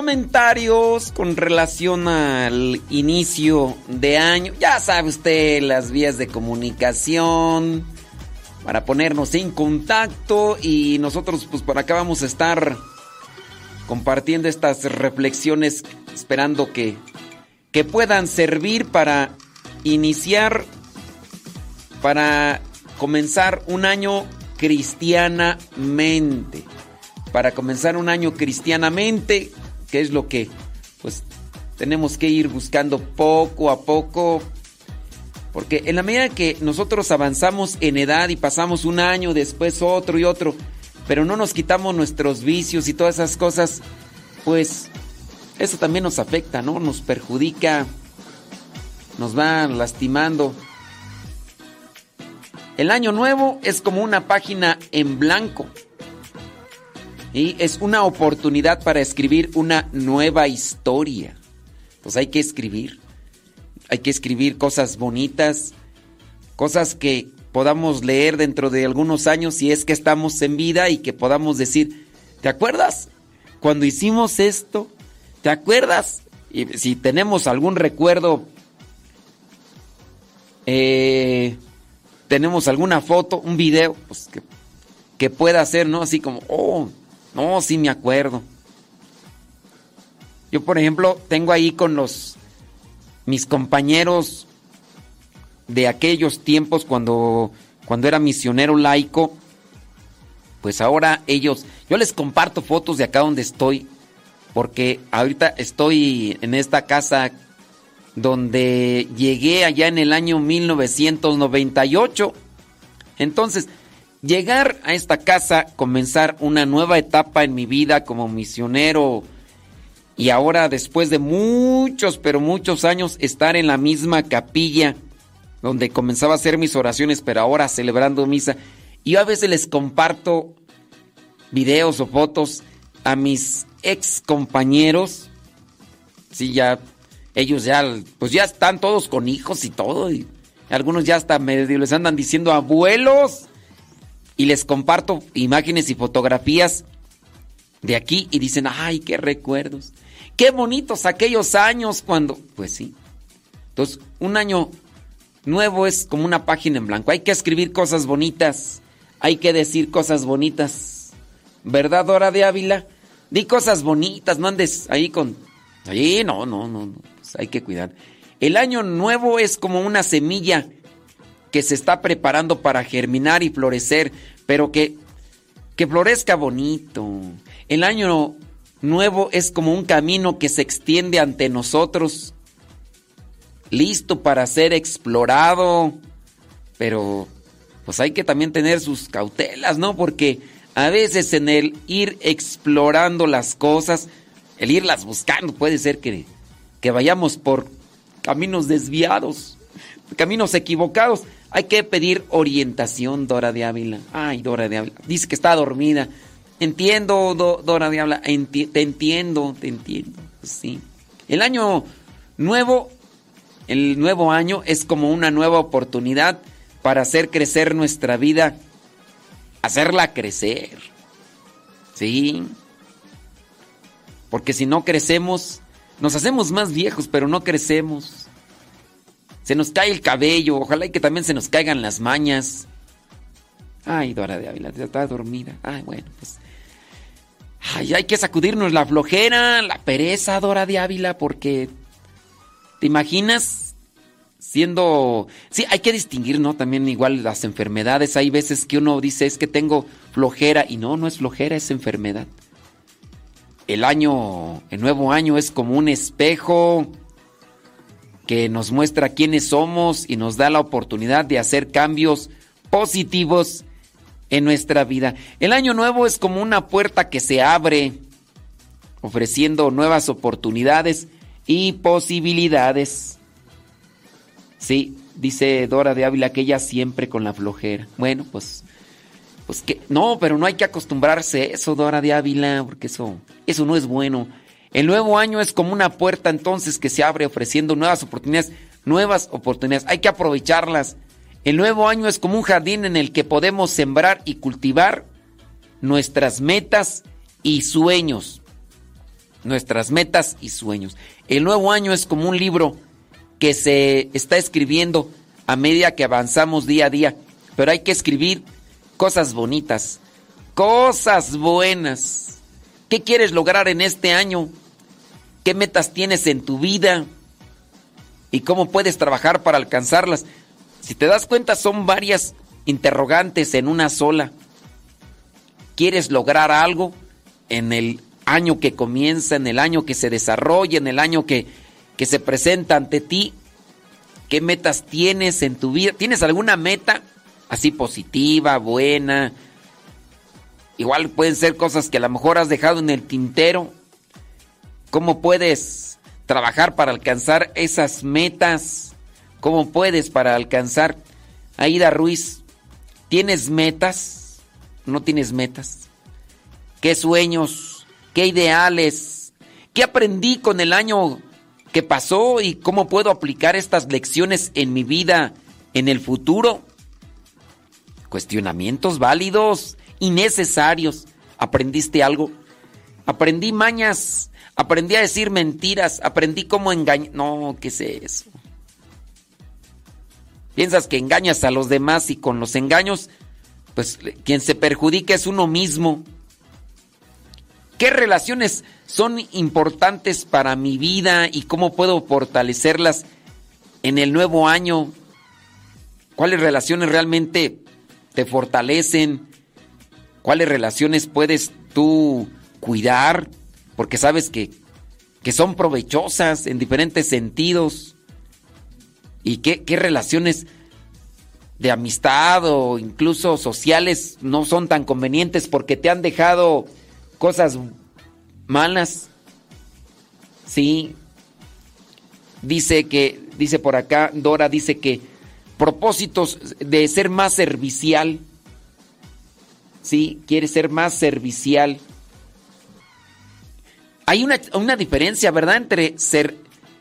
comentarios con relación al inicio de año. Ya sabe usted las vías de comunicación para ponernos en contacto y nosotros pues por acá vamos a estar compartiendo estas reflexiones esperando que, que puedan servir para iniciar, para comenzar un año cristianamente para comenzar un año cristianamente, que es lo que pues tenemos que ir buscando poco a poco, porque en la medida que nosotros avanzamos en edad y pasamos un año, después otro y otro, pero no nos quitamos nuestros vicios y todas esas cosas, pues eso también nos afecta, ¿no? Nos perjudica, nos va lastimando. El año nuevo es como una página en blanco. Y es una oportunidad para escribir una nueva historia. Pues hay que escribir. Hay que escribir cosas bonitas, cosas que podamos leer dentro de algunos años si es que estamos en vida y que podamos decir, ¿te acuerdas? Cuando hicimos esto, ¿te acuerdas? Y si tenemos algún recuerdo, eh, tenemos alguna foto, un video, pues que, que pueda ser, ¿no? Así como, oh, no, sí me acuerdo. Yo, por ejemplo, tengo ahí con los mis compañeros de aquellos tiempos cuando cuando era misionero laico, pues ahora ellos, yo les comparto fotos de acá donde estoy, porque ahorita estoy en esta casa donde llegué allá en el año 1998. Entonces, llegar a esta casa, comenzar una nueva etapa en mi vida como misionero y ahora después de muchos, pero muchos años estar en la misma capilla donde comenzaba a hacer mis oraciones, pero ahora celebrando misa. Y yo a veces les comparto videos o fotos a mis ex compañeros. Sí, ya, ellos ya, pues ya están todos con hijos y todo. Y algunos ya hasta medio les andan diciendo abuelos y les comparto imágenes y fotografías de aquí y dicen, ay, qué recuerdos, qué bonitos aquellos años cuando, pues sí. Entonces, un año nuevo es como una página en blanco, hay que escribir cosas bonitas, hay que decir cosas bonitas, ¿verdad, Dora de Ávila? Di cosas bonitas, no andes ahí con... Ahí, no, no, no, no. Pues hay que cuidar. El año nuevo es como una semilla que se está preparando para germinar y florecer, pero que, que florezca bonito. El año nuevo es como un camino que se extiende ante nosotros, listo para ser explorado, pero pues hay que también tener sus cautelas, ¿no? Porque a veces en el ir explorando las cosas, el irlas buscando, puede ser que, que vayamos por caminos desviados, caminos equivocados. Hay que pedir orientación, Dora de Ávila. Ay, Dora de Ávila. Dice que está dormida. Entiendo, Dora de Ávila. te entiendo, te entiendo. Sí. El año nuevo, el nuevo año es como una nueva oportunidad para hacer crecer nuestra vida. Hacerla crecer. Sí. Porque si no crecemos, nos hacemos más viejos, pero no crecemos. Se nos cae el cabello, ojalá y que también se nos caigan las mañas. Ay, Dora de Ávila, está dormida. Ay, bueno, pues. Ay, hay que sacudirnos la flojera, la pereza, Dora de Ávila, porque. ¿Te imaginas siendo. Sí, hay que distinguir, ¿no? También igual las enfermedades. Hay veces que uno dice es que tengo flojera y no, no es flojera, es enfermedad. El año, el nuevo año es como un espejo que nos muestra quiénes somos y nos da la oportunidad de hacer cambios positivos en nuestra vida. El año nuevo es como una puerta que se abre ofreciendo nuevas oportunidades y posibilidades. Sí, dice Dora de Ávila que ella siempre con la flojera. Bueno, pues pues que no, pero no hay que acostumbrarse a eso, Dora de Ávila, porque eso eso no es bueno. El nuevo año es como una puerta entonces que se abre ofreciendo nuevas oportunidades, nuevas oportunidades. Hay que aprovecharlas. El nuevo año es como un jardín en el que podemos sembrar y cultivar nuestras metas y sueños. Nuestras metas y sueños. El nuevo año es como un libro que se está escribiendo a medida que avanzamos día a día. Pero hay que escribir cosas bonitas, cosas buenas. ¿Qué quieres lograr en este año? ¿Qué metas tienes en tu vida? ¿Y cómo puedes trabajar para alcanzarlas? Si te das cuenta, son varias interrogantes en una sola. ¿Quieres lograr algo en el año que comienza, en el año que se desarrolla, en el año que, que se presenta ante ti? ¿Qué metas tienes en tu vida? ¿Tienes alguna meta así positiva, buena? Igual pueden ser cosas que a lo mejor has dejado en el tintero. ¿Cómo puedes trabajar para alcanzar esas metas? ¿Cómo puedes para alcanzar? Aida Ruiz, ¿tienes metas? ¿No tienes metas? ¿Qué sueños? ¿Qué ideales? ¿Qué aprendí con el año que pasó y cómo puedo aplicar estas lecciones en mi vida en el futuro? Cuestionamientos válidos y necesarios. ¿Aprendiste algo? Aprendí mañas, aprendí a decir mentiras, aprendí cómo engañar. No, ¿qué es eso? Piensas que engañas a los demás y con los engaños, pues quien se perjudica es uno mismo. ¿Qué relaciones son importantes para mi vida y cómo puedo fortalecerlas en el nuevo año? ¿Cuáles relaciones realmente te fortalecen? ¿Cuáles relaciones puedes tú cuidar? Porque sabes que, que son provechosas en diferentes sentidos. ¿Y qué, qué relaciones de amistad o incluso sociales no son tan convenientes porque te han dejado cosas malas? Sí. Dice que, dice por acá, Dora dice que propósitos de ser más servicial. Sí, quiere ser más servicial. Hay una, una diferencia, ¿verdad? Entre ser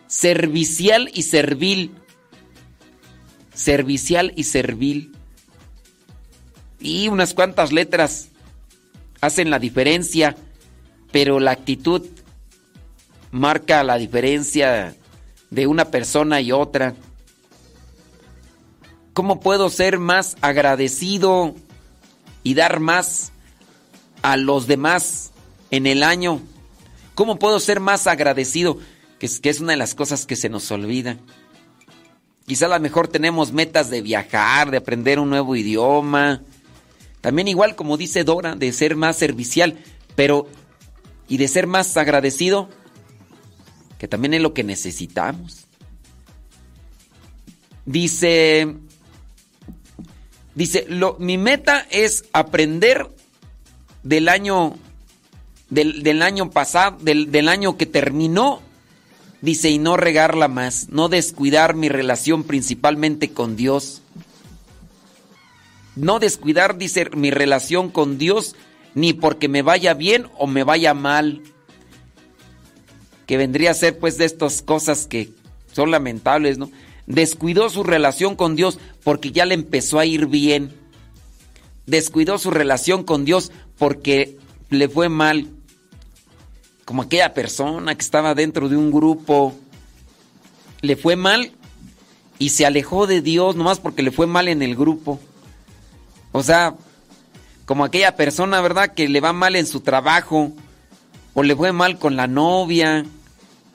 servicial y servil servicial y servil. Y unas cuantas letras hacen la diferencia, pero la actitud marca la diferencia de una persona y otra. ¿Cómo puedo ser más agradecido y dar más a los demás en el año? ¿Cómo puedo ser más agradecido? Que es, que es una de las cosas que se nos olvida. Quizá a lo mejor tenemos metas de viajar, de aprender un nuevo idioma. También igual como dice Dora, de ser más servicial, pero y de ser más agradecido, que también es lo que necesitamos. Dice, dice, lo, mi meta es aprender del año, del, del año pasado, del, del año que terminó Dice, y no regarla más, no descuidar mi relación principalmente con Dios. No descuidar, dice, mi relación con Dios, ni porque me vaya bien o me vaya mal. Que vendría a ser pues de estas cosas que son lamentables, ¿no? Descuidó su relación con Dios porque ya le empezó a ir bien. Descuidó su relación con Dios porque le fue mal como aquella persona que estaba dentro de un grupo, le fue mal y se alejó de Dios nomás porque le fue mal en el grupo. O sea, como aquella persona, ¿verdad? Que le va mal en su trabajo o le fue mal con la novia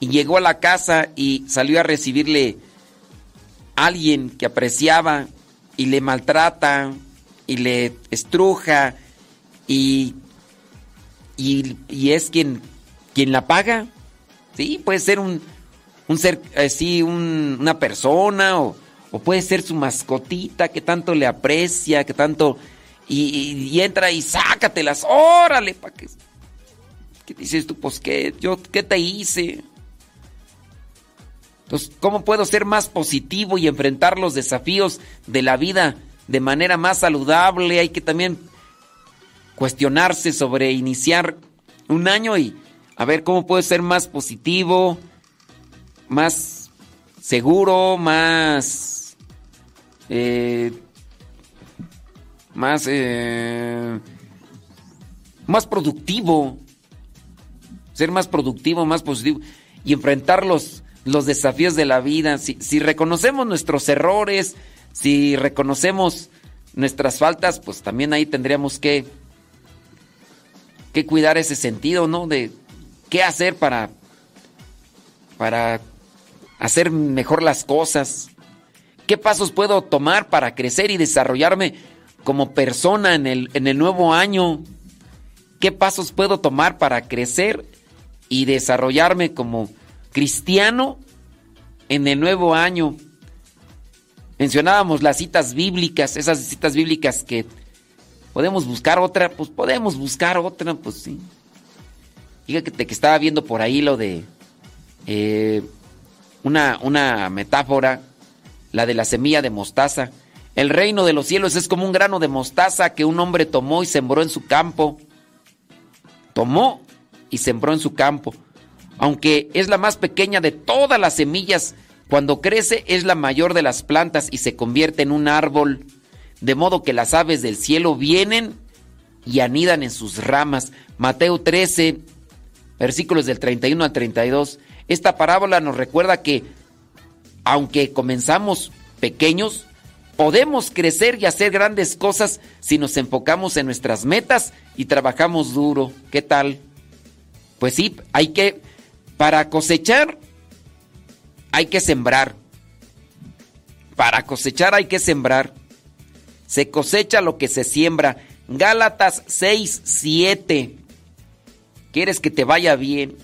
y llegó a la casa y salió a recibirle alguien que apreciaba y le maltrata y le estruja y, y, y es quien quien la paga. Sí, puede ser un, un ser así, una persona, o, puede ser su mascotita que tanto le aprecia, que tanto. Y, entra y sácatelas, órale, pa' que. ¿Qué dices tú? Pues, ¿qué, yo, ¿qué te hice? Entonces, ¿cómo puedo ser más positivo y enfrentar los desafíos de la vida de manera más saludable? Hay que también cuestionarse sobre iniciar un año y a ver cómo puedo ser más positivo, más seguro, más... Eh, más... Eh, más productivo. Ser más productivo, más positivo. Y enfrentar los, los desafíos de la vida. Si, si reconocemos nuestros errores, si reconocemos nuestras faltas, pues también ahí tendríamos que, que cuidar ese sentido, ¿no? De qué hacer para, para hacer mejor las cosas. ¿Qué pasos puedo tomar para crecer y desarrollarme como persona en el, en el nuevo año? ¿Qué pasos puedo tomar para crecer y desarrollarme como cristiano en el nuevo año? Mencionábamos las citas bíblicas, esas citas bíblicas que podemos buscar otra, pues podemos buscar otra, pues sí. Fíjate que estaba viendo por ahí lo de eh, una, una metáfora, la de la semilla de mostaza. El reino de los cielos es como un grano de mostaza que un hombre tomó y sembró en su campo. Tomó y sembró en su campo. Aunque es la más pequeña de todas las semillas, cuando crece es la mayor de las plantas y se convierte en un árbol, de modo que las aves del cielo vienen y anidan en sus ramas. Mateo 13, versículos del 31 al 32. Esta parábola nos recuerda que aunque comenzamos pequeños, podemos crecer y hacer grandes cosas si nos enfocamos en nuestras metas y trabajamos duro. ¿Qué tal? Pues sí, hay que, para cosechar, hay que sembrar. Para cosechar hay que sembrar. Se cosecha lo que se siembra. Gálatas 6, 7. ¿Quieres que te vaya bien?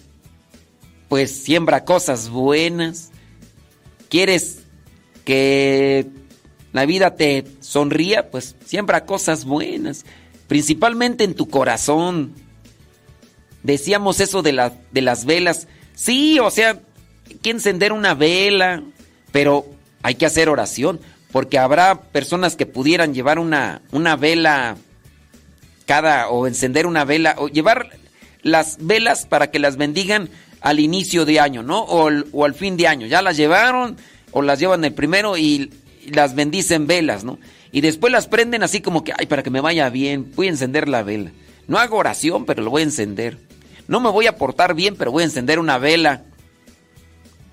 pues siembra cosas buenas. ¿Quieres que la vida te sonría? Pues siembra cosas buenas, principalmente en tu corazón. Decíamos eso de, de las velas. Sí, o sea, hay que encender una vela, pero hay que hacer oración, porque habrá personas que pudieran llevar una, una vela cada, o encender una vela, o llevar las velas para que las bendigan al inicio de año, ¿no? O, al fin de año. Ya las llevaron o las llevan el primero y, las bendicen velas, ¿no? Y después las prenden así como que, ay, para que me vaya bien, voy a encender la vela. No hago oración, pero lo voy a encender. No me voy a portar bien, pero voy a encender una vela.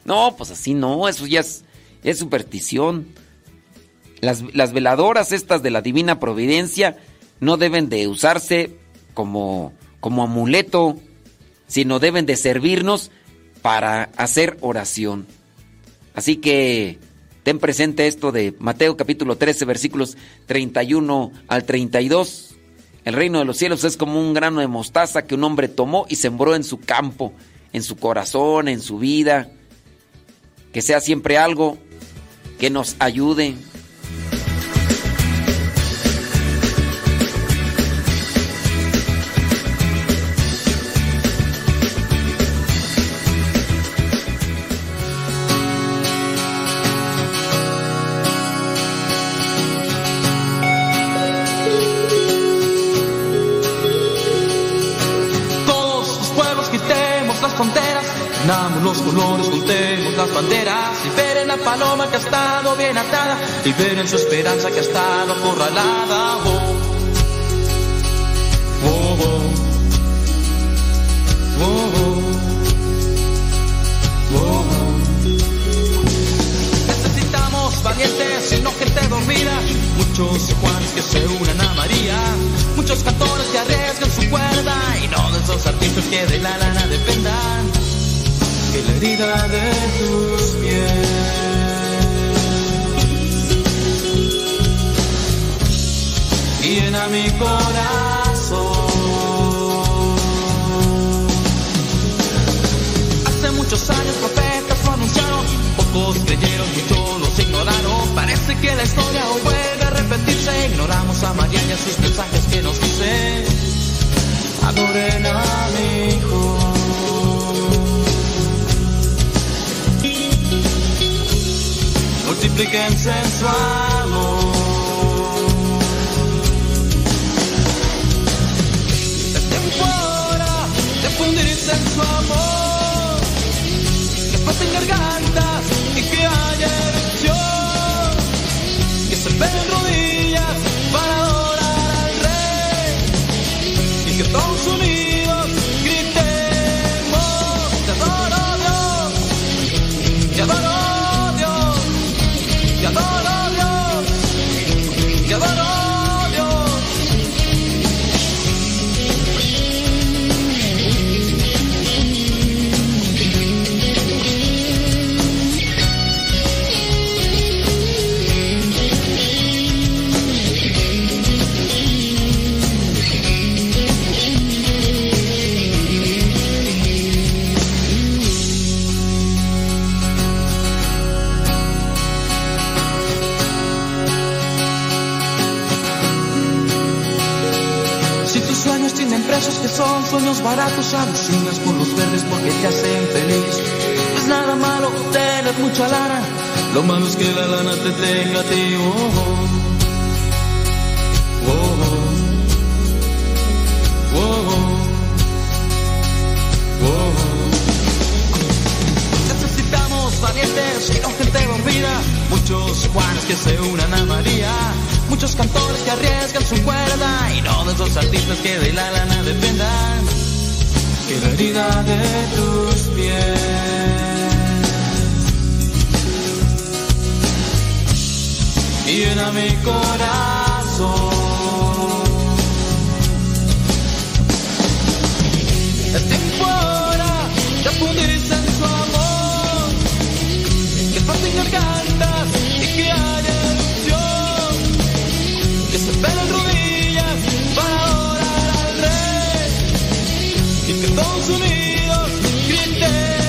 No, pues así no, eso ya es, es superstición. Las, las, veladoras estas de la divina providencia no deben de usarse como, como amuleto sino deben de servirnos para hacer oración. Así que ten presente esto de Mateo capítulo 13 versículos 31 al 32. El reino de los cielos es como un grano de mostaza que un hombre tomó y sembró en su campo, en su corazón, en su vida. Que sea siempre algo que nos ayude colores, juntemos las banderas, liberen la paloma que ha estado bien atada, liberen su esperanza que ha estado acorralada. Oh, oh, oh, oh, Necesitamos valientes y no gente dormida, muchos Juanes que se unan a María, muchos cantores que arriesgan su cuerda y no de esos artistas que de la lana dependan y la herida de tus pies. Llena mi corazón. Hace muchos años profetas lo anunciaron, pocos creyeron, muchos los ignoraron. Parece que la historia vuelve a repetirse. Ignoramos a María y a sus mensajes que nos dicen. Adoren a mi hijo. Multiplíquense en su amor. Es tiempo ahora de fundirse en su amor. Que pasen gargantas y que haya erupción. Que se peguen rodillas para adorar al rey. Y que todos unidos precios que son sueños baratos, alucinas por los verdes porque te hacen feliz. Es nada malo tener mucha lana, lo malo es que la lana te tenga a ti. Oh, oh. Oh, oh. Oh, oh. Necesitamos valientes y no gente dormida, muchos Juanes que se unan a María, muchos cantores que arriesgan artistas que de la lana dependan. Que la herida de tus pies llena mi corazón. Es tiempo ahora de Todos unidos gritemos.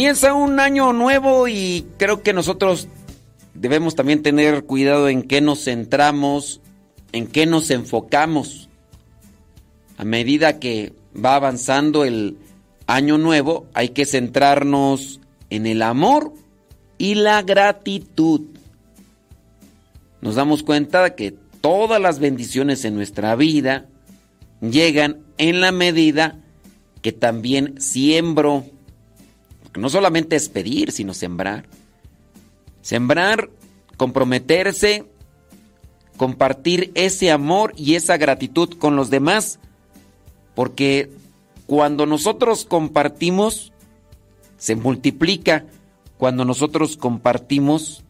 Comienza un año nuevo y creo que nosotros debemos también tener cuidado en qué nos centramos, en qué nos enfocamos. A medida que va avanzando el año nuevo, hay que centrarnos en el amor y la gratitud. Nos damos cuenta de que todas las bendiciones en nuestra vida llegan en la medida que también siembro. No solamente es pedir, sino sembrar. Sembrar, comprometerse, compartir ese amor y esa gratitud con los demás. Porque cuando nosotros compartimos, se multiplica. Cuando nosotros compartimos,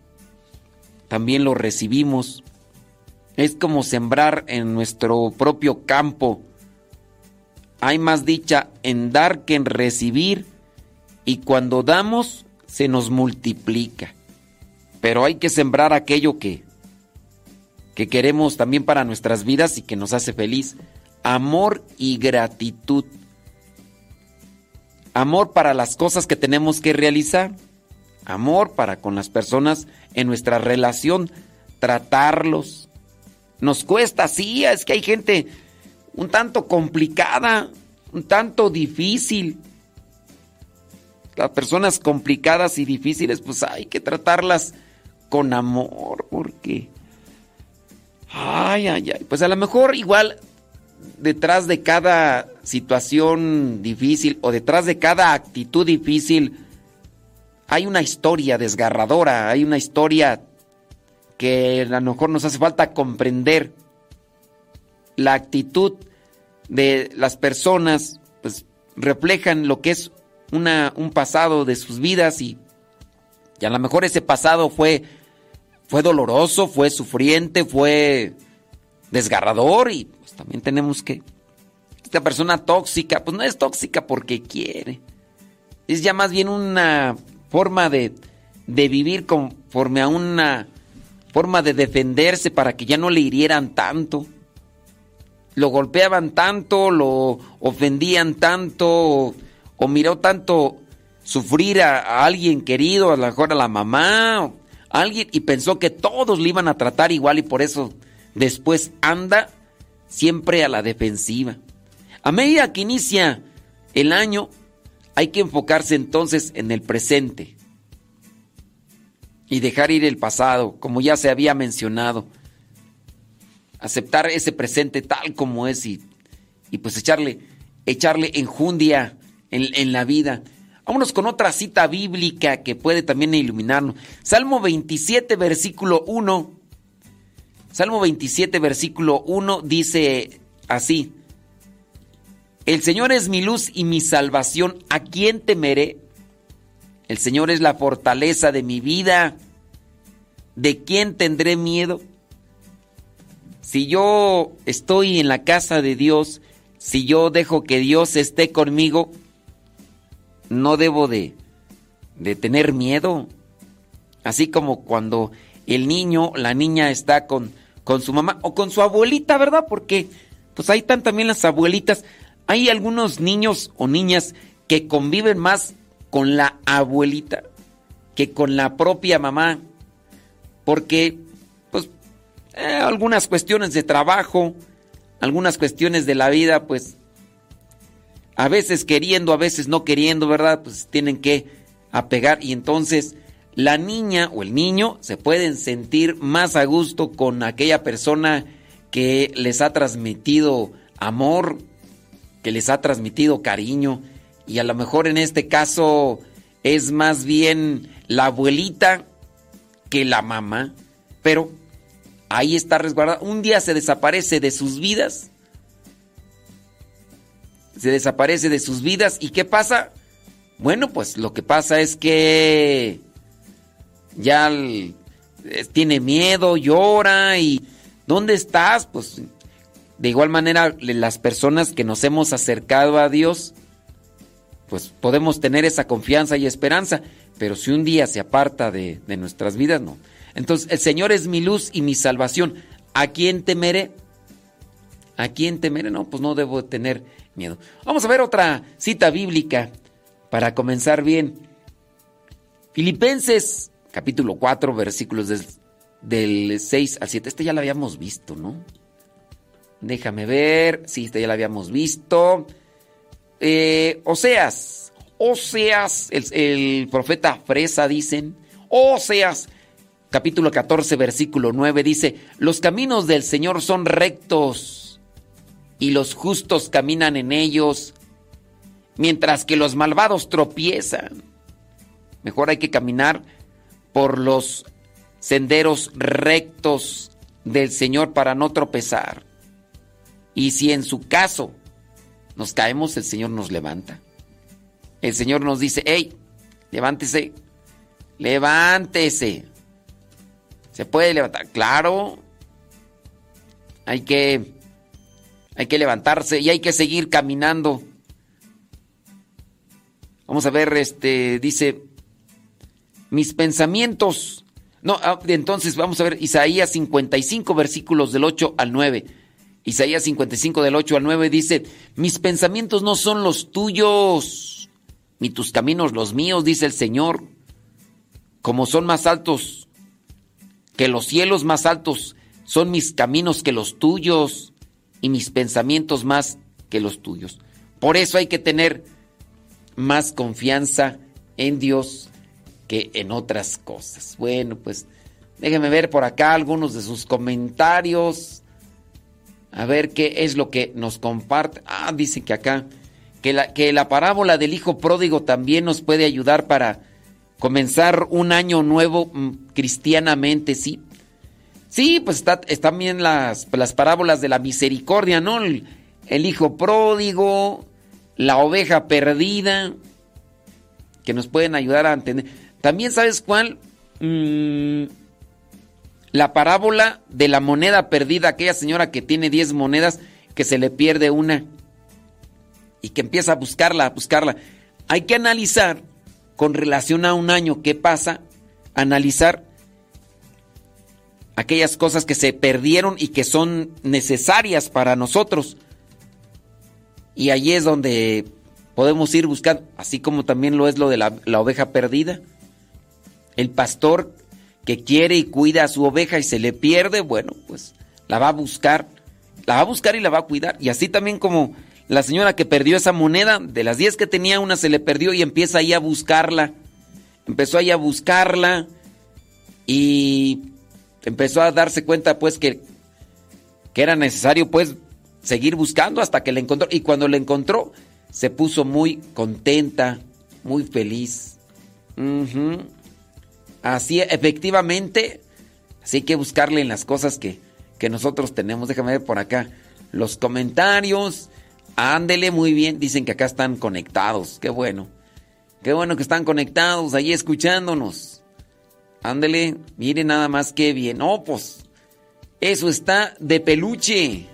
también lo recibimos. Es como sembrar en nuestro propio campo. Hay más dicha en dar que en recibir y cuando damos se nos multiplica. Pero hay que sembrar aquello que que queremos también para nuestras vidas y que nos hace feliz. Amor y gratitud. Amor para las cosas que tenemos que realizar. Amor para con las personas en nuestra relación, tratarlos. Nos cuesta, sí, es que hay gente un tanto complicada, un tanto difícil. Personas complicadas y difíciles, pues hay que tratarlas con amor, porque... Ay, ay, ay. Pues a lo mejor igual detrás de cada situación difícil o detrás de cada actitud difícil hay una historia desgarradora, hay una historia que a lo mejor nos hace falta comprender. La actitud de las personas pues reflejan lo que es una, un pasado de sus vidas y, y a lo mejor ese pasado fue, fue doloroso, fue sufriente, fue desgarrador y pues también tenemos que... Esta persona tóxica, pues no es tóxica porque quiere. Es ya más bien una forma de, de vivir conforme a una forma de defenderse para que ya no le hirieran tanto. Lo golpeaban tanto, lo ofendían tanto, o, miró tanto sufrir a, alguien querido, a lo mejor a la mamá, o alguien, y pensó que todos le iban a tratar igual y por eso después anda siempre a la defensiva. A medida que inicia el año, hay que enfocarse entonces en el presente y dejar ir el pasado, como ya se había mencionado. Aceptar ese presente tal como es y, y pues echarle, echarle enjundia en, la vida. Vámonos con otra cita bíblica que puede también iluminarnos. Salmo 27, versículo 1. Salmo 27, versículo 1 dice así. El Señor es mi luz y mi salvación. ¿A quién temeré? El Señor es la fortaleza de mi vida. ¿De quién tendré miedo? Si yo estoy en la casa de Dios, si yo dejo que Dios esté conmigo, no debo de, de tener miedo. Así como cuando el niño, la niña está con, con su mamá o con su abuelita, ¿verdad? Porque pues ahí están también las abuelitas. Hay algunos niños o niñas que conviven más con la abuelita que con la propia mamá. Porque, pues, eh, algunas cuestiones de trabajo, algunas cuestiones de la vida, pues, a veces queriendo, a veces no queriendo, ¿verdad? Pues tienen que apegar y entonces la niña o el niño se pueden sentir más a gusto con aquella persona que les ha transmitido amor, que les ha transmitido cariño y a lo mejor en este caso es más bien la abuelita que la mamá, pero ahí está resguardada. Un día se desaparece de sus vidas, se desaparece de sus vidas y ¿qué pasa? Bueno, pues lo que pasa es que ya tiene miedo, llora y ¿dónde estás? Pues de igual manera, las personas que nos hemos acercado a Dios, pues podemos tener esa confianza y esperanza, pero si un día se aparta de, de nuestras vidas, no. Entonces, el Señor es mi luz y mi salvación. ¿A quién temeré? ¿A quién temeré? No, pues no debo tener miedo. Vamos a ver otra cita bíblica para comenzar bien. Filipenses capítulo 4, versículos del, 6 al 7. Este ya lo habíamos visto, ¿no? Déjame ver. Sí, este ya lo habíamos visto. Eh, Oseas. Oseas, el, el profeta Fresa, dicen. Oseas, capítulo 14, versículo 9, dice, los caminos del Señor son rectos y los justos caminan en ellos, mientras que los malvados tropiezan. Mejor hay que caminar por los senderos rectos del Señor para no tropezar. Y si en su caso nos caemos, el Señor nos levanta. El Señor nos dice, hey, levántese, levántese. Se puede levantar, claro. Hay que, hay que levantarse y hay que seguir caminando. Vamos a ver, este, dice, mis pensamientos. No, ah, entonces vamos a ver Isaías 55, versículos del 8 al 9. Isaías 55 del 8 al 9 dice, mis pensamientos no son los tuyos, ni tus caminos los míos, dice el Señor. Como son más altos que los cielos más altos, son mis caminos que los tuyos, y mis pensamientos más que los tuyos. Por eso hay que tener más confianza en Dios que en otras cosas. Bueno, pues déjeme ver por acá algunos de sus comentarios. A ver qué es lo que nos comparte. Ah, dice que acá, que la, que la parábola del hijo pródigo también nos puede ayudar para comenzar un año nuevo mm, cristianamente, sí. Sí, pues está, están bien las, las parábolas de la misericordia, ¿no? El, hijo pródigo, la oveja perdida, que nos pueden ayudar a entender. También sabes cuál? Mm, la parábola de la moneda perdida, aquella señora que tiene 10 monedas, que se le pierde una y que empieza a buscarla, a buscarla. Hay que analizar con relación a un año qué pasa, analizar aquellas cosas que se perdieron y que son necesarias para nosotros. Y allí es donde podemos ir buscando, así como también lo es lo de la, la oveja perdida. El pastor que quiere y cuida a su oveja y se le pierde, bueno, pues la va a buscar, la va a buscar y la va a cuidar. Y así también como la señora que perdió esa moneda, de las 10 que tenía, una se le perdió y empieza ahí a buscarla. Empezó ahí a buscarla y empezó a darse cuenta pues que, que era necesario pues seguir buscando hasta que la encontró. Y cuando la encontró, se puso muy contenta, muy feliz. Así, efectivamente, así hay que buscarle en las cosas que, que nosotros tenemos. Déjame ver por acá los comentarios. Ándele muy bien. Dicen que acá están conectados. Qué bueno. Qué bueno que están conectados ahí escuchándonos. Ándele, mire nada más que bien. Oh, pues, eso está de peluche.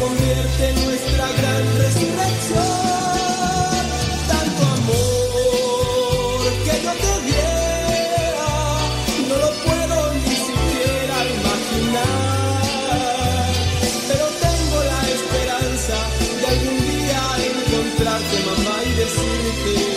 Convierte en nuestra gran resurrección. Tanto amor que yo te diera, no lo puedo ni siquiera imaginar. Pero tengo la esperanza de algún día encontrarte, mamá, y decirte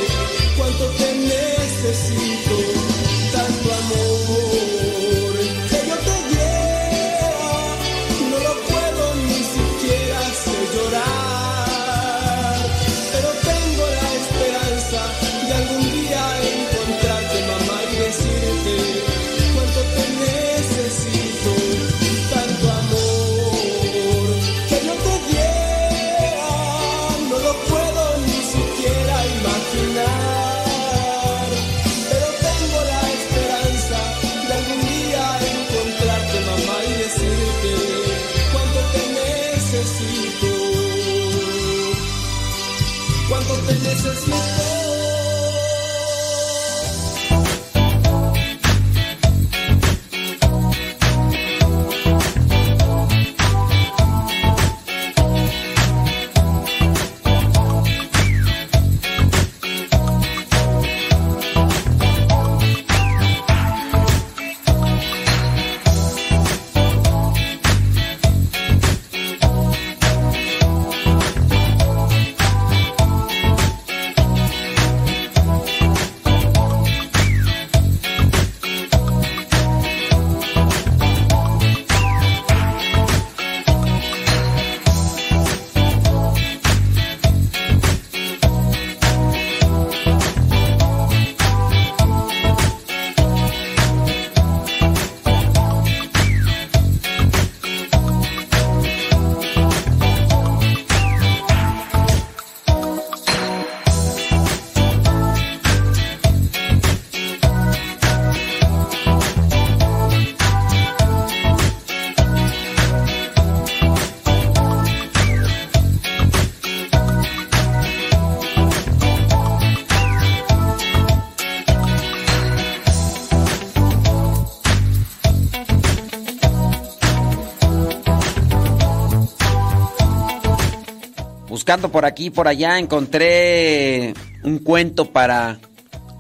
Buscando por aquí y por allá encontré un cuento para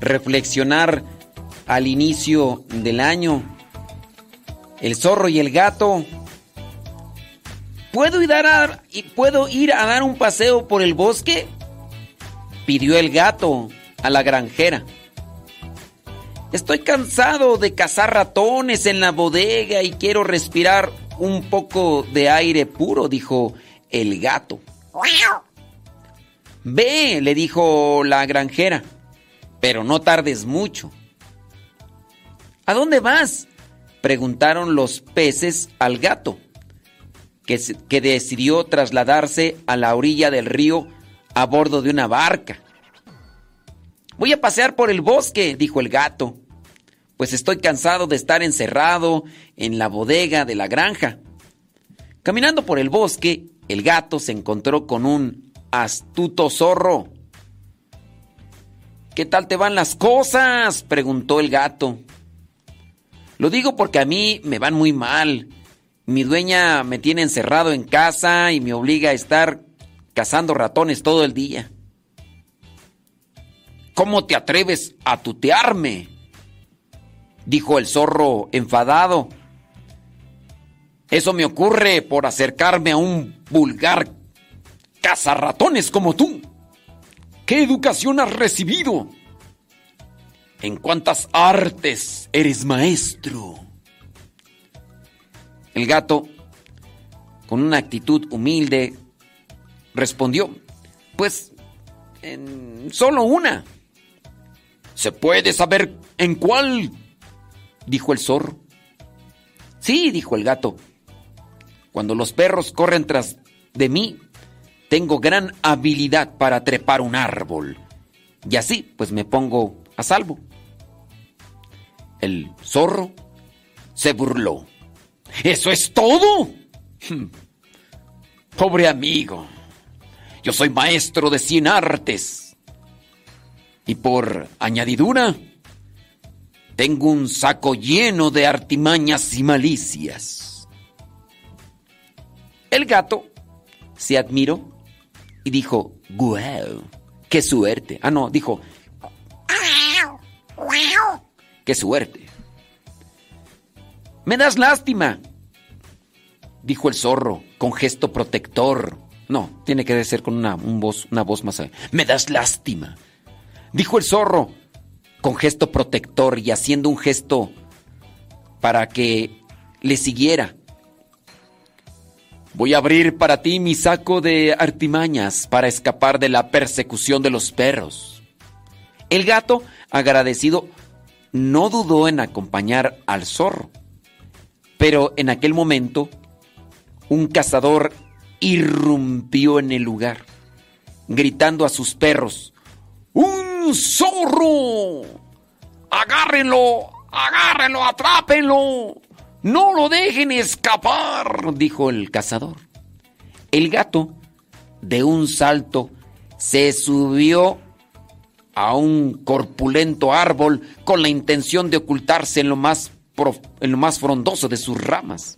reflexionar al inicio del año. El zorro y el gato. ¿Puedo ir a dar, puedo ir a dar un paseo por el bosque? Pidió el gato a la granjera. Estoy cansado de cazar ratones en la bodega y quiero respirar un poco de aire puro, dijo el gato. Ve, le dijo la granjera, pero no tardes mucho. ¿A dónde vas? preguntaron los peces al gato, que, que decidió trasladarse a la orilla del río a bordo de una barca. Voy a pasear por el bosque, dijo el gato, pues estoy cansado de estar encerrado en la bodega de la granja. Caminando por el bosque, el gato se encontró con un astuto zorro. ¿Qué tal te van las cosas? preguntó el gato. Lo digo porque a mí me van muy mal. Mi dueña me tiene encerrado en casa y me obliga a estar cazando ratones todo el día. ¿Cómo te atreves a tutearme? dijo el zorro enfadado. Eso me ocurre por acercarme a un vulgar cazarratones como tú. ¿Qué educación has recibido? ¿En cuántas artes eres maestro? El gato, con una actitud humilde, respondió, pues, en solo una. ¿Se puede saber en cuál? dijo el zorro. Sí, dijo el gato. Cuando los perros corren tras de mí, tengo gran habilidad para trepar un árbol. Y así, pues me pongo a salvo. El zorro se burló. ¿Eso es todo? Pobre amigo. Yo soy maestro de cien artes. Y por añadidura, tengo un saco lleno de artimañas y malicias. El gato se admiró y dijo, ¡Guau! ¡Qué suerte! Ah, no, dijo, ¡Qué suerte! Me das lástima, dijo el zorro con gesto protector. No, tiene que ser con una, voz, una voz más. Me das lástima, dijo el zorro con gesto protector y haciendo un gesto para que le siguiera. Voy a abrir para ti mi saco de artimañas para escapar de la persecución de los perros. El gato, agradecido, no dudó en acompañar al zorro. Pero en aquel momento, un cazador irrumpió en el lugar, gritando a sus perros, ¡Un zorro! ¡Agárrenlo! ¡Agárrenlo! ¡Atrápenlo! ¡No lo dejen escapar! dijo el cazador. El gato, de un salto, se subió a un corpulento árbol con la intención de ocultarse en lo más, en lo más frondoso de sus ramas.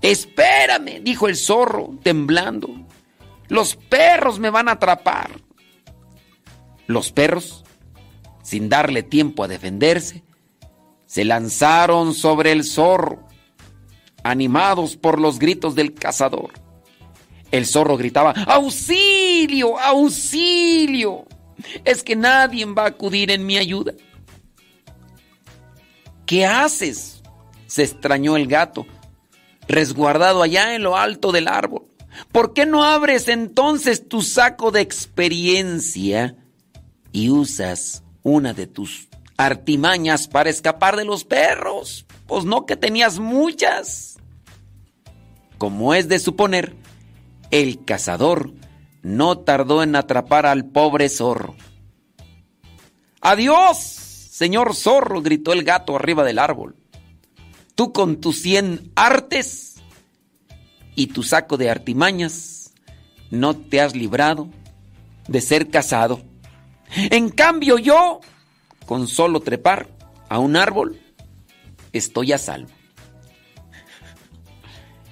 Espérame, dijo el zorro, temblando. Los perros me van a atrapar. Los perros, sin darle tiempo a defenderse, se lanzaron sobre el zorro, animados por los gritos del cazador. El zorro gritaba, ¡Auxilio! ¡Auxilio! Es que nadie va a acudir en mi ayuda. ¿Qué haces? se extrañó el gato, resguardado allá en lo alto del árbol. ¿Por qué no abres entonces tu saco de experiencia y usas una de tus artimañas para escapar de los perros? Pues no que tenías muchas. Como es de suponer, el cazador no tardó en atrapar al pobre zorro. ¡Adiós, señor zorro! gritó el gato arriba del árbol. Tú con tus cien artes y tu saco de artimañas no te has librado de ser cazado. En cambio yo, con solo trepar a un árbol, estoy a salvo.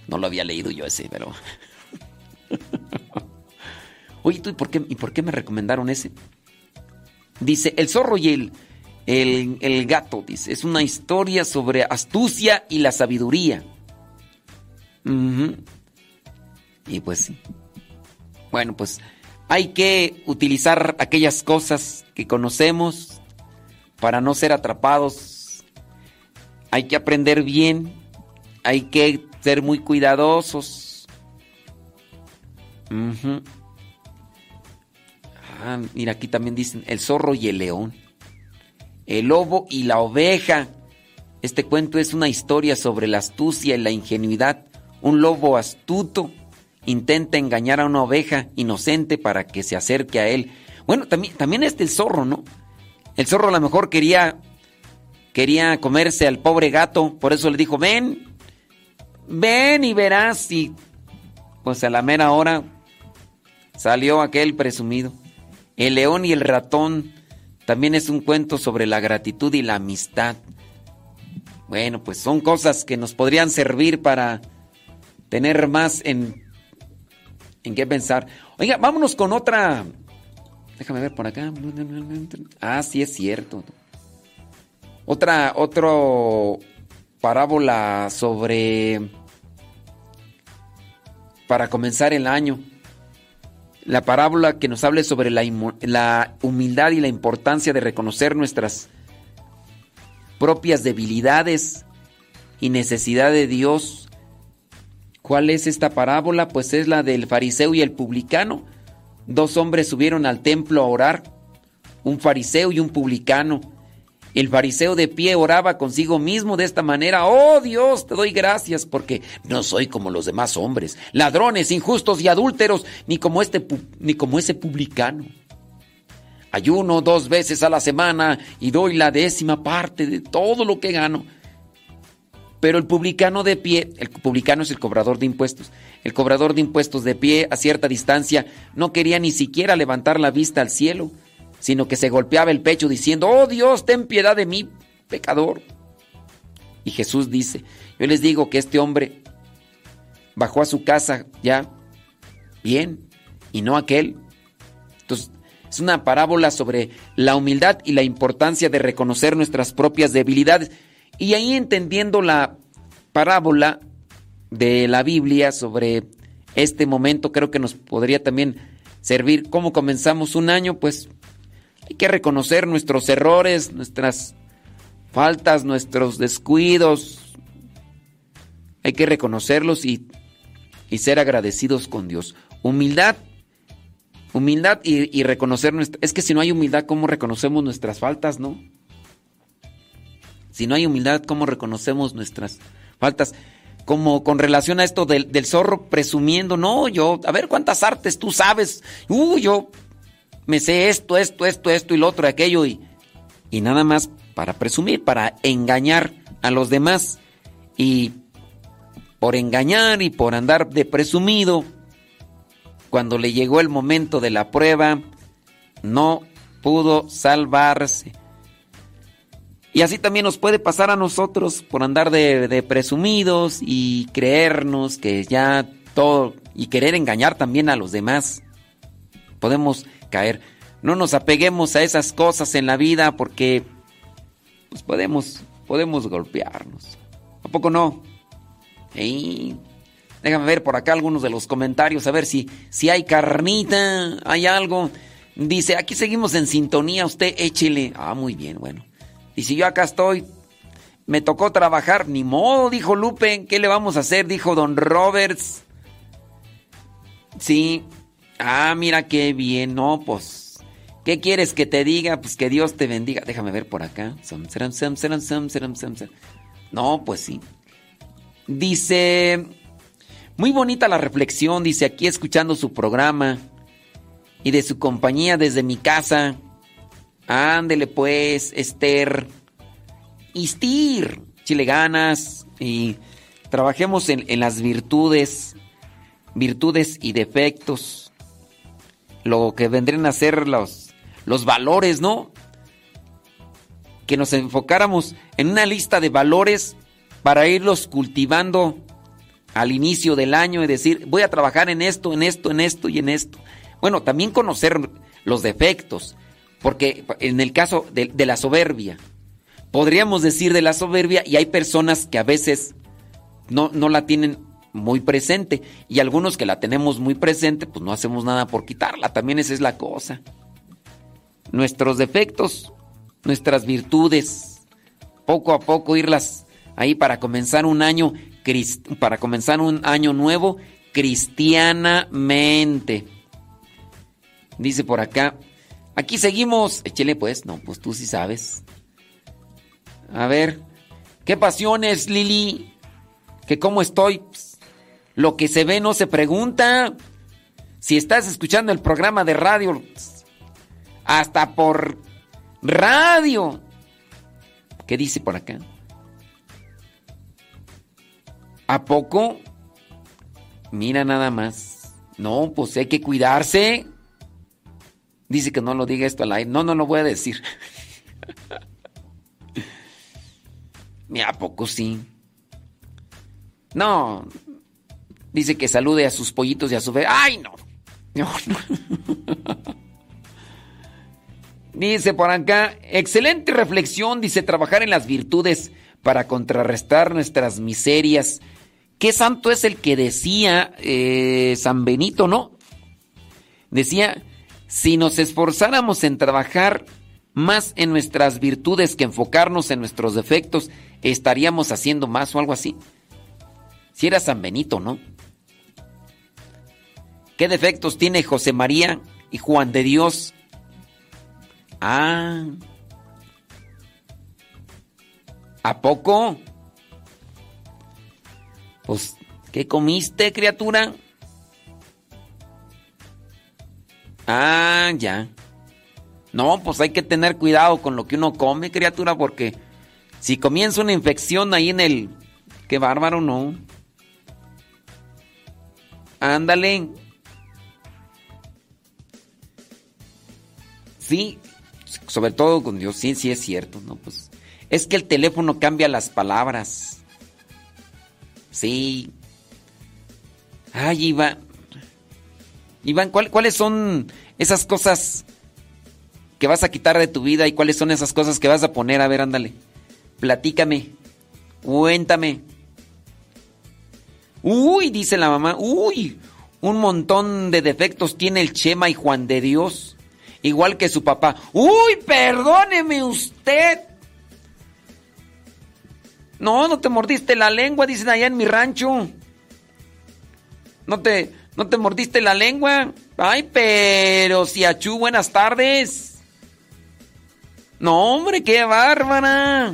No lo había leído yo ese, pero... Oye, ¿tú y por qué, y por qué me recomendaron ese? Dice, el zorro y el, el, gato, dice, es una historia sobre astucia y la sabiduría. Y pues sí. Bueno, pues hay que utilizar aquellas cosas que conocemos para no ser atrapados. Hay que aprender bien. Hay que ser muy cuidadosos. Ah, mira, aquí también dicen el zorro y el león. El lobo y la oveja. Este cuento es una historia sobre la astucia y la ingenuidad. Un lobo astuto intenta engañar a una oveja inocente para que se acerque a él. Bueno, también, también este el zorro, ¿no? El zorro a lo mejor quería, quería comerse al pobre gato, por eso le dijo, ven, ven y verás. Y pues a la mera hora salió aquel presumido. El león y el ratón también es un cuento sobre la gratitud y la amistad. Bueno, pues son cosas que nos podrían servir para tener más en, en qué pensar. Oiga, vámonos con otra. Déjame ver por acá. Ah, sí es cierto. Otra, parábola sobre para comenzar el año la parábola que nos hable sobre la, la humildad y la importancia de reconocer nuestras propias debilidades y necesidad de Dios. ¿Cuál es esta parábola? Pues es la del fariseo y el publicano. Dos hombres subieron al templo a orar, un fariseo y un publicano. El fariseo de pie oraba consigo mismo de esta manera, oh Dios, te doy gracias porque no soy como los demás hombres, ladrones, injustos y adúlteros, ni como este ni como ese publicano. Ayuno dos veces a la semana y doy la décima parte de todo lo que gano. Pero el publicano de pie, el publicano es el cobrador de impuestos, el cobrador de impuestos de pie a cierta distancia no quería ni siquiera levantar la vista al cielo sino que se golpeaba el pecho diciendo, oh Dios, ten piedad de mí, pecador. Y Jesús dice, yo les digo que este hombre bajó a su casa ya bien y no aquel. Entonces, es una parábola sobre la humildad y la importancia de reconocer nuestras propias debilidades. Y ahí entendiendo la parábola de la Biblia sobre este momento, creo que nos podría también servir. ¿Cómo comenzamos un año? Pues hay que reconocer nuestros errores, nuestras faltas, nuestros descuidos. Hay que reconocerlos y, ser agradecidos con Dios. Humildad, humildad y, reconocer nuestra... Es que si no hay humildad, ¿cómo reconocemos nuestras faltas, no? Si no hay humildad, ¿cómo reconocemos nuestras faltas? Como con relación a esto del, zorro presumiendo, no, yo, a ver cuántas artes tú sabes. Uh, yo me sé esto, esto, esto, esto y lo otro, aquello y, y nada más para presumir, para engañar a los demás. Y por engañar y por andar de presumido, cuando le llegó el momento de la prueba, no pudo salvarse. Y así también nos puede pasar a nosotros por andar de, presumidos y creernos que ya todo y querer engañar también a los demás. Podemos caer. No nos apeguemos a esas cosas en la vida porque pues podemos, podemos golpearnos. ¿A poco no? Déjame ver por acá algunos de los comentarios, a ver si, si hay carnita, hay algo. Dice, aquí seguimos en sintonía, usted échele. Ah, muy bien, bueno. Dice, yo acá estoy, me tocó trabajar, ni modo, dijo Lupe, ¿qué le vamos a hacer? Dijo Don Roberts. Sí, Ah, mira qué bien. No, pues. ¿Qué quieres que te diga? Pues que Dios te bendiga. Déjame ver por acá. No, pues sí. Dice. Muy bonita la reflexión, dice aquí escuchando su programa y de su compañía desde mi casa. Ándele pues, Esther. Istir. Chile ganas y trabajemos en, en las virtudes, virtudes y defectos lo que vendrían a ser los, los valores, ¿no? Que nos enfocáramos en una lista de valores para irlos cultivando al inicio del año y decir, voy a trabajar en esto, en esto, en esto y en esto. Bueno, también conocer los defectos, porque en el caso de, la soberbia, podríamos decir de la soberbia y hay personas que a veces no, no la tienen muy presente. Y algunos que la tenemos muy presente, pues no hacemos nada por quitarla. También esa es la cosa. Nuestros defectos, nuestras virtudes, poco a poco irlas ahí para comenzar un año, para comenzar un año nuevo cristianamente. Dice por acá, aquí seguimos. Échele pues, no, pues tú sí sabes. A ver, ¿qué pasiones, Lili? ¿Que cómo estoy? Lo que se ve no se pregunta. Si estás escuchando el programa de radio, hasta por radio. ¿Qué dice por acá? ¿A poco? Mira nada más. No, pues hay que cuidarse. Dice que no lo diga esto al aire. No, no lo voy a decir. ¿a poco sí? No, Dice que salude a sus pollitos y a su fe. ¡Ay, no! No, Dice por acá, excelente reflexión, dice, trabajar en las virtudes para contrarrestar nuestras miserias. ¿Qué santo es el que decía eh, San Benito, no? Decía, si nos esforzáramos en trabajar más en nuestras virtudes que enfocarnos en nuestros defectos, estaríamos haciendo más o algo así. Si era San Benito, ¿no? ¿Qué defectos tiene José María y Juan de Dios? Ah. ¿A poco? Pues, ¿qué comiste, criatura? Ah, ya. No, pues hay que tener cuidado con lo que uno come, criatura, porque si comienza una infección ahí en el... Qué bárbaro, no. Ándale. Sí, sobre todo con Dios, sí, sí es cierto, ¿no? Pues es que el teléfono cambia las palabras. Sí. Ay, Iván. Iván, ¿cuáles son esas cosas que vas a quitar de tu vida y cuáles son esas cosas que vas a poner? A ver, ándale. Platícame. Cuéntame. Uy, dice la mamá. Uy, un montón de defectos tiene el Chema y Juan de Dios. Igual que su papá. Uy, perdóneme usted. No, no te mordiste la lengua, dicen allá en mi rancho. No te, no te mordiste la lengua. Ay, pero si achú, buenas tardes. No, hombre, qué bárbara.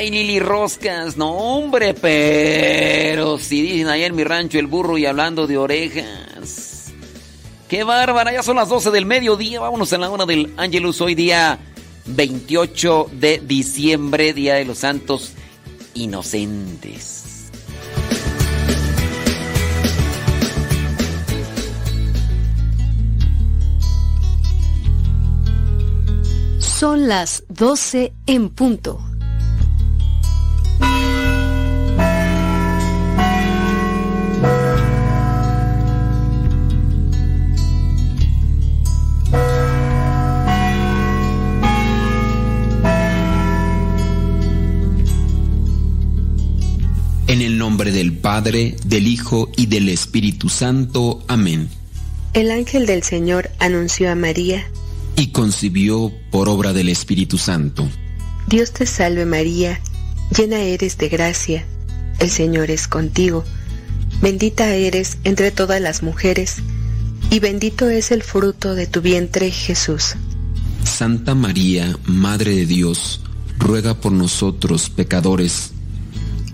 Ay, Lili Roscas, no hombre, pero si dicen allá en mi rancho el burro y hablando de orejas. Qué bárbara, ya son las 12 del mediodía, vámonos a la hora del Angelus, hoy día 28 de diciembre, Día de los Santos Inocentes. Son las 12 en punto. Nombre del Padre, del Hijo y del Espíritu Santo. Amén. El ángel del Señor anunció a María. Y concibió por obra del Espíritu Santo. Dios te salve María, llena eres de gracia, el Señor es contigo. Bendita eres entre todas las mujeres, y bendito es el fruto de tu vientre Jesús. Santa María, Madre de Dios, ruega por nosotros pecadores,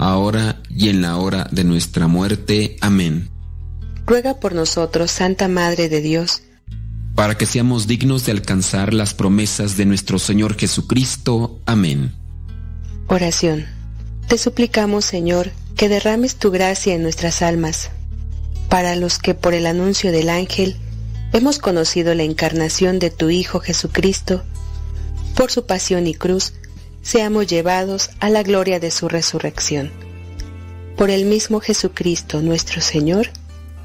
ahora y en la hora de nuestra muerte. Amén. Ruega por nosotros, Santa Madre de Dios, para que seamos dignos de alcanzar las promesas de nuestro Señor Jesucristo. Amén. Oración. Te suplicamos, Señor, que derrames tu gracia en nuestras almas, para los que por el anuncio del ángel hemos conocido la encarnación de tu Hijo Jesucristo, por su pasión y cruz, seamos llevados a la gloria de su resurrección. Por el mismo Jesucristo nuestro Señor.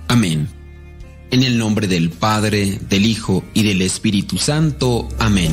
Amén. En el nombre del Padre, del Hijo y del Espíritu Santo. Amén.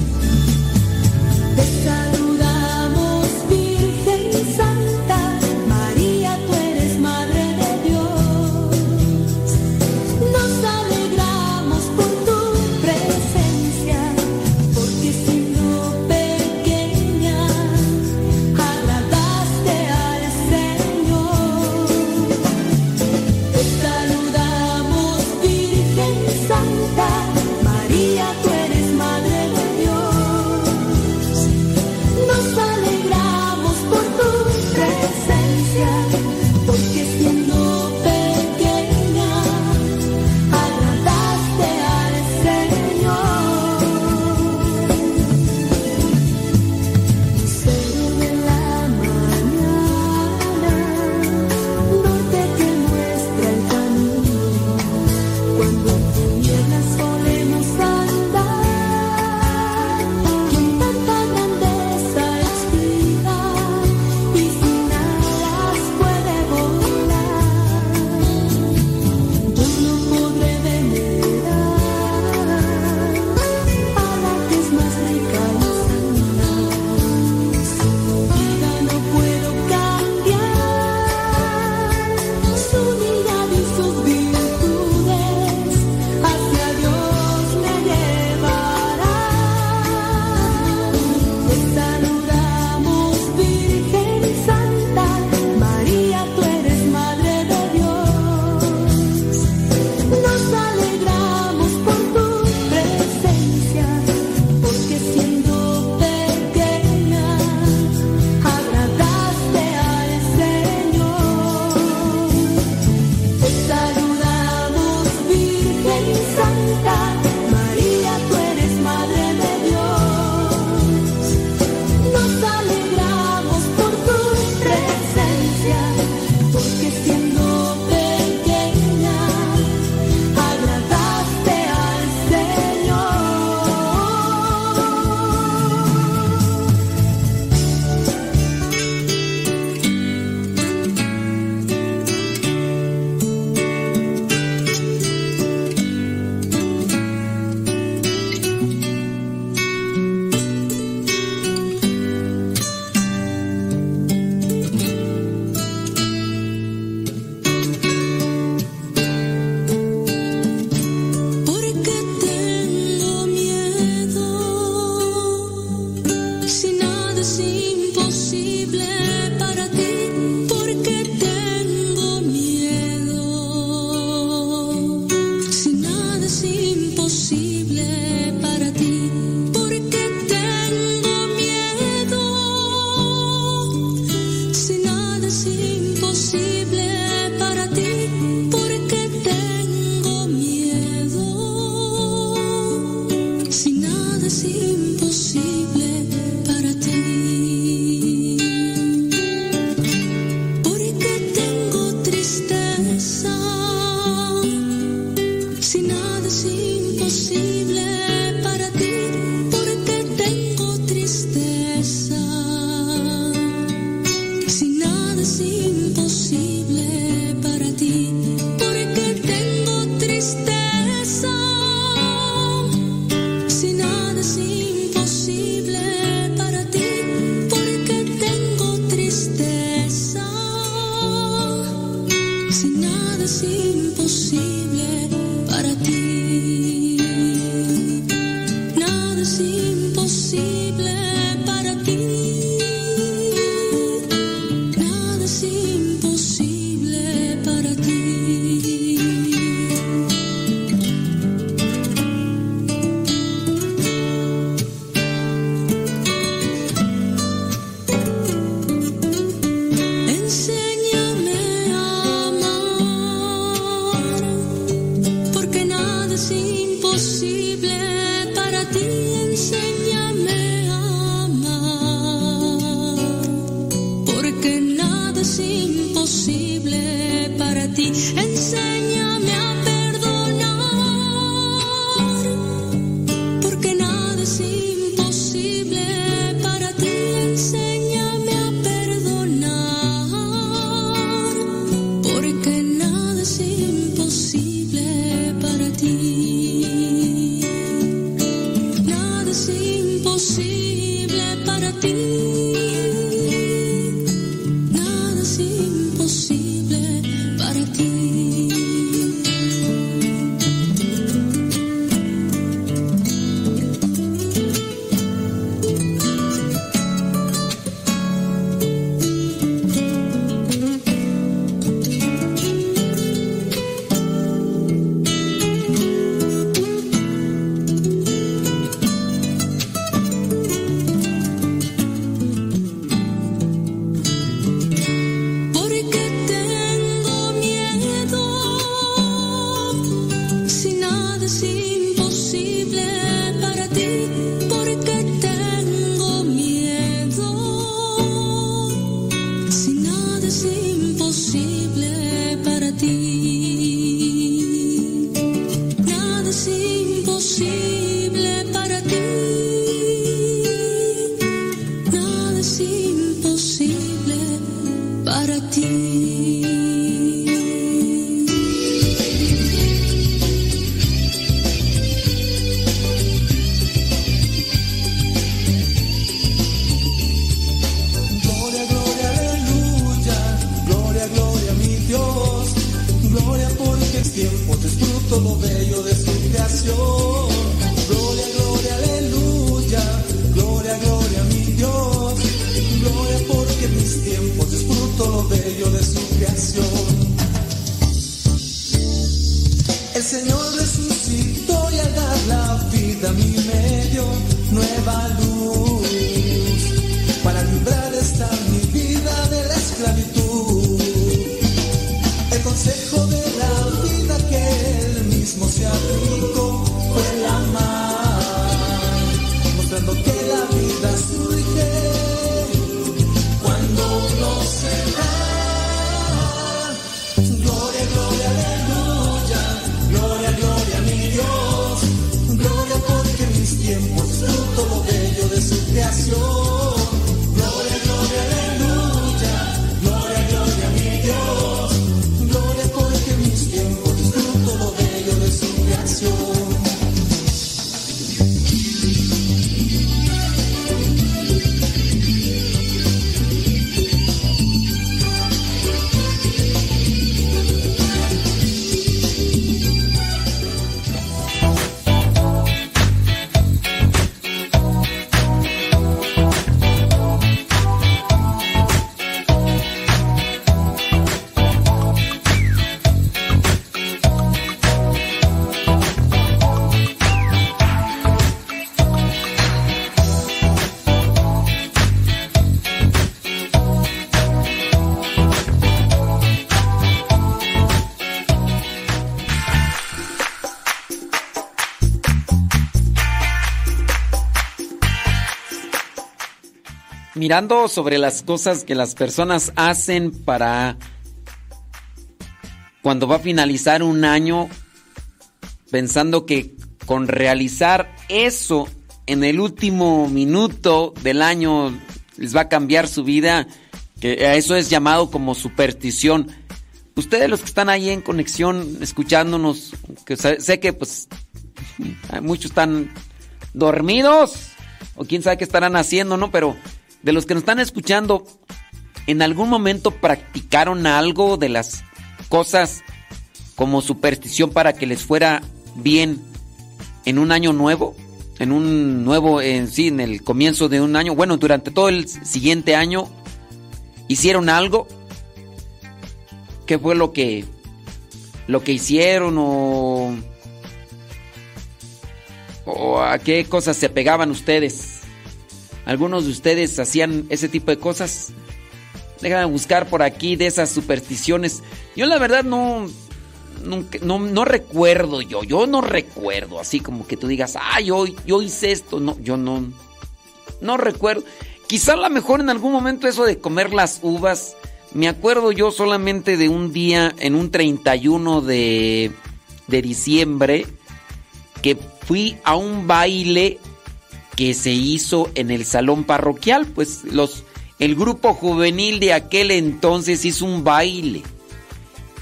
Cuando mirando sobre las cosas que las personas hacen para cuando va a finalizar un año, pensando que con realizar eso en el último minuto del año les va a cambiar su vida, que eso es llamado como superstición. Ustedes los que están ahí en conexión, escuchándonos, sé que pues muchos están dormidos o quién sabe qué estarán haciendo, ¿no? Pero de los que nos están escuchando, ¿en algún momento practicaron algo de las cosas como superstición para que les fuera bien en un año nuevo? En un nuevo, en sí, en el comienzo de un año. Bueno, durante todo el siguiente año, ¿hicieron algo? ¿Qué fue lo que, lo que hicieron o ¿O a qué cosas se pegaban ustedes? ¿Algunos de ustedes hacían ese tipo de cosas? Déjame buscar por aquí de esas supersticiones. Yo la verdad no, no, no, recuerdo yo, yo no recuerdo así como que tú digas, ah, yo, yo hice esto. No, yo no, no recuerdo. Quizá a lo mejor en algún momento eso de comer las uvas, me acuerdo yo solamente de un día en un 31 de, de diciembre que fui a un baile que se hizo en el salón parroquial, pues los el grupo juvenil de aquel entonces hizo un baile.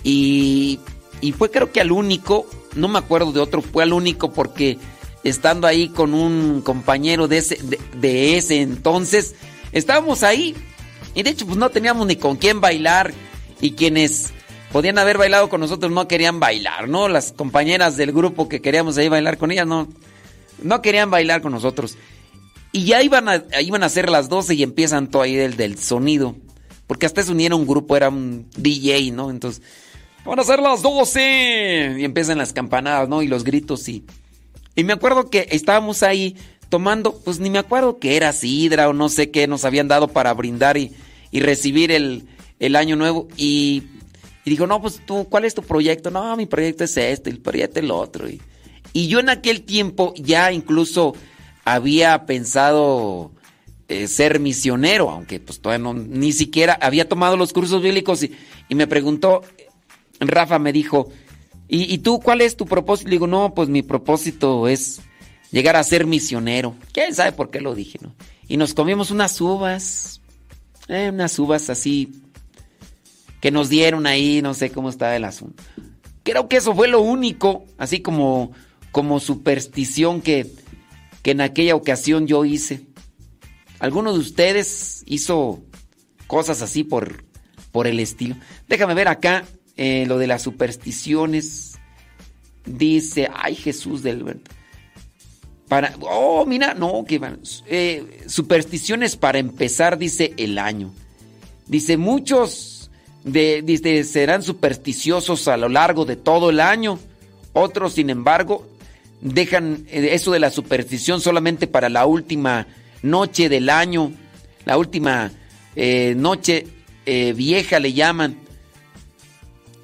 Y, y fue creo que al único, no me acuerdo de otro, fue al único porque estando ahí con un compañero de ese, de ese entonces, estábamos ahí. Y de hecho, pues no teníamos ni con quién bailar. Y quienes podían haber bailado con nosotros, no querían bailar, ¿no? Las compañeras del grupo que queríamos ahí bailar con ellas, no, no querían bailar con nosotros. Y ya iban a, iban a ser las 12 y empiezan todo ahí del, del sonido. Porque hasta se unieron un grupo, era un DJ, ¿no? Entonces, van a ser las 12. Y empiezan las campanadas, ¿no? Y los gritos, y... Y me acuerdo que estábamos ahí tomando, pues ni me acuerdo que era sidra o no sé qué nos habían dado para brindar y, y recibir el, el año nuevo. Y y dijo, no, pues tú, ¿cuál es tu proyecto? No, mi proyecto es este, el proyecto es el otro. Y, yo en aquel tiempo ya incluso había pensado eh, ser misionero, aunque pues todavía no, ni siquiera había tomado los cursos bíblicos y, me preguntó, Rafa me dijo, ¿y, tú cuál es tu propósito? Le digo, no, pues mi propósito es llegar a ser misionero. ¿Quién sabe por qué lo dije, no? Y nos comimos unas uvas, eh, unas uvas así que nos dieron ahí, no sé cómo está el asunto. Creo que eso fue lo único, así como, como superstición que, que en aquella ocasión yo hice. ¿Alguno de ustedes hizo cosas así por, por el estilo? Déjame ver acá eh, lo de las supersticiones. Dice, ay Jesús del... Para, oh, mira, no, que eh, supersticiones para empezar, dice el año. Dice, muchos de, serán supersticiosos a lo largo de todo el año. Otros, sin embargo, dejan eh, eso de la superstición solamente para la última noche del año, la última eh, noche eh, vieja le llaman.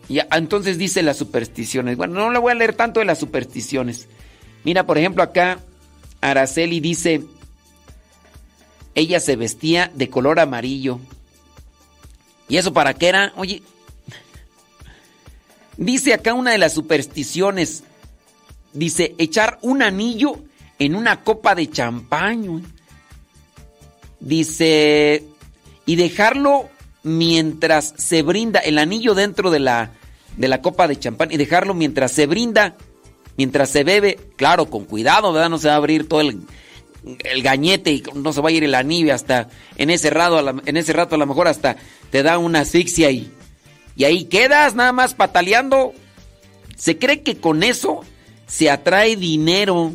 Y entonces dice las supersticiones. Bueno, no le voy a leer tanto de las supersticiones. Mira, por ejemplo, acá Araceli dice, ella se vestía de color amarillo. ¿Y eso para qué era? Oye, dice acá una de las supersticiones, dice echar un anillo en una copa de champaño. Dice, y dejarlo mientras se brinda el anillo dentro de la, de la copa de champán y dejarlo mientras se brinda, mientras se bebe, claro, con cuidado, ¿verdad? No se va a abrir todo el, el gañete y no se va a ir el anillo hasta en ese rato, en ese rato a lo mejor hasta te da una asfixia y, y ahí quedas nada más pataleando. Se cree que con eso se atrae dinero.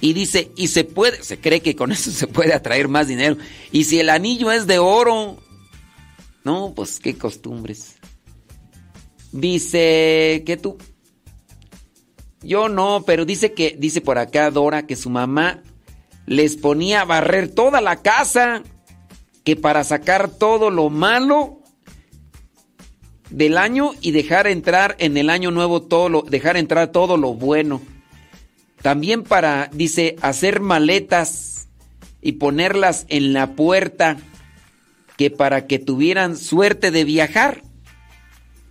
Y dice, y se puede, se cree que con eso se puede atraer más dinero. Y si el anillo es de oro, no, pues qué costumbres. Dice que tú, yo no, pero dice que, dice por acá Dora que su mamá les ponía a barrer toda la casa, que para sacar todo lo malo del año y dejar entrar en el año nuevo todo lo, dejar entrar todo lo bueno. También para, dice, hacer maletas y ponerlas en la puerta que para que tuvieran suerte de viajar.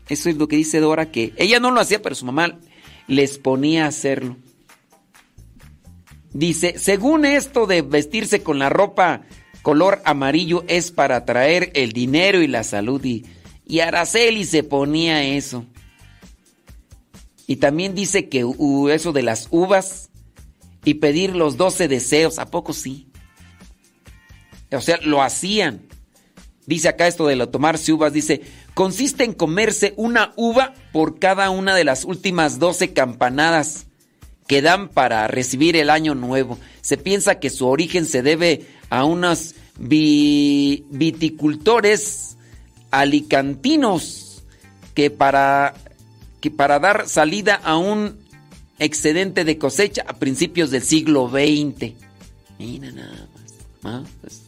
Eso es lo que dice Dora, que ella no lo hacía, pero su mamá les ponía a hacerlo. Dice, según esto de vestirse con la ropa color amarillo es para atraer el dinero y la salud. Y, y Araceli se ponía eso. Y también dice que eso de las uvas y pedir los 12 deseos, ¿a poco sí? O sea, lo hacían. Dice acá esto de lo tomarse uvas, dice, consiste en comerse una uva por cada una de las últimas 12 campanadas que dan para recibir el año nuevo. Se piensa que su origen se debe a unos viticultores alicantinos que para, que para dar salida a un excedente de cosecha a principios del siglo XX. Mira nada más. Pues,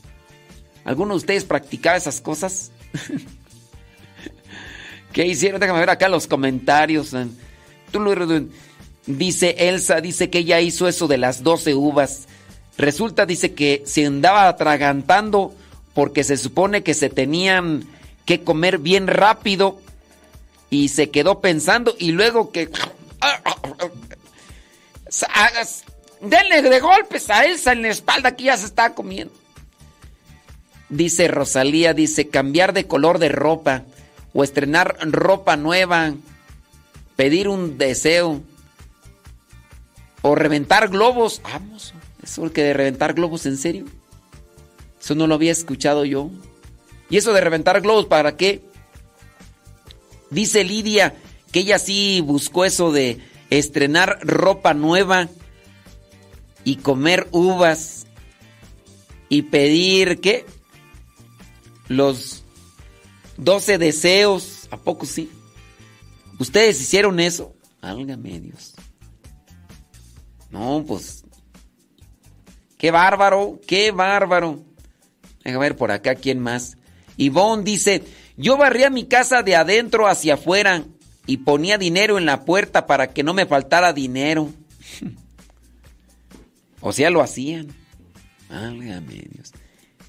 ¿Alguno de ustedes practicaba esas cosas? ¿Qué hicieron? Déjame ver acá los comentarios. Dice Elsa, dice que ella hizo eso de las 12 uvas. Resulta, dice que se andaba atragantando porque se supone que se tenían que comer bien rápido y se quedó pensando y luego que... Denle de golpes a Elsa en la espalda que ya se está comiendo. Dice Rosalía, dice cambiar de color de ropa o estrenar ropa nueva, pedir un deseo o reventar globos. Vamos, eso que de reventar globos en serio. Eso no lo había escuchado yo. ¿Y eso de reventar globos para qué? Dice Lidia que ella sí buscó eso de estrenar ropa nueva y comer uvas y pedir qué? los 12 deseos. ¿A poco sí? ¿Ustedes hicieron eso? Álgame Dios. No, pues. Qué bárbaro, qué bárbaro. a ver por acá quién más. Ivonne dice: Yo barría mi casa de adentro hacia afuera y ponía dinero en la puerta para que no me faltara dinero. o sea, lo hacían. Álgame Dios.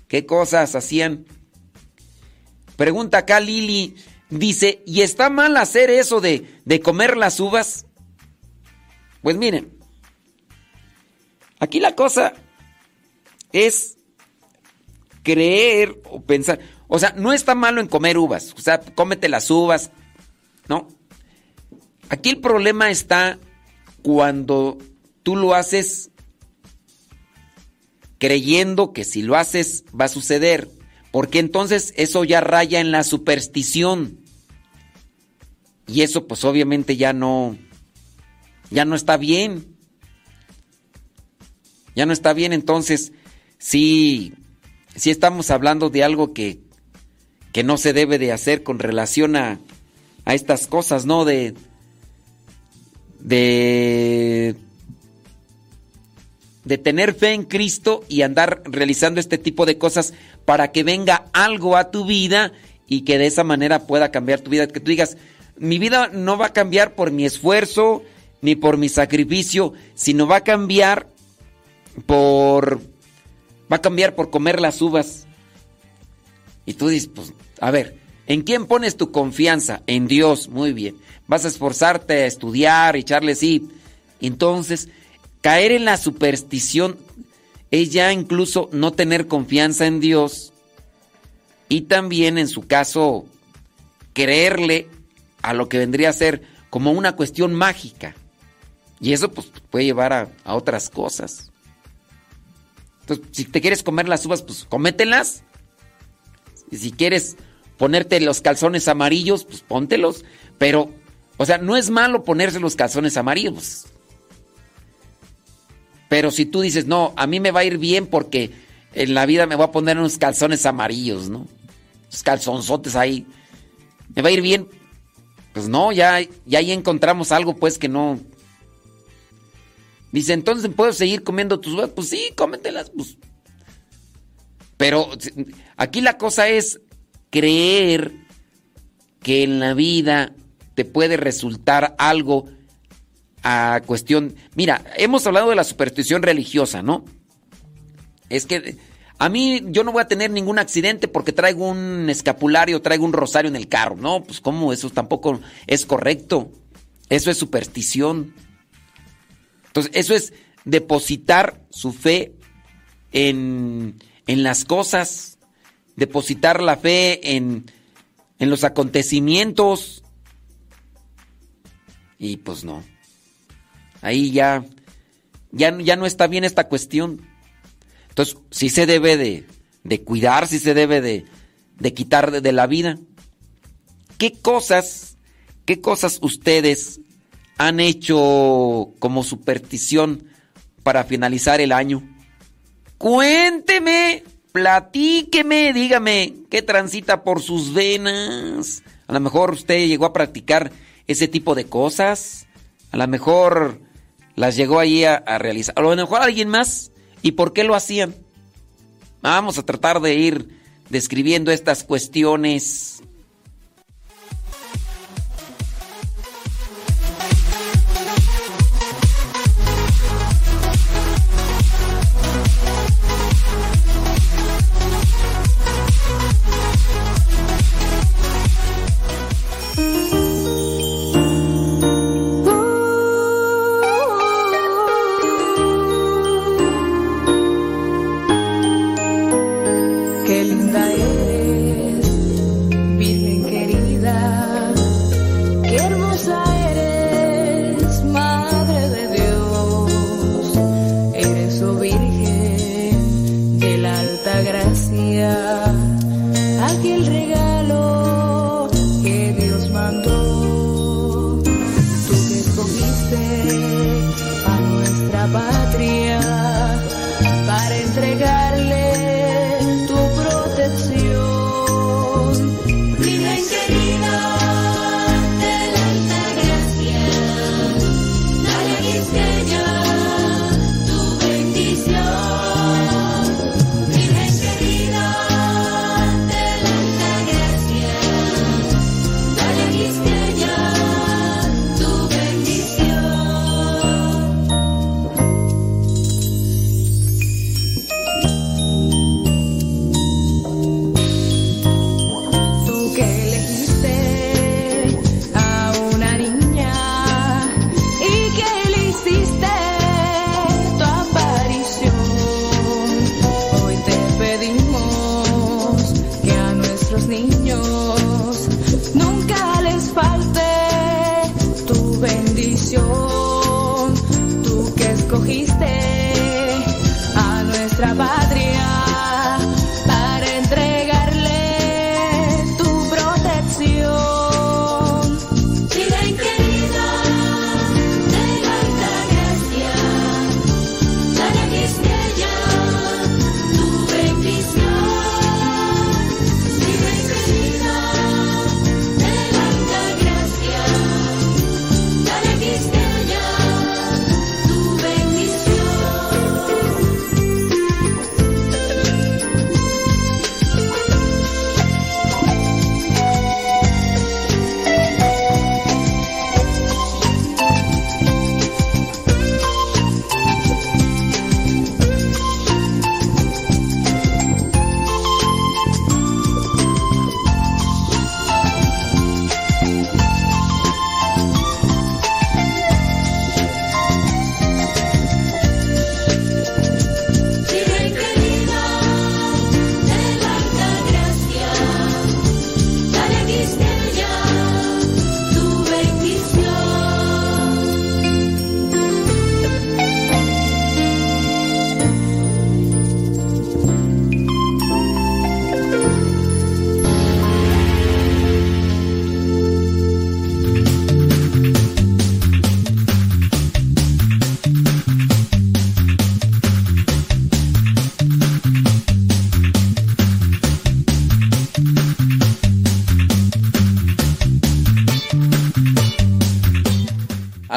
¿Qué cosas hacían? Pregunta acá Lili, dice, ¿y está mal hacer eso de, de comer las uvas? Pues miren, aquí la cosa es creer o pensar, o sea, no está malo en comer uvas, o sea, cómete las uvas, ¿no? Aquí el problema está cuando tú lo haces creyendo que si lo haces va a suceder. Porque entonces eso ya raya en la superstición. Y eso pues obviamente ya no ya no está bien. Ya no está bien, entonces sí sí estamos hablando de algo que que no se debe de hacer con relación a a estas cosas, ¿no? De de de tener fe en Cristo y andar realizando este tipo de cosas para que venga algo a tu vida y que de esa manera pueda cambiar tu vida. Que tú digas, mi vida no va a cambiar por mi esfuerzo ni por mi sacrificio, sino va a cambiar por... va a cambiar por comer las uvas. Y tú dices, pues, a ver, ¿en quién pones tu confianza? En Dios, muy bien. Vas a esforzarte a estudiar, echarle sí. Entonces, Caer en la superstición es ya incluso no tener confianza en Dios y también en su caso creerle a lo que vendría a ser como una cuestión mágica. Y eso pues puede llevar a, otras cosas. Entonces, si te quieres comer las uvas, pues cómetelas. Y si quieres ponerte los calzones amarillos, pues póntelos. Pero, o sea, no es malo ponerse los calzones amarillos. Pero si tú dices, no, a mí me va a ir bien porque en la vida me voy a poner unos calzones amarillos, ¿no? Unos calzonzotes ahí. Me va a ir bien. Pues no, ya, ya ahí encontramos algo pues que no. Dice, entonces puedo seguir comiendo tus uvas. Pues sí, cómetelas, pues. Pero aquí la cosa es creer que en la vida te puede resultar algo a cuestión... Mira, hemos hablado de la superstición religiosa, ¿no? Es que a mí yo no voy a tener ningún accidente porque traigo un escapulario, traigo un rosario en el carro. No, pues cómo, eso tampoco es correcto. Eso es superstición. Entonces, eso es depositar su fe en, en las cosas, depositar la fe en, en los acontecimientos. Y pues no. Ahí ya, ya, ya no está bien esta cuestión. Entonces, sí se debe de, de cuidar, sí se debe de, de quitar de, de la vida. ¿Qué cosas, qué cosas ustedes han hecho como superstición para finalizar el año? Cuénteme, platíqueme, dígame, ¿qué transita por sus venas? A lo mejor usted llegó a practicar ese tipo de cosas. A lo mejor las llegó ahí a, a realizar. A lo mejor alguien más ¿Y por qué lo hacían? Vamos a tratar de ir describiendo estas cuestiones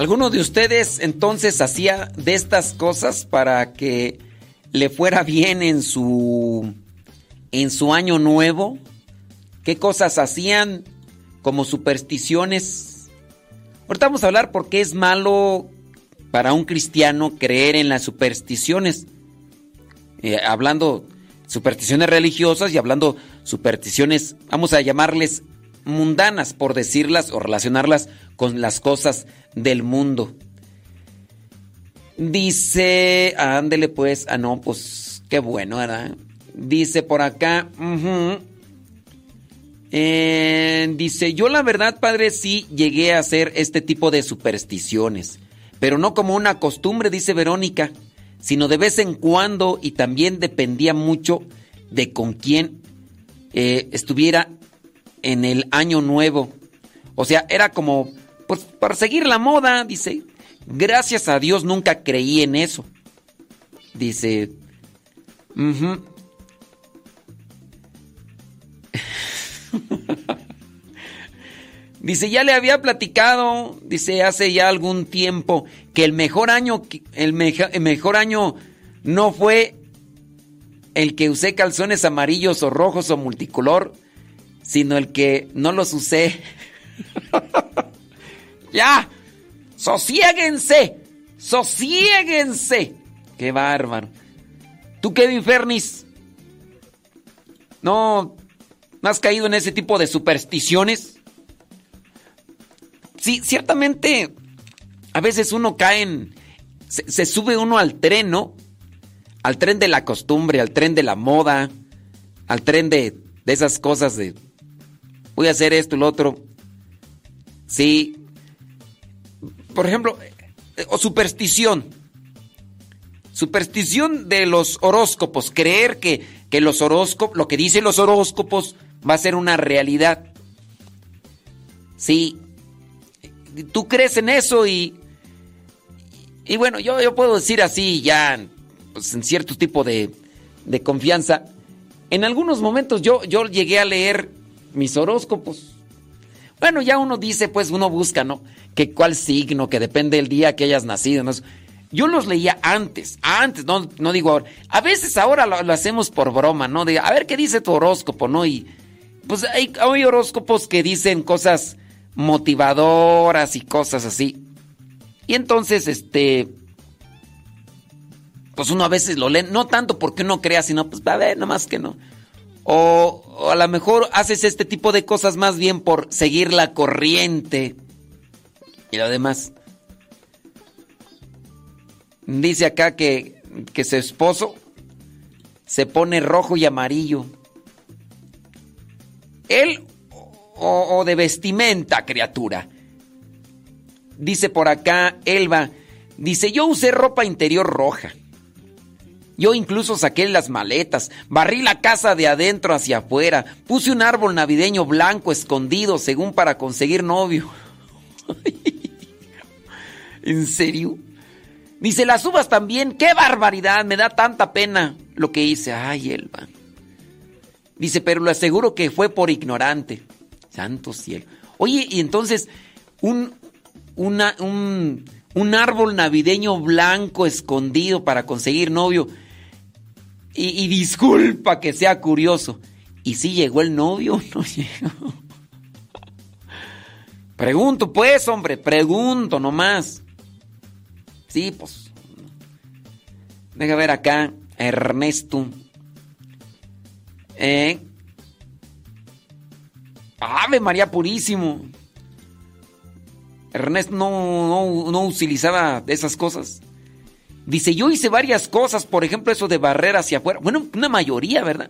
¿Alguno de ustedes entonces hacía de estas cosas para que le fuera bien en su en su año nuevo? ¿Qué cosas hacían como supersticiones? Ahorita vamos a hablar por qué es malo para un cristiano creer en las supersticiones. eh, hablando supersticiones religiosas y hablando supersticiones, vamos a llamarles mundanas, por decirlas o relacionarlas con las cosas del mundo. Dice, ándele pues, ah no, pues qué bueno, ¿verdad? Dice por acá, eh, dice, yo la verdad, padre, sí llegué a hacer este tipo de supersticiones, pero no como una costumbre, dice Verónica, sino de vez en cuando y también dependía mucho de con quién eh, estuviera en el año nuevo. O sea, era como, pues, para seguir la moda, dice. Gracias a Dios nunca creí en eso. Dice, dice, ya le había platicado, dice, hace ya algún tiempo, que el mejor año, el, el mejor año no fue el que usé calzones amarillos o rojos o multicolor, sino el que no los usé. ya, sosiéguense, sosiéguense. Qué bárbaro. ¿Tú, Kevin Fernis? ¿No, ¿No has caído en ese tipo de supersticiones? Sí, ciertamente, a veces uno cae en... Se, sube uno al tren, ¿no? Al tren de la costumbre, al tren de la moda, al tren de, de esas cosas de... Voy a hacer esto lo otro. Sí, por ejemplo, eh, o superstición. Superstición de los horóscopos. Creer que, que los horóscopos, lo que dicen los horóscopos va a ser una realidad. Sí. Tú crees en eso y. Y bueno, yo, yo puedo decir así ya, pues, en cierto tipo de, de confianza. En algunos momentos yo, yo llegué a leer mis horóscopos. Bueno, ya uno dice, pues uno busca, ¿no? Que cuál signo, que depende del día que hayas nacido, ¿no? Yo los leía antes, antes, no, no digo ahora. A veces ahora lo, hacemos por broma, ¿no? De, a ver qué dice tu horóscopo, ¿no? Y pues hay, horóscopos que dicen cosas motivadoras y cosas así. Y entonces, este, pues uno a veces lo lee, no tanto porque uno crea, sino pues a ver, más que no. O, a lo mejor haces este tipo de cosas más bien por seguir la corriente. Y lo demás. Dice acá que, que su esposo se pone rojo y amarillo. Él o, o, de vestimenta, criatura. Dice por acá Elba, dice, yo usé ropa interior roja. Yo incluso saqué las maletas, barrí la casa de adentro hacia afuera, puse un árbol navideño blanco escondido según para conseguir novio. ¿En serio? Dice, las uvas también, qué barbaridad, me da tanta pena lo que hice. Ay, Elba. Dice, pero lo aseguro que fue por ignorante. Santo cielo. Oye, y entonces, un, un, un árbol navideño blanco escondido para conseguir novio. Y, disculpa que sea curioso. ¿Y si llegó el novio no llegó? Pregunto pues, hombre, pregunto nomás. Sí, pues. Deja ver acá, Ernesto. ¿Eh? Ave María Purísimo. Ernesto no, no, no utilizaba esas cosas. Dice, yo hice varias cosas, por ejemplo, eso de barrer hacia afuera. Bueno, una mayoría, ¿verdad?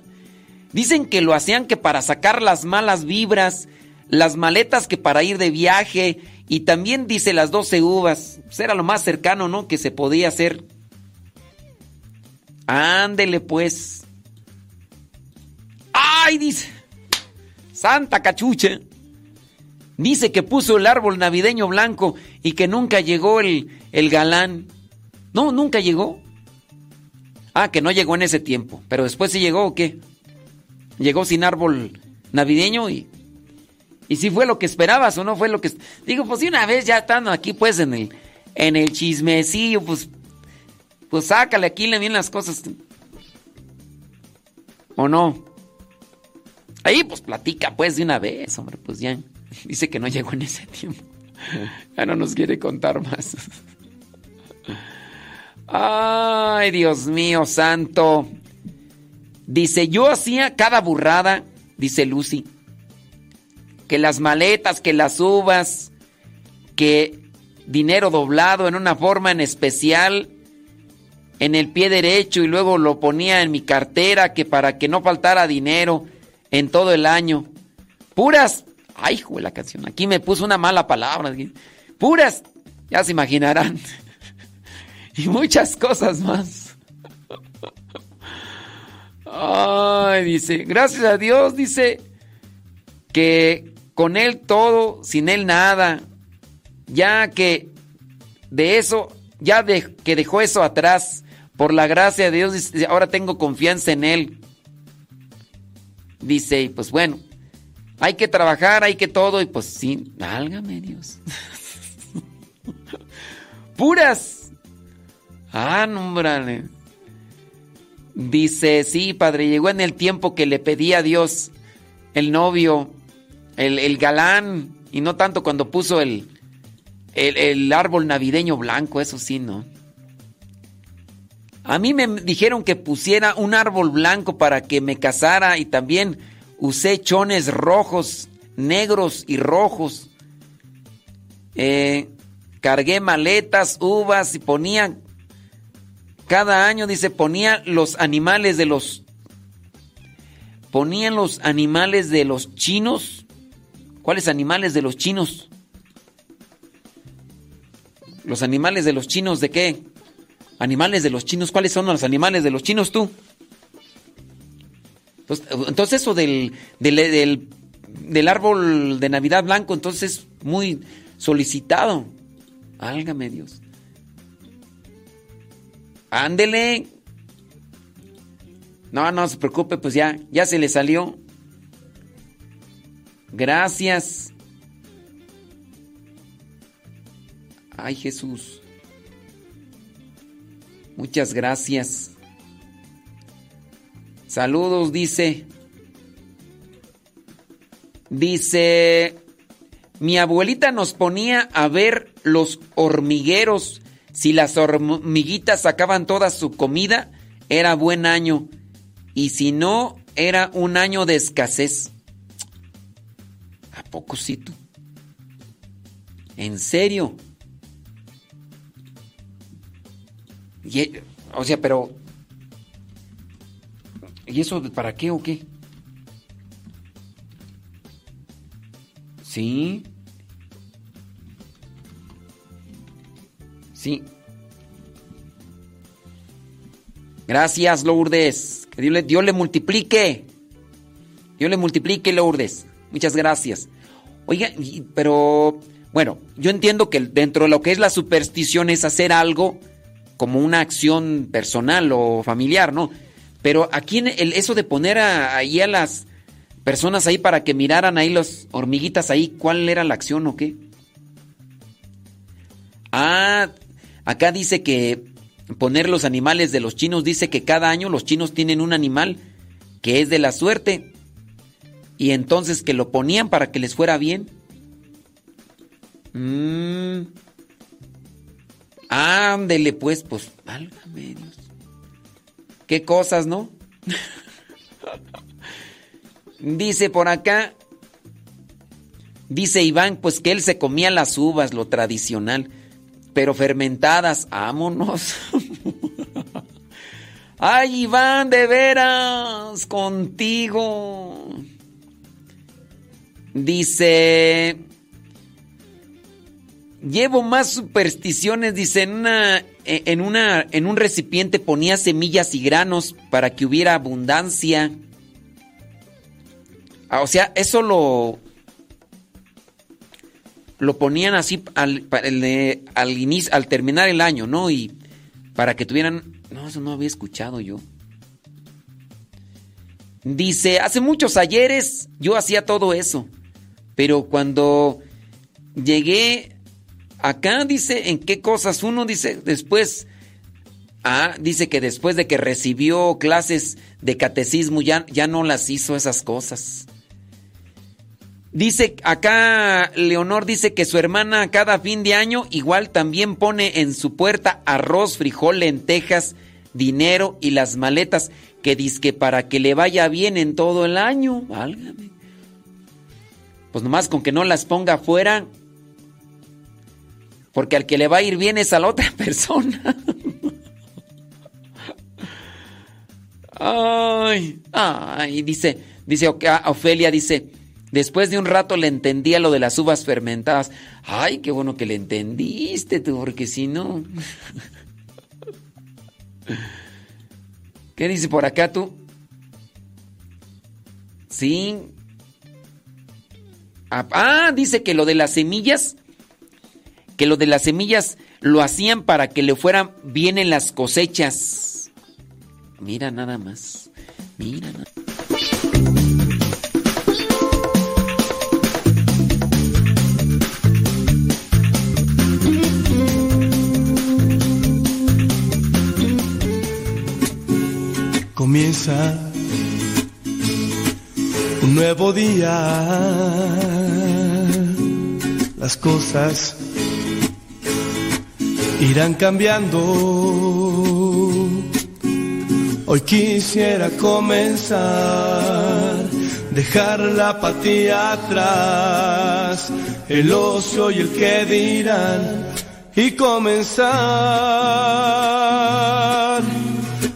Dicen que lo hacían que para sacar las malas vibras, las maletas que para ir de viaje, y también dice las doce uvas. Pues era lo más cercano, ¿no? Que se podía hacer. Ándele pues. ¡Ay! Dice. Santa cachucha. Dice que puso el árbol navideño blanco y que nunca llegó el, el galán. No, nunca llegó. Ah, que no llegó en ese tiempo. Pero después sí llegó o qué? Llegó sin árbol navideño y. Y si fue lo que esperabas o no fue lo que. Digo, pues si una vez ya estando aquí, pues en el, en el chismecillo, pues. Pues sácale aquí le bien las cosas. ¿O no? Ahí pues platica pues de una vez, hombre, pues ya. Dice que no llegó en ese tiempo. Ya no nos quiere contar más. Ay, Dios mío, santo. Dice, yo hacía cada burrada, dice Lucy, que las maletas, que las uvas, que dinero doblado en una forma en especial en el pie derecho y luego lo ponía en mi cartera que para que no faltara dinero en todo el año. Puras, ay, hijo la canción, aquí me puso una mala palabra. Puras, ya se imaginarán. Y muchas cosas más. Ay, dice, gracias a Dios, dice que con Él todo, sin Él nada. Ya que de eso, ya de, que dejó eso atrás, por la gracia de Dios, ahora tengo confianza en Él. Dice, pues bueno, hay que trabajar, hay que todo, y pues sí, válgame Dios. Puras. Ah, no, Dice, sí, padre, llegó en el tiempo que le pedí a Dios el novio, el, galán, y no tanto cuando puso el, el, el, árbol navideño blanco, eso sí, ¿no? A mí me dijeron que pusiera un árbol blanco para que me casara y también usé chones rojos, negros y rojos. Eh, cargué maletas, uvas y ponía cada año, dice, ponía los animales de los... Ponían los animales de los chinos. ¿Cuáles animales de los chinos? Los animales de los chinos de qué? Animales de los chinos. ¿Cuáles son los animales de los chinos tú? Entonces, eso del, del, del, árbol de Navidad blanco, entonces muy solicitado. Álgame Dios. Ándele. No, no se preocupe, pues ya, ya se le salió. Gracias. Ay, Jesús. Muchas gracias. Saludos, dice. Dice, mi abuelita nos ponía a ver los hormigueros si las hormiguitas sacaban toda su comida, era buen año. Y si no, era un año de escasez. ¿A poco sí tú? ¿En serio? o sea, pero... ¿Y eso para qué o qué? Sí. Sí. Gracias, Lourdes. Que Dios le, multiplique. Dios le multiplique, Lourdes. Muchas gracias. Oiga, pero bueno, yo entiendo que dentro de lo que es la superstición es hacer algo como una acción personal o familiar, ¿no? Pero aquí el, eso de poner ahí a las personas ahí para que miraran ahí las hormiguitas ahí, ¿cuál era la acción o qué? Ah, Acá dice que poner los animales de los chinos, dice que cada año los chinos tienen un animal que es de la suerte. Y entonces que lo ponían para que les fuera bien. Mmm. Ándele pues, pues, válgame Dios. Qué cosas, ¿no? dice por acá, dice Iván, pues que él se comía las uvas, lo tradicional pero fermentadas. ¡Vámonos! ¡Ay, Iván, de veras! Contigo. Dice. Llevo más supersticiones, dice, en una, en una, en un recipiente ponía semillas y granos para que hubiera abundancia. Ah, o sea, eso lo, lo ponían así al, al, inicio, al terminar el año, ¿no? Y para que tuvieran... No, eso no había escuchado yo. Dice, hace muchos ayeres yo hacía todo eso, pero cuando llegué acá, dice, ¿en qué cosas? Uno dice, después, ah, dice que después de que recibió clases de catecismo ya, ya no las hizo esas cosas. Dice acá, Leonor dice que su hermana cada fin de año igual también pone en su puerta arroz, frijol, lentejas, dinero y las maletas que que para que le vaya bien en todo el año. Válgame. Pues nomás con que no las ponga afuera. Porque al que le va a ir bien es a la otra persona. ay, ay, dice, dice Ofelia, dice, después de un rato le entendía lo de las uvas fermentadas. Ay, qué bueno que le entendiste tú, porque si no... ¿Qué dice por acá tú? Sí. Ah, ah, dice que lo de las semillas, que lo de las semillas lo hacían para que le fueran bien en las cosechas. Mira nada más. Mira nada. Comienza un nuevo día. Las cosas irán cambiando. Hoy quisiera comenzar, dejar la apatía atrás, el ocio y el que dirán, y comenzar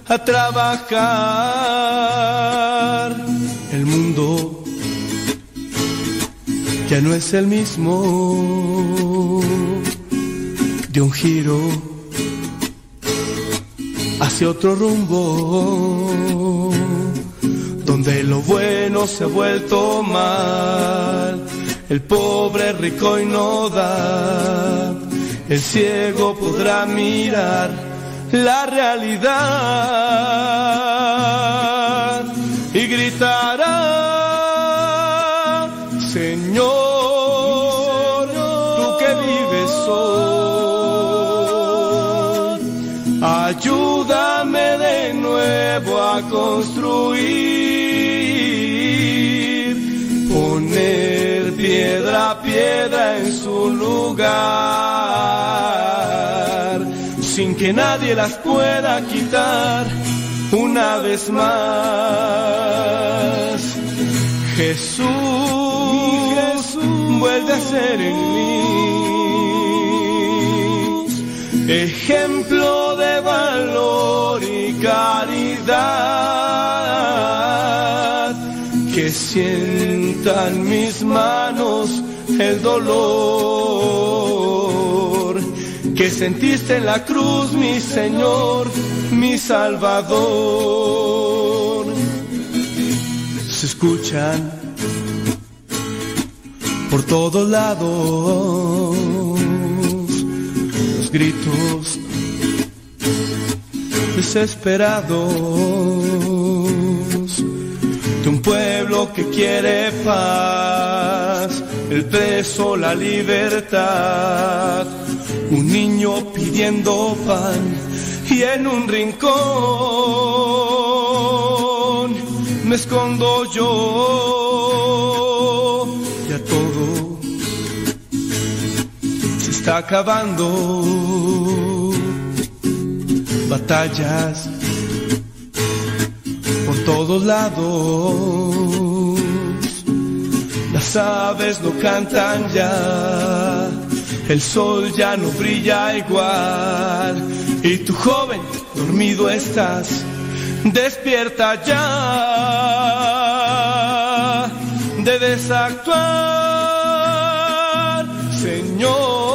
a trabajar. El mundo ya no es el mismo. De un giro hacia otro rumbo, donde lo bueno se ha vuelto mal, el pobre rico y no da, el ciego podrá mirar la realidad y gritará, Señor, tú que vives hoy, ayúdame de nuevo a construir, poner piedra piedra en su lugar sin que nadie las pueda quitar. Una vez más. Jesús, Jesús vuelve a ser en mí ejemplo de valor y caridad que sientan mis manos el dolor que sentiste en la cruz, mi Señor, mi Salvador. Se escuchan por todos lados los gritos desesperados de un pueblo que quiere paz, el preso, la libertad un niño pidiendo pan y en un rincón me escondo yo. Ya todo se está acabando. Batallas por todos lados. Las aves no cantan ya el sol ya no brilla igual. Y tu joven dormido estás, despierta ya, debes actuar, Señor,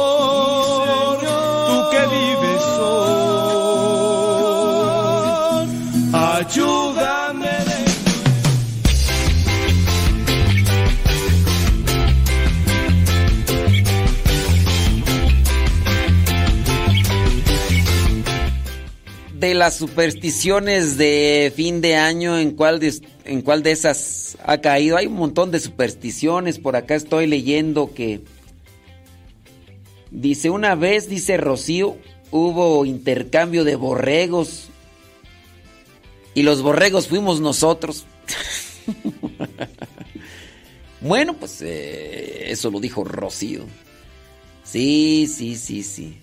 las supersticiones de fin de año, ¿en cuál de, en cuál de esas ha caído? Hay un montón de supersticiones. Por acá estoy leyendo que dice una vez, dice Rocío, hubo intercambio de borregos y los borregos fuimos nosotros. bueno, pues eh, eso lo dijo Rocío. Sí, sí, sí, sí.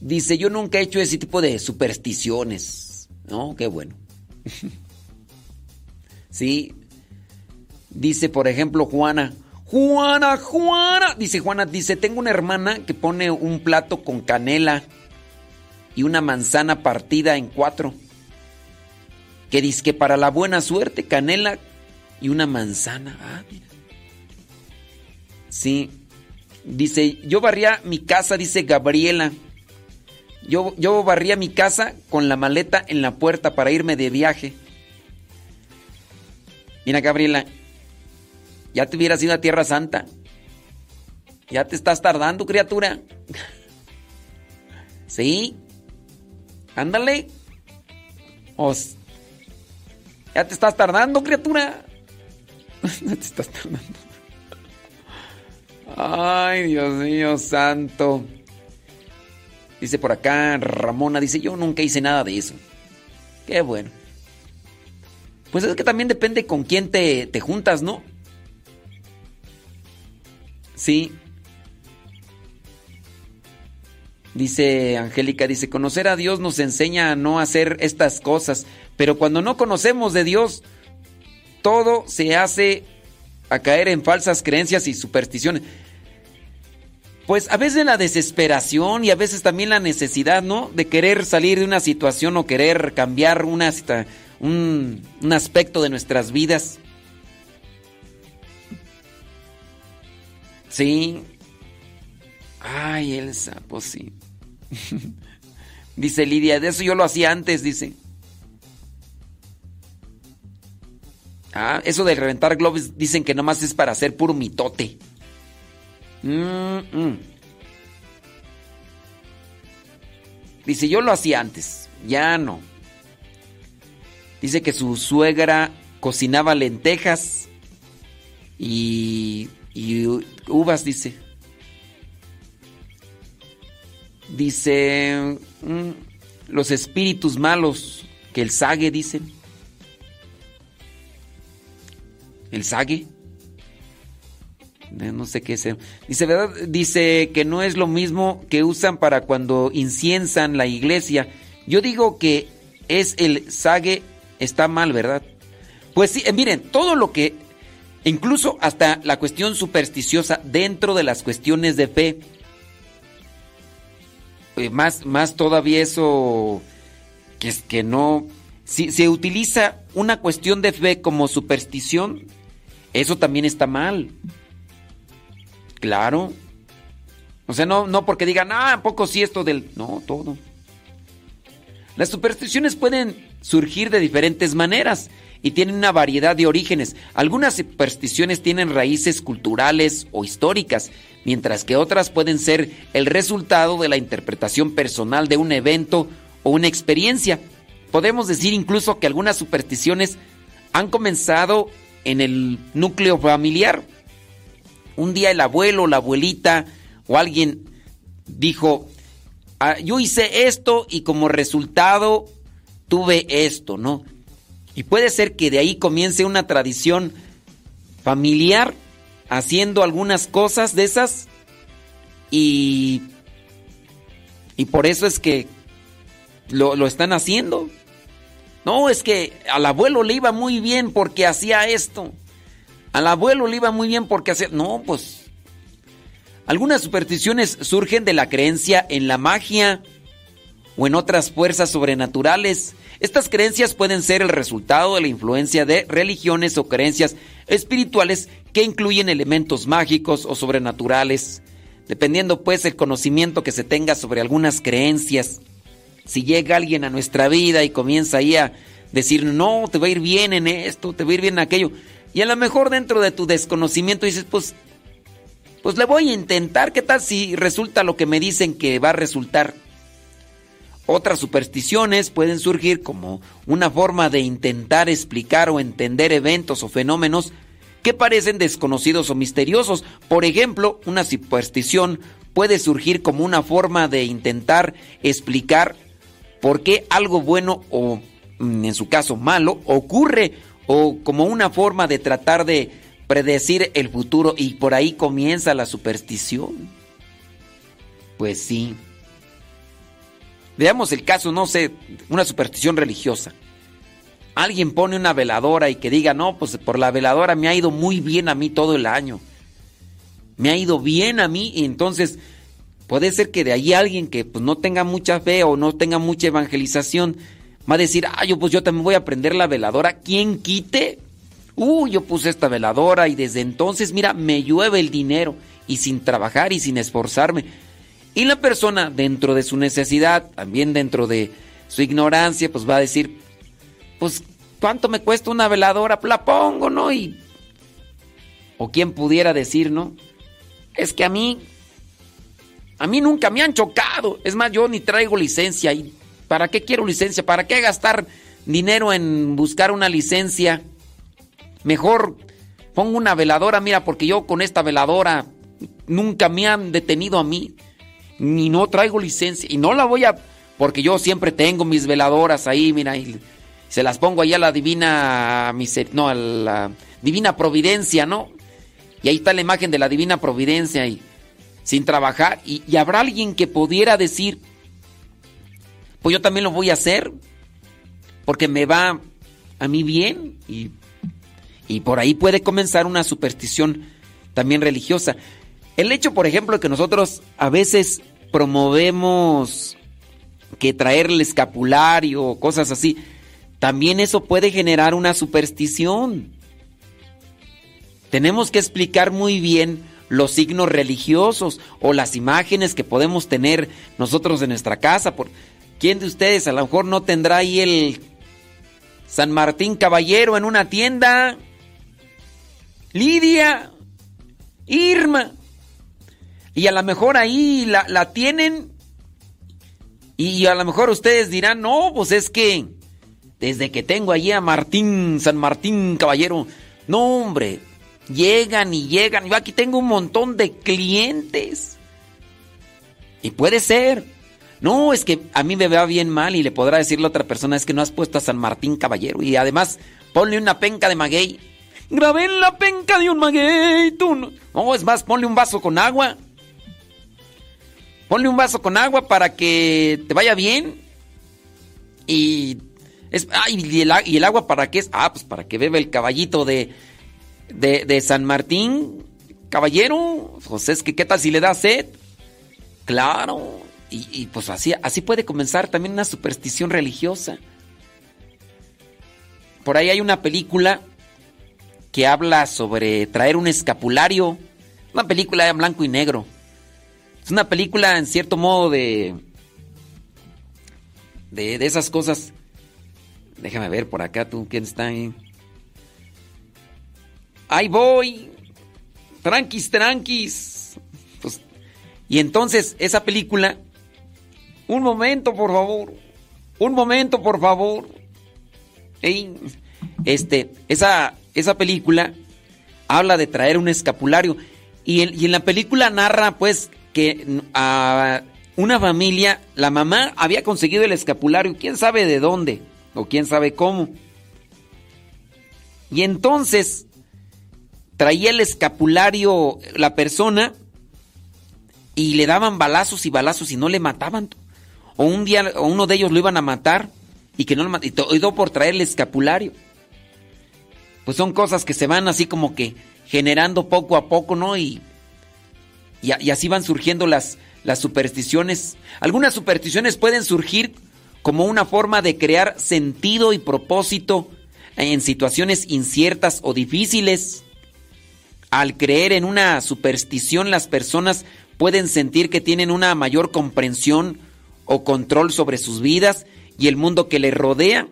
Dice, yo nunca he hecho ese tipo de supersticiones. No, qué bueno. sí. Dice, por ejemplo, Juana. Juana, Juana. Dice Juana, dice, tengo una hermana que pone un plato con canela y una manzana partida en cuatro. Que dice que para la buena suerte, canela y una manzana. Ah, mira. Sí. Dice, yo barría mi casa, dice Gabriela. Yo, yo barría mi casa con la maleta en la puerta para irme de viaje. Mira, Gabriela, ya te hubieras ido a Tierra Santa. Ya te estás tardando, criatura. ¿Sí? Ándale. Os. Ya te estás tardando, criatura. no te estás tardando. Ay, Dios mío, santo. Dice por acá Ramona, dice, yo nunca hice nada de eso. Qué bueno. Pues es que también depende con quién te, te juntas, ¿no? Sí. Dice Angélica, dice, conocer a Dios nos enseña a no hacer estas cosas, pero cuando no conocemos de Dios, todo se hace a caer en falsas creencias y supersticiones. Pues a veces la desesperación y a veces también la necesidad, ¿no? De querer salir de una situación o querer cambiar un, aspecto de nuestras vidas. Sí. Ay, Elsa, pues sí. dice Lidia, de eso yo lo hacía antes, dice. Ah, eso de reventar globos dicen que nomás es para hacer puro mitote. Dice, yo lo hacía antes, ya no. Dice que su suegra cocinaba lentejas y, y uvas, dice. Dice, mm, los espíritus malos, que el sague, dicen. El sague. No sé qué es. Dice, ¿verdad? Dice que no es lo mismo que usan para cuando inciensan la iglesia. Yo digo que es el sague, está mal, ¿verdad? Pues sí, eh, miren, todo lo que, incluso hasta la cuestión supersticiosa dentro de las cuestiones de fe, eh, más, más todavía eso, que es que no, si se utiliza una cuestión de fe como superstición, eso también está mal. Claro. O sea, no, no porque digan, ah, poco sí esto del. No, todo. Las supersticiones pueden surgir de diferentes maneras y tienen una variedad de orígenes. Algunas supersticiones tienen raíces culturales o históricas, mientras que otras pueden ser el resultado de la interpretación personal de un evento o una experiencia. Podemos decir incluso que algunas supersticiones han comenzado en el núcleo familiar. Un día el abuelo, la abuelita o alguien dijo, ah, yo hice esto y como resultado tuve esto, ¿no? Y puede ser que de ahí comience una tradición familiar haciendo algunas cosas de esas y, y por eso es que lo, lo están haciendo. No, es que al abuelo le iba muy bien porque hacía esto. Al abuelo le iba muy bien porque hacía... No, pues... Algunas supersticiones surgen de la creencia en la magia o en otras fuerzas sobrenaturales. Estas creencias pueden ser el resultado de la influencia de religiones o creencias espirituales que incluyen elementos mágicos o sobrenaturales, dependiendo pues el conocimiento que se tenga sobre algunas creencias. Si llega alguien a nuestra vida y comienza ahí a decir, no, te va a ir bien en esto, te va a ir bien en aquello, y a lo mejor dentro de tu desconocimiento dices, pues, pues le voy a intentar, ¿qué tal si resulta lo que me dicen que va a resultar? Otras supersticiones pueden surgir como una forma de intentar explicar o entender eventos o fenómenos que parecen desconocidos o misteriosos. Por ejemplo, una superstición puede surgir como una forma de intentar explicar por qué algo bueno o mm, en su caso malo ocurre o como una forma de tratar de predecir el futuro y por ahí comienza la superstición. Pues sí. veamos el caso, no sé, una superstición religiosa. Alguien pone una veladora y que diga, no, pues por la veladora me ha ido muy bien a mí todo el año. Me ha ido bien a mí y entonces puede ser que de ahí alguien que pues, no tenga mucha fe o no tenga mucha evangelización va a decir, ah, yo pues yo también voy a prender la veladora. ¿Quién quite? Uh, yo puse esta veladora y desde entonces, mira, me llueve el dinero y sin trabajar y sin esforzarme. Y la persona, dentro de su necesidad, también dentro de su ignorancia, pues va a decir, pues, ¿cuánto me cuesta una veladora? La pongo, ¿no? Y... O quien pudiera decir, ¿no? Es que a mí, a mí nunca me han chocado. Es más, yo ni traigo licencia. ¿Y para qué quiero licencia? ¿Para qué gastar dinero en buscar una licencia? Mejor pongo una veladora, mira, porque yo con esta veladora nunca me han detenido a mí. Ni no traigo licencia. Y no la voy a... Porque yo siempre tengo mis veladoras ahí, mira, y se las pongo ahí a la divina... No, la divina providencia, ¿no? Y ahí está la imagen de la divina providencia y sin trabajar. Y habrá alguien que pudiera decir, pues yo también lo voy a hacer porque me va a mí bien y y por ahí puede comenzar una superstición también religiosa. El hecho, por ejemplo, de que nosotros a veces promovemos que traer el escapulario o cosas así, también eso puede generar una superstición. Tenemos que explicar muy bien los signos religiosos o las imágenes que podemos tener nosotros en nuestra casa. Por, ¿Quién de ustedes a lo mejor no tendrá ahí el San Martín Caballero en una tienda? Lidia, Irma. Y a lo mejor ahí la, tienen. Y a lo mejor ustedes dirán, no, pues es que desde que tengo allí a Martín, San Martín Caballero, no hombre, llegan y llegan. Yo aquí tengo un montón de clientes. Y puede ser. No, es que a mí me va bien mal y le podrá decir la otra persona, es que no has puesto a San Martín Caballero. Y además, ponle una penca de maguey. Grabé en la penca de un maguey. Tú no. es más, ponle un vaso con agua. Ponle un vaso con agua para que te vaya bien. Y. Es, ¿y, el, agua para qué es? Ah, pues para que bebe el caballito de, de, San Martín. Caballero. Pues es que, ¿qué tal si le da sed? Claro. Y, pues así, así puede comenzar también una superstición religiosa. Por ahí hay una película que habla sobre traer un escapulario. Una película en blanco y negro. Es una película en cierto modo de, de, de esas cosas. Déjame ver por acá tú, ¿quién está ahí? Ahí voy. Tranquis, tranquis. Pues, y entonces esa película... Un momento, por favor. Un momento, por favor. este, esa, esa película habla de traer un escapulario. Y en, la película narra pues que a una familia, la mamá había conseguido el escapulario, quién sabe de dónde o quién sabe cómo. Y entonces traía el escapulario la persona y le daban balazos y balazos y no le mataban. O un día o uno de ellos lo iban a matar y que no lo y todo por traer el escapulario pues son cosas que se van así como que generando poco a poco, ¿no? Y, y, así van surgiendo las, las supersticiones. Algunas supersticiones pueden surgir como una forma de crear sentido y propósito en situaciones inciertas o difíciles. Al creer en una superstición, las personas pueden sentir que tienen una mayor comprensión o control sobre sus vidas y el mundo que les rodea.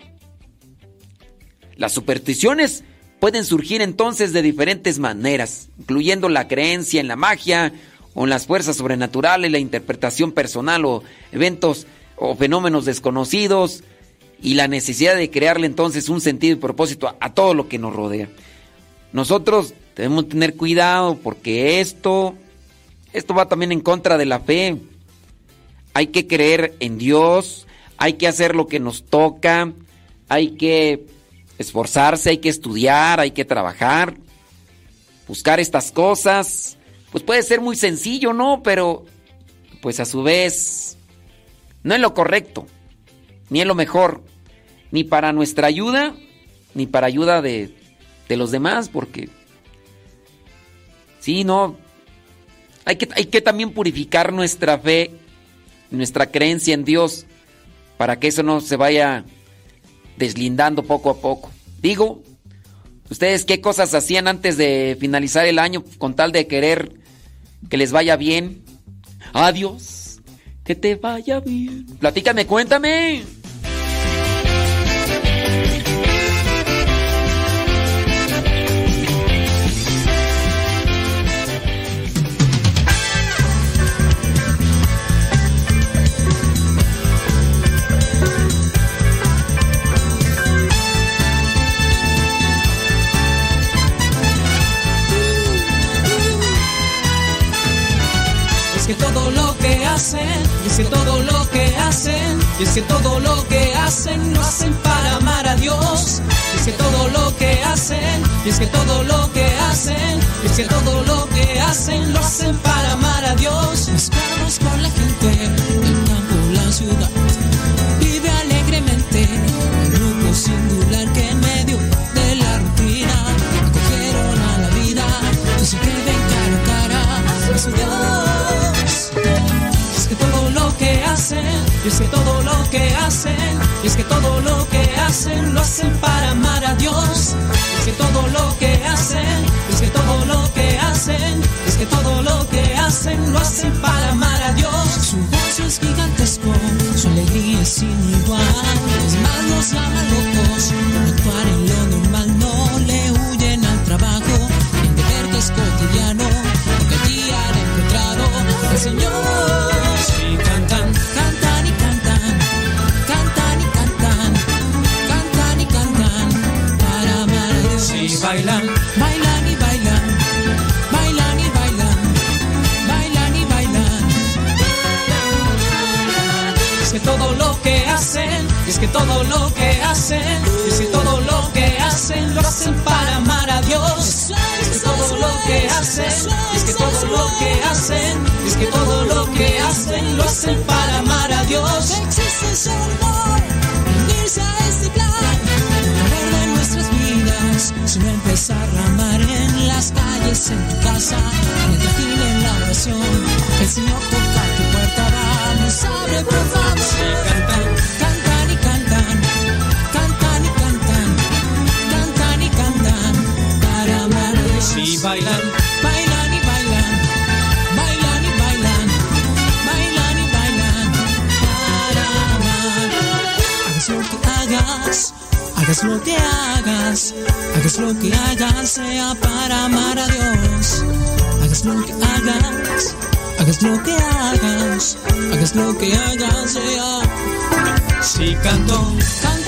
Las supersticiones pueden surgir entonces de diferentes maneras, incluyendo la creencia en la magia o en las fuerzas sobrenaturales, la interpretación personal o eventos o fenómenos desconocidos y la necesidad de crearle entonces un sentido y propósito a, todo lo que nos rodea. Nosotros debemos tener cuidado porque esto esto va también en contra de la fe. Hay que creer en Dios, hay que hacer lo que nos toca, hay que esforzarse, hay que estudiar, hay que trabajar, buscar estas cosas. Pues puede ser muy sencillo, ¿no? Pero, pues a su vez, No es lo correcto, ni es lo mejor, ni para nuestra ayuda, ni para ayuda de, de los demás, porque sí, no, hay que, hay que también purificar nuestra fe, nuestra creencia en Dios, para que eso no se vaya deslindando poco a poco. Digo, ¿ustedes qué cosas hacían antes de finalizar el año con tal de querer que les vaya bien? Adiós, que te vaya bien. Platícame, cuéntame. Que todo lo que hacen, y es que todo lo que hacen lo hacen para amar a Dios. Es que todo lo que hacen, y es que todo lo que hacen, es que todo lo que hacen lo hacen para amar a Dios. Mezclamos con la gente del campo, la ciudad, vive alegremente, un grupo singular que en medio de la rutina acogieron a la vida, se que ven cara a cara a su Dios es que todo lo que hacen, es que todo lo que hacen lo hacen para amar a Dios. Es que todo lo que hacen, es que todo lo que hacen, es que todo lo que hacen lo hacen para amar a Dios. Su voz es gigantesco, su alegría es sin igual. Es más, nos llama locos, no actuar en lo normal, no le huyen al trabajo, en deber que es cotidiano, porque allí han encontrado al Señor. Es que todo lo que hacen, es que todo lo que hacen lo hacen para amar a Dios. Es que todo lo que hacen, es que todo lo que hacen, es que todo lo que hacen lo hacen para amar a Dios. Existe solo, unirse a este plan sino empezar a amar en las calles, en tu casa, en el jardín, en la oración. El Señor toca tu puerta, vamos, abre por favor. Sí, bailan, bailan y bailan, bailan y bailan, bailan y bailan, para amar. Hagas lo que hagas Hagas lo que hagas, hagas lo que hagas, sea para amar a Dios. Hagas lo que hagas, hagas lo que hagas, hagas lo que hagas, sea. Si canto, y canto,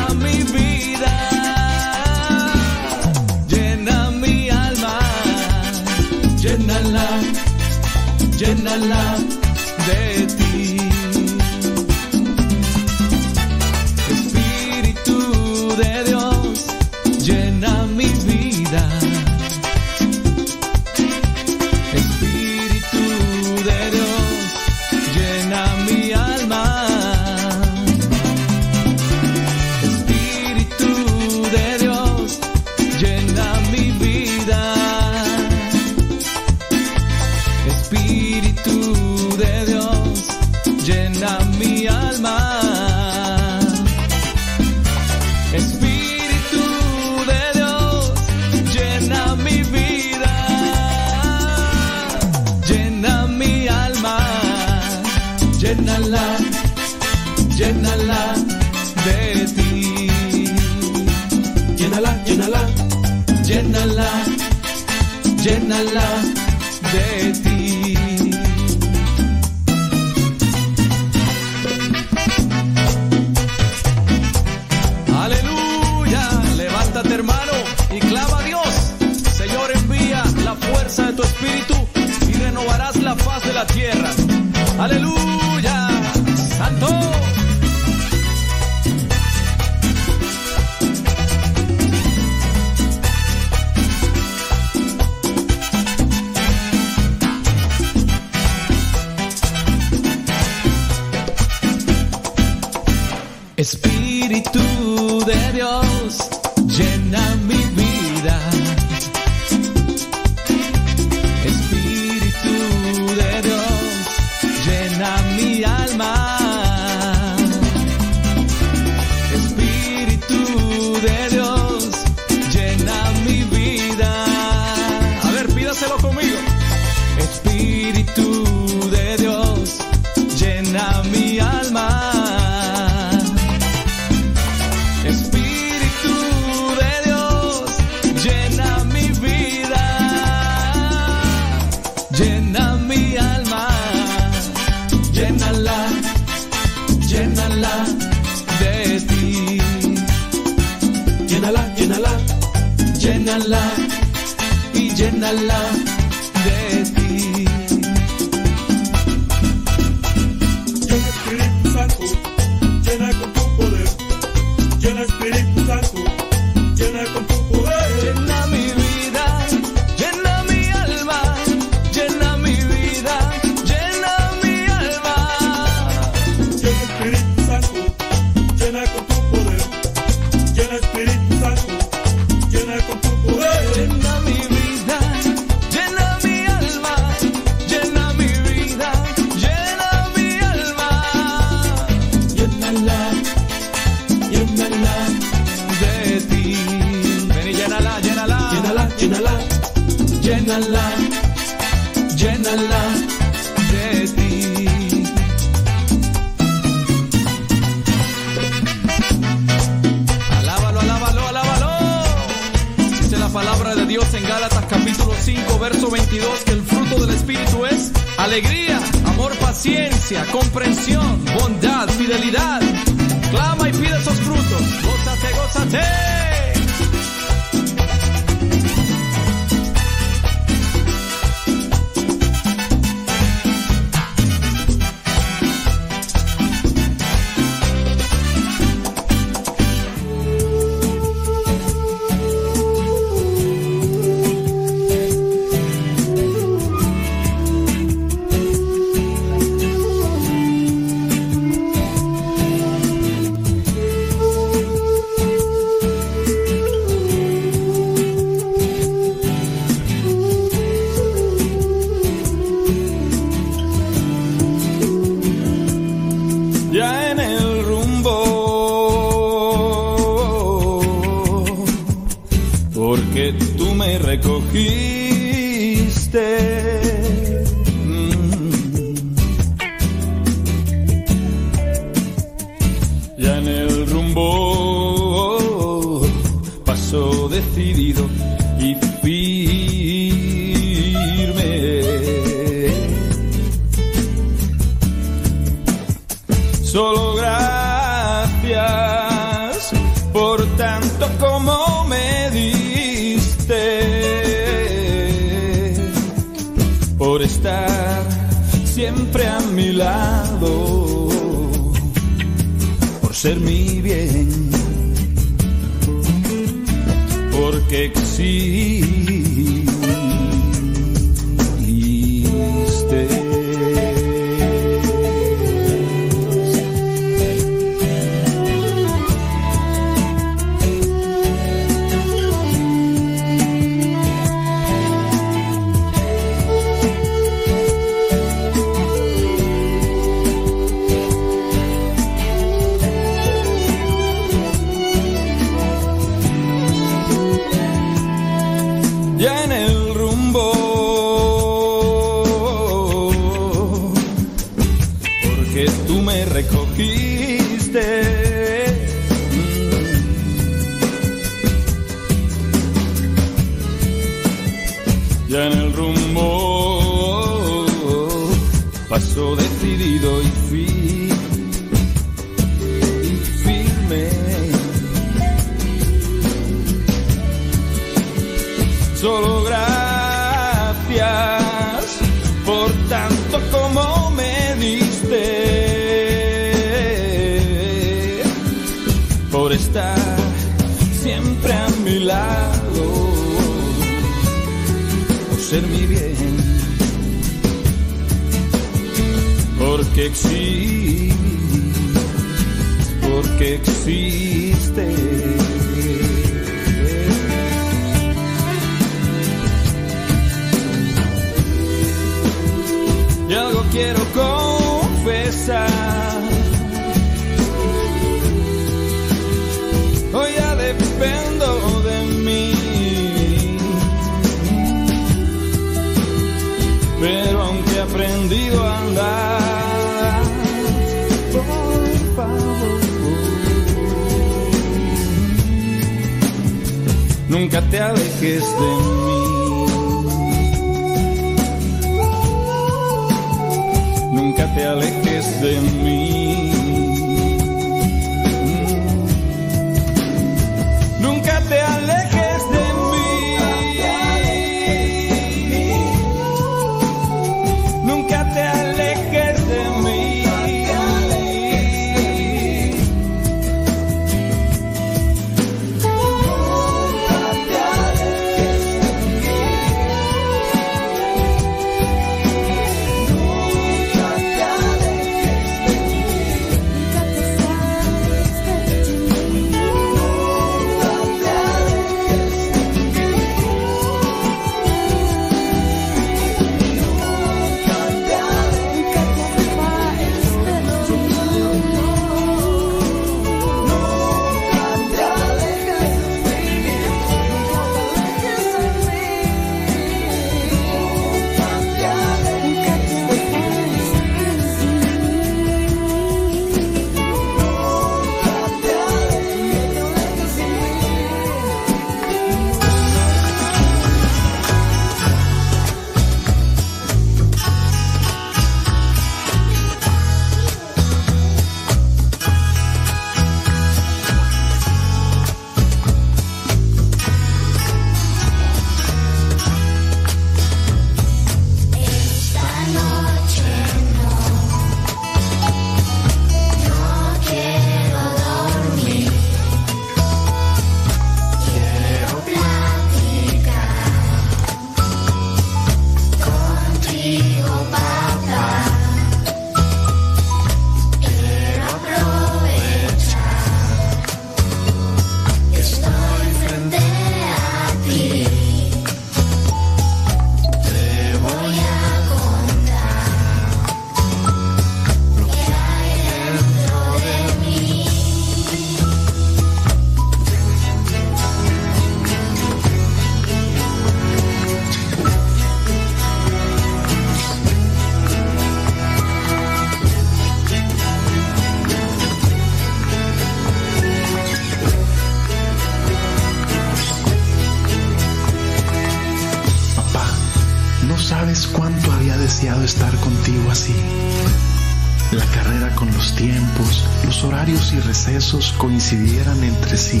coincidieran entre sí.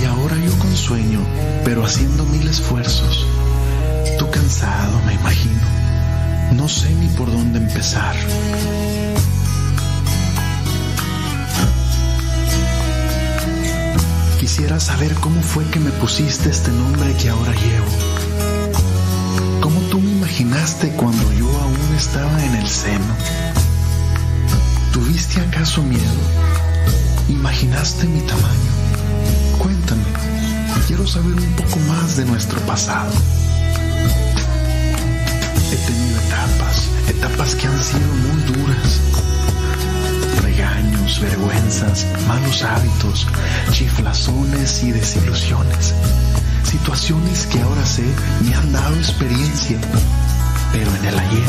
Y ahora yo con sueño, pero haciendo mil esfuerzos. Tú cansado, me imagino. No sé ni por dónde empezar. Quisiera saber cómo fue que me pusiste este nombre que ahora llevo. ¿Cómo tú me imaginaste cuando yo aún estaba en el seno? ¿Tuviste acaso miedo? ¿Imaginaste mi tamaño? Cuéntame, quiero saber un poco más de nuestro pasado. He tenido etapas, etapas que han sido muy duras. Regaños, vergüenzas, malos hábitos, chiflazones y desilusiones. Situaciones que ahora sé me han dado experiencia, pero en el ayer,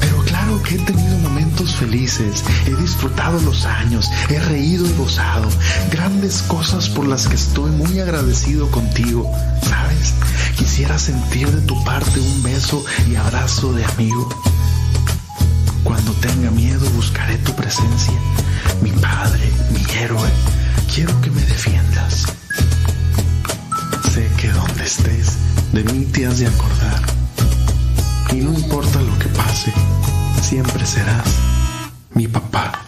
Pero claro que he tenido momentos felices, he disfrutado los años, he reído y gozado, grandes cosas por las que estoy muy agradecido contigo, ¿sabes? Quisiera sentir de tu parte un beso y abrazo de amigo. Cuando tenga miedo buscaré tu presencia, mi padre, mi héroe, quiero que me defiendas. Sé que donde estés, de mí te has de acordar. Y no importa lo que pase, siempre serás mi papá.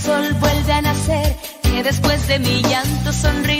sol vuelve a nacer, que después de mi llanto sonríe.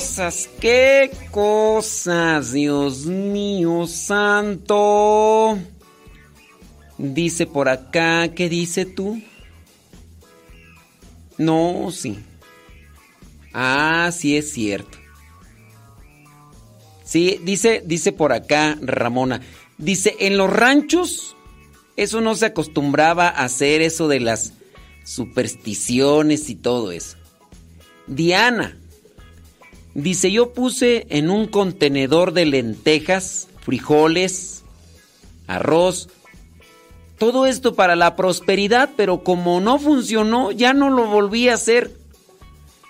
cosas! ¡Qué cosas! Dios mío santo. Dice por acá, ¿qué dice tú? No, sí. Ah, sí es cierto. Sí, dice, dice por acá Ramona. Dice, en los ranchos, eso no se acostumbraba a hacer eso de las supersticiones y todo eso. Diana, dice, yo puse en un contenedor de lentejas, frijoles, arroz, todo esto para la prosperidad, pero como no funcionó, ya no lo volví a hacer.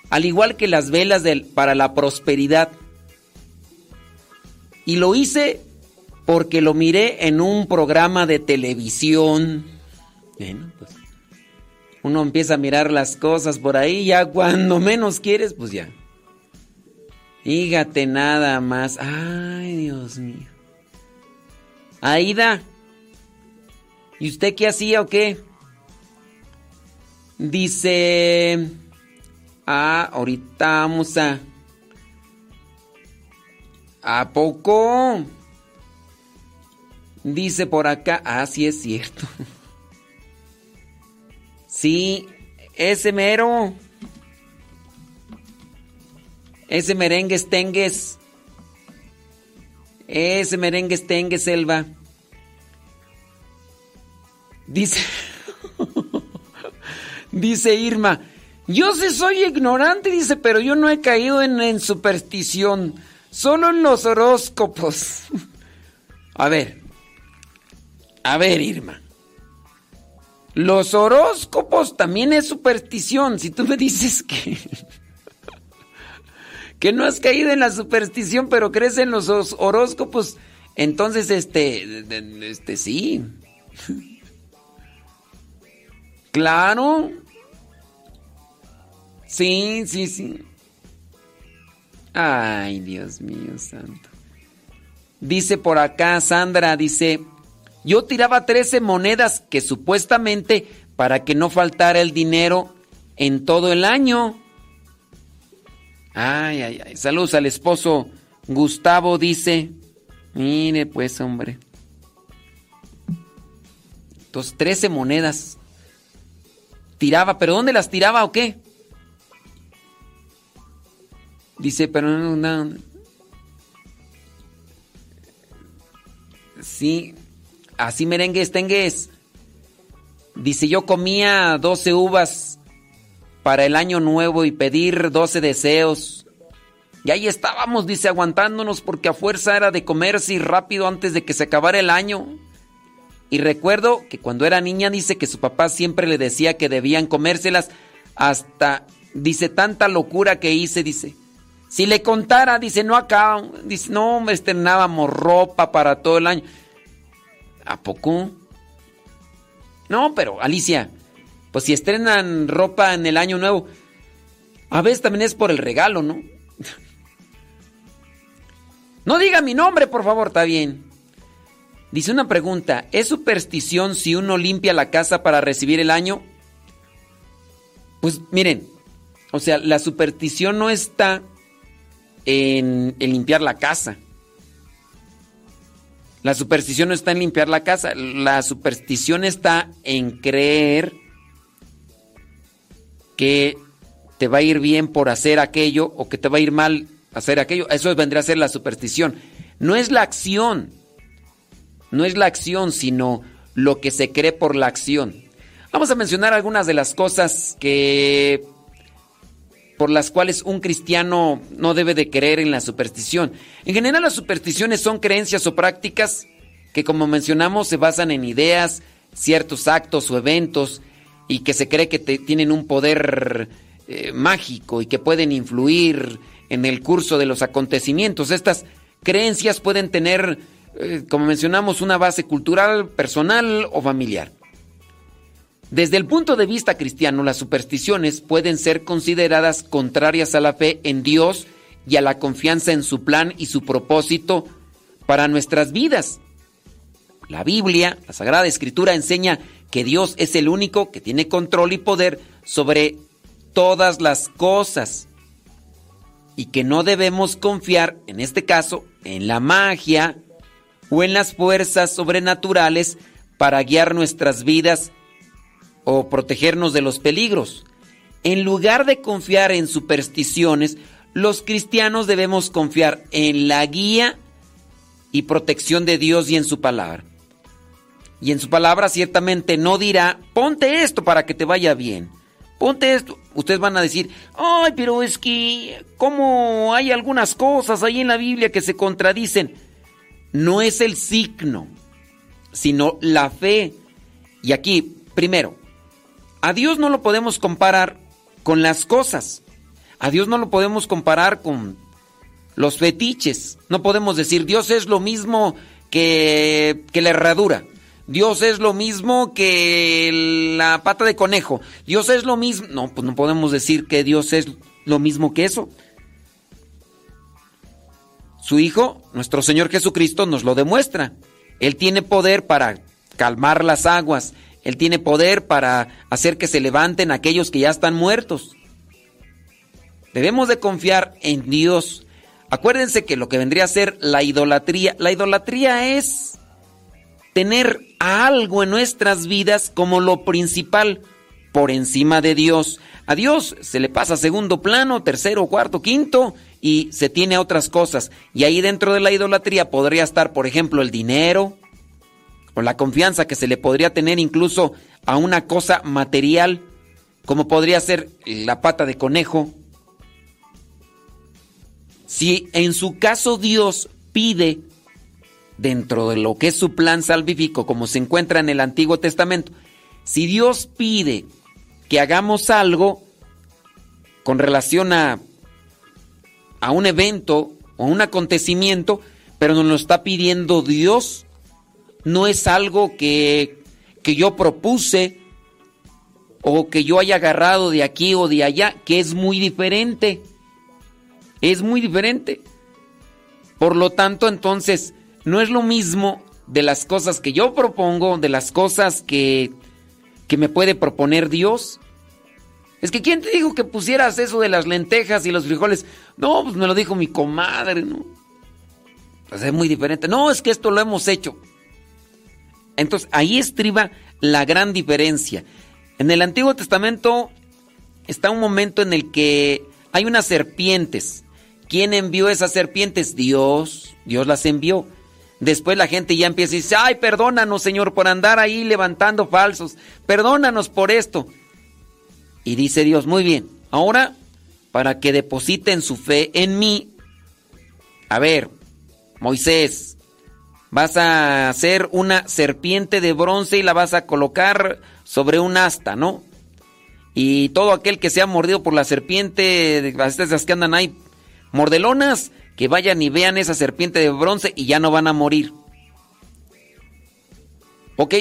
Al igual que las velas del- para la prosperidad. Y lo hice porque lo miré en un programa de televisión. Bueno, pues uno empieza a mirar las cosas por ahí, ya cuando menos quieres, pues ya. Fíjate nada más. Ay, Dios mío. Aida. ¿Y usted qué hacía o qué? Dice... Ah, ahorita vamos a... ¿A poco? Dice por acá... Ah, sí es cierto. Sí, ese mero. Ese merengue estengues. Ese merengue estengues, Selva. Dice. dice Irma. Yo sí soy ignorante, dice, pero yo no he caído en, en superstición. Solo en los horóscopos. A ver. A ver, Irma. Los horóscopos también es superstición. Si tú me dices que que no has caído en la superstición, pero crees en los os- horóscopos, entonces este este sí. Claro. Sí, sí, sí. Ay, Dios mío santo. Dice por acá Sandra, dice, yo tiraba 13 monedas que supuestamente para que no faltara el dinero en todo el año. Ay, ay, ay. Saludos al esposo Gustavo, dice. Mire pues, hombre. Entonces, 13 monedas. Tiraba, pero ¿dónde las tiraba o qué? Dice, pero no, no. Sí, así merengues, tengues. Dice, yo comía 12 uvas para el año nuevo y pedir 12 deseos. Y ahí estábamos, dice, aguantándonos porque a fuerza era de comerse y rápido antes de que se acabara el año. Y recuerdo que cuando era niña dice que su papá siempre le decía que debían comérselas hasta, dice, tanta locura que hice, dice. Si le contara, dice, no acá, dice, no, me estrenábamos ropa para todo el año. ¿A poco? No, pero Alicia, pues si estrenan ropa en el año nuevo, a veces también es por el regalo, ¿no? No diga mi nombre, por favor, está bien. Dice una pregunta, ¿es superstición si uno limpia la casa para recibir el año? Pues miren, o sea, la superstición no está en, en limpiar la casa. La superstición no está en limpiar la casa, la superstición está en creer que te va a ir bien por hacer aquello o que te va a ir mal hacer aquello. Eso vendría a ser la superstición. No es la acción, no es la acción, sino lo que se cree por la acción. Vamos a mencionar algunas de las cosas que por las cuales un cristiano no debe de creer en la superstición. En general las supersticiones son creencias o prácticas que como mencionamos se basan en ideas, ciertos actos o eventos y que se cree que tienen un poder eh, mágico y que pueden influir en el curso de los acontecimientos. Estas creencias pueden tener, eh, como mencionamos, una base cultural, personal o familiar. Desde el punto de vista cristiano, las supersticiones pueden ser consideradas contrarias a la fe en Dios y a la confianza en su plan y su propósito para nuestras vidas. La Biblia, la Sagrada Escritura, enseña que Dios es el único que tiene control y poder sobre todas las cosas y que no debemos confiar, en este caso, en la magia o en las fuerzas sobrenaturales para guiar nuestras vidas o protegernos de los peligros. En lugar de confiar en supersticiones, los cristianos debemos confiar en la guía y protección de Dios y en su palabra. Y en su palabra ciertamente no dirá, ponte esto para que te vaya bien. Ponte esto. Ustedes van a decir, ay, pero es que, ¿cómo hay algunas cosas ahí en la Biblia que se contradicen? No es el signo, sino la fe. Y aquí, primero, a Dios no lo podemos comparar con las cosas. A Dios no lo podemos comparar con los fetiches. No podemos decir Dios es lo mismo que, que la herradura. Dios es lo mismo que la pata de conejo. Dios es lo mismo. No, pues no podemos decir que Dios es lo mismo que eso. Su Hijo, nuestro Señor Jesucristo, nos lo demuestra. Él tiene poder para calmar las aguas. Él tiene poder para hacer que se levanten aquellos que ya están muertos. Debemos de confiar en Dios. Acuérdense que lo que vendría a ser la idolatría, la idolatría es tener a algo en nuestras vidas como lo principal por encima de Dios. A Dios se le pasa segundo plano, tercero, cuarto, quinto y se tiene a otras cosas. Y ahí dentro de la idolatría podría estar, por ejemplo, el dinero o la confianza que se le podría tener incluso a una cosa material, como podría ser la pata de conejo. Si en su caso Dios pide dentro de lo que es su plan salvífico, como se encuentra en el Antiguo Testamento, si Dios pide que hagamos algo con relación a, a un evento o un acontecimiento, pero nos lo está pidiendo Dios, no es algo que, que yo propuse o que yo haya agarrado de aquí o de allá, que es muy diferente. Es muy diferente. Por lo tanto, entonces, no es lo mismo de las cosas que yo propongo, de las cosas que, que me puede proponer Dios. Es que ¿quién te dijo que pusieras eso de las lentejas y los frijoles? No, pues me lo dijo mi comadre, ¿no? Pues es muy diferente. No, es que esto lo hemos hecho. Entonces, ahí estriba la gran diferencia. En el Antiguo Testamento está un momento en el que hay unas serpientes. ¿Quién envió esas serpientes? Dios. Dios las envió. Después la gente ya empieza y dice, ay, perdónanos, Señor, por andar ahí levantando falsos. Perdónanos por esto. Y dice Dios, muy bien, ahora, para que depositen su fe en mí, a ver, Moisés, vas a hacer una serpiente de bronce y la vas a colocar sobre un asta, ¿no? Y todo aquel que sea mordido por la serpiente, esas que andan ahí, mordelonas, que vayan y vean esa serpiente de bronce y ya no van a morir. Ok,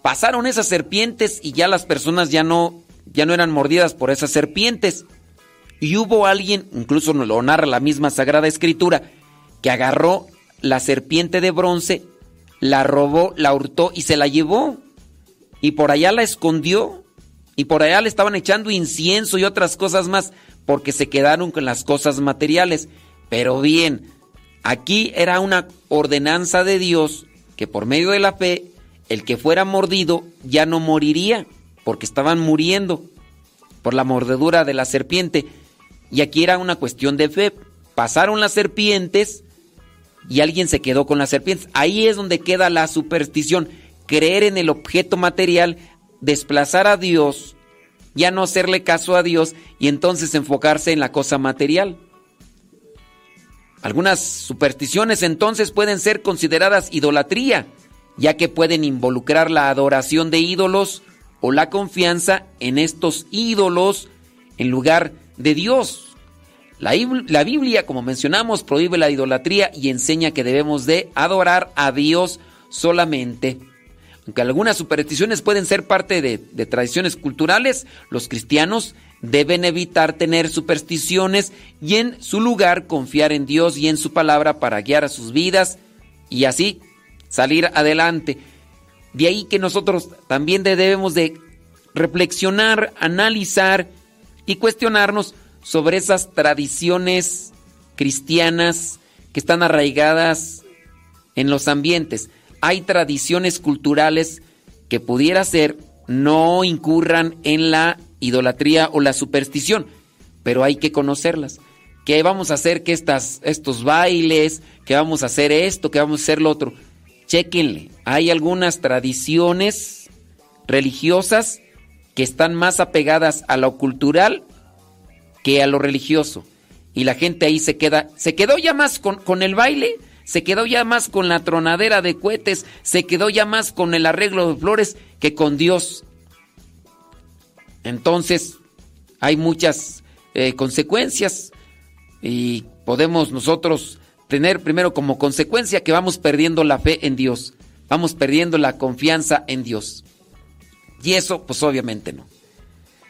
pasaron esas serpientes y ya las personas ya no, ya no eran mordidas por esas serpientes. Y hubo alguien, incluso lo narra la misma Sagrada Escritura, que agarró la serpiente de bronce, la robó, la hurtó y se la llevó. Y por allá la escondió. Y por allá le estaban echando incienso y otras cosas más, porque se quedaron con las cosas materiales. Pero bien, aquí era una ordenanza de Dios que por medio de la fe, el que fuera mordido ya no moriría, porque estaban muriendo por la mordedura de la serpiente. Y aquí era una cuestión de fe. Pasaron las serpientes y alguien se quedó con las serpientes. Ahí es donde queda la superstición, creer en el objeto material, desplazar a Dios, ya no hacerle caso a Dios y entonces enfocarse en la cosa material. Algunas supersticiones entonces pueden ser consideradas idolatría, ya que pueden involucrar la adoración de ídolos o la confianza en estos ídolos en lugar de Dios. La, Biblia, como mencionamos, prohíbe la idolatría y enseña que debemos de adorar a Dios solamente. Aunque algunas supersticiones pueden ser parte de, de tradiciones culturales, los cristianos deben evitar tener supersticiones y en su lugar confiar en Dios y en su palabra para guiar a sus vidas y así salir adelante. De ahí que nosotros también debemos de reflexionar, analizar y cuestionarnos sobre esas tradiciones cristianas que están arraigadas en los ambientes. Hay tradiciones culturales que pudiera ser no incurran en la idolatría o la superstición, pero hay que conocerlas. Que vamos a hacer que estas, estos bailes, que vamos a hacer esto, que vamos a hacer lo otro. Chequenle, hay algunas tradiciones religiosas que están más apegadas a lo cultural que a lo religioso. Y la gente ahí se queda, se quedó ya más con, con el baile, se quedó ya más con la tronadera de cohetes, se quedó ya más con el arreglo de flores que con Dios. Entonces, hay muchas eh, consecuencias y podemos nosotros tener primero como consecuencia que vamos perdiendo la fe en Dios, vamos perdiendo la confianza en Dios. Y eso, pues obviamente no.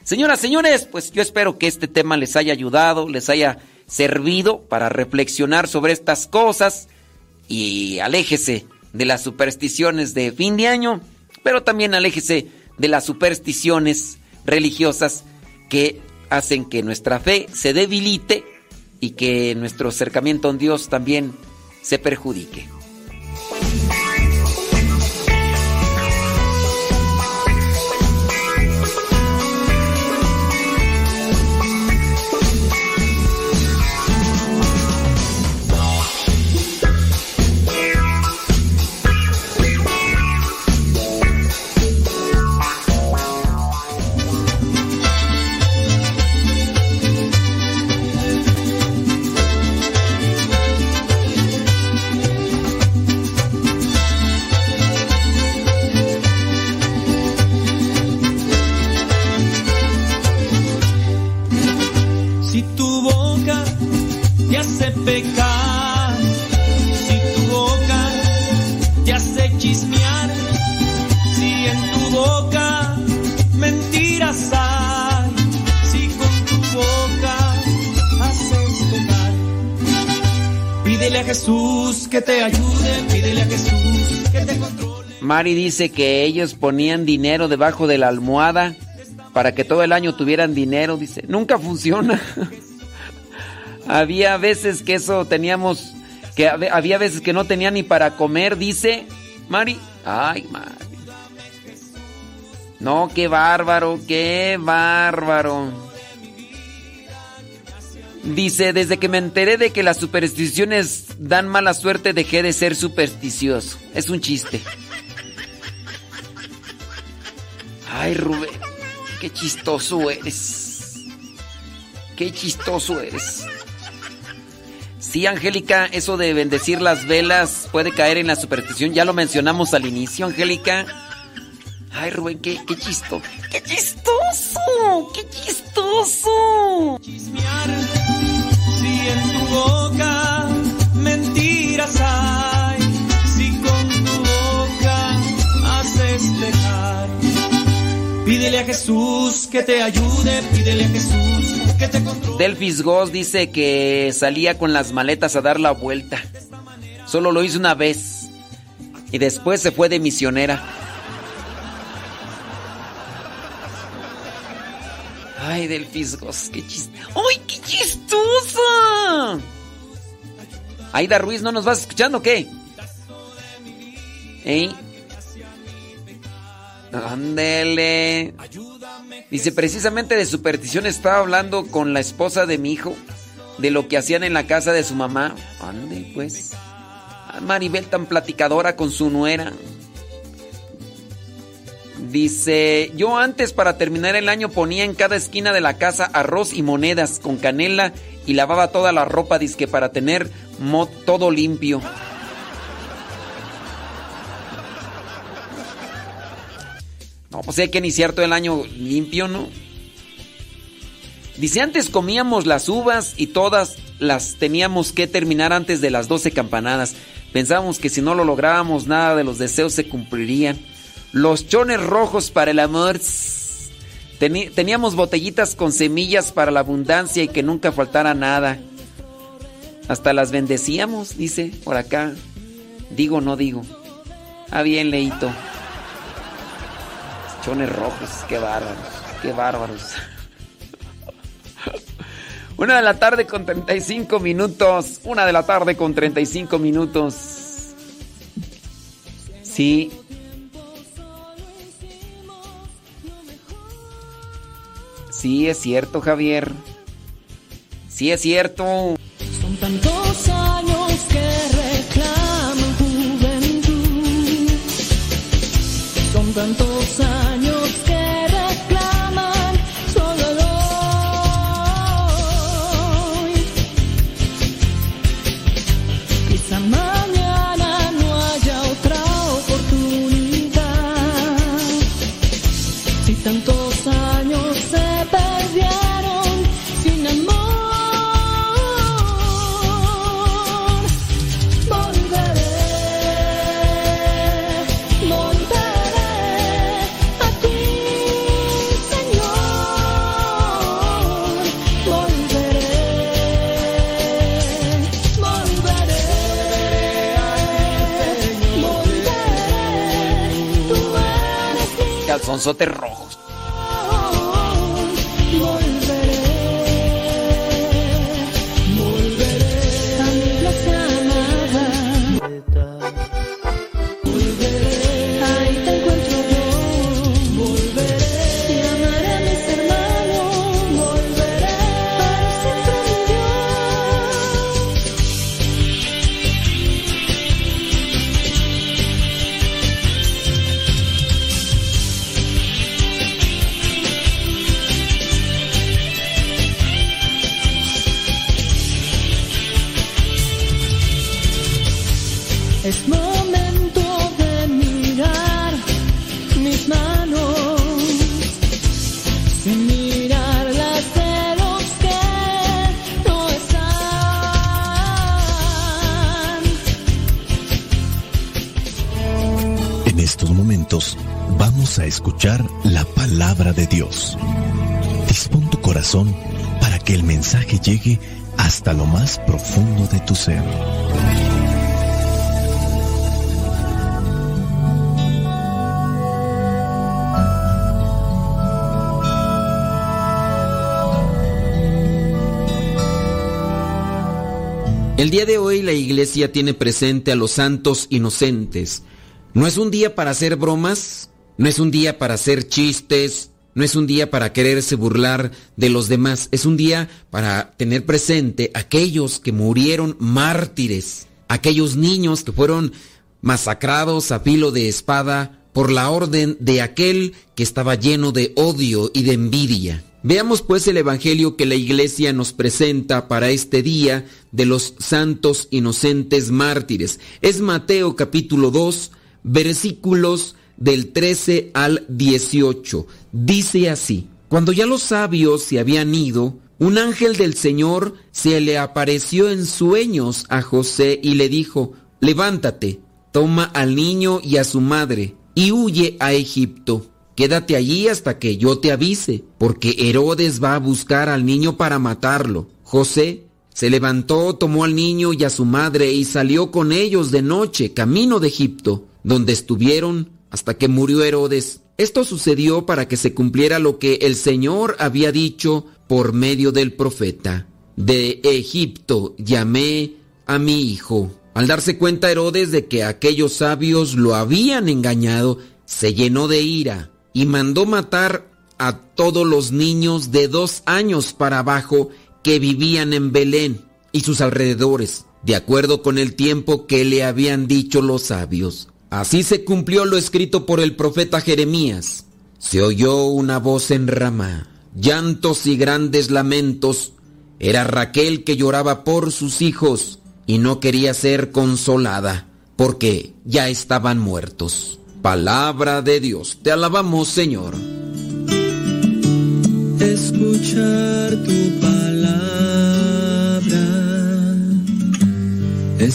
Señoras, señores, pues yo espero que este tema les haya ayudado, les haya servido para reflexionar sobre estas cosas y aléjese de las supersticiones de fin de año, pero también aléjese de las supersticiones religiosas que hacen que nuestra fe se debilite y que nuestro acercamiento a Dios también se perjudique. Pídele a Jesús que te ayude, pídele a Jesús que te controle. Mari dice que ellos ponían dinero debajo de la almohada para que todo el año tuvieran dinero. Dice, nunca funciona. había veces que eso teníamos, que hab- había veces que no tenía ni para comer, dice Mari. Ay, Mari. No, qué bárbaro, qué bárbaro. Dice, desde que me enteré de que las supersticiones dan mala suerte, dejé de ser supersticioso. Es un chiste. Ay, Rubén, qué chistoso eres. Qué chistoso eres. Sí, Angélica, eso de bendecir las velas puede caer en la superstición. Ya lo mencionamos al inicio, Angélica. Ay, Rubén, qué, qué chistoso. ¡Qué chistoso! ¡Qué chistoso! Si en tu boca mentiras hay, Pídele a Jesús que te ayude, pídele a Jesús que te controle. Delphis Goss dice que salía con las maletas a dar la vuelta. Solo lo hizo una vez. Y después se fue de misionera. Ay, Delphis Goss, qué chiste. ¡Ay, qué chistosa! Aida Ruiz, ¿no nos vas escuchando o qué? ¿Eh? Ándele. Dice, precisamente de superstición estaba hablando con la esposa de mi hijo de lo que hacían en la casa de su mamá. Ande, pues. Ah, Maribel tan platicadora con su nuera. Dice, yo antes para terminar el año ponía en cada esquina de la casa arroz y monedas con canela y lavaba toda la ropa, disque para tener todo limpio. No, pues hay que iniciar todo el año limpio, ¿no? Dice, antes comíamos las uvas y todas las teníamos que terminar antes de las 12 campanadas. Pensábamos que si no lo lográbamos, nada de los deseos se cumplirían. Los chones rojos para el amor. teníamos botellitas con semillas para la abundancia y que nunca faltara nada. Hasta las bendecíamos, dice por acá. Digo, no digo. Ah, bien, leíto. Chones rojos, qué bárbaros, qué bárbaros. Una de la tarde con 35 minutos. Una de la tarde con 35 minutos. Sí. Sí, es cierto, Javier. Sí, es cierto. Son tantos años que reclaman juventud. Son tantos Calzonzotes a escuchar la palabra de Dios. Dispón tu corazón para que el mensaje llegue hasta lo más profundo de tu ser. El día de hoy la iglesia tiene presente a los santos inocentes. No es un día para hacer bromas, no es un día para hacer chistes, no es un día para quererse burlar de los demás, es un día para tener presente aquellos que murieron mártires, aquellos niños que fueron masacrados a filo de espada por la orden de aquel que estaba lleno de odio y de envidia. Veamos pues el Evangelio que la Iglesia nos presenta para este día de los santos inocentes mártires. Es Mateo capítulo 2, versículos del 13 al 18. Dice así, cuando ya los sabios se habían ido, un ángel del Señor se le apareció en sueños a José y le dijo, levántate, toma al niño y a su madre y huye a Egipto. Quédate allí hasta que yo te avise, porque Herodes va a buscar al niño para matarlo. José se levantó, tomó al niño y a su madre y salió con ellos de noche, camino de Egipto, donde estuvieron hasta que murió Herodes. Esto sucedió para que se cumpliera lo que el Señor había dicho por medio del profeta. De Egipto llamé a mi hijo. Al darse cuenta Herodes de que aquellos sabios lo habían engañado, se llenó de ira y mandó matar a todos los niños de dos años para abajo que vivían en Belén y sus alrededores, de acuerdo con el tiempo que le habían dicho los sabios. Así se cumplió lo escrito por el profeta Jeremías. Se oyó una voz en Ramá, llantos y grandes lamentos. Era Raquel que lloraba por sus hijos y no quería ser consolada, porque ya estaban muertos. Palabra de Dios, te alabamos Señor. Escuchar tu palabra es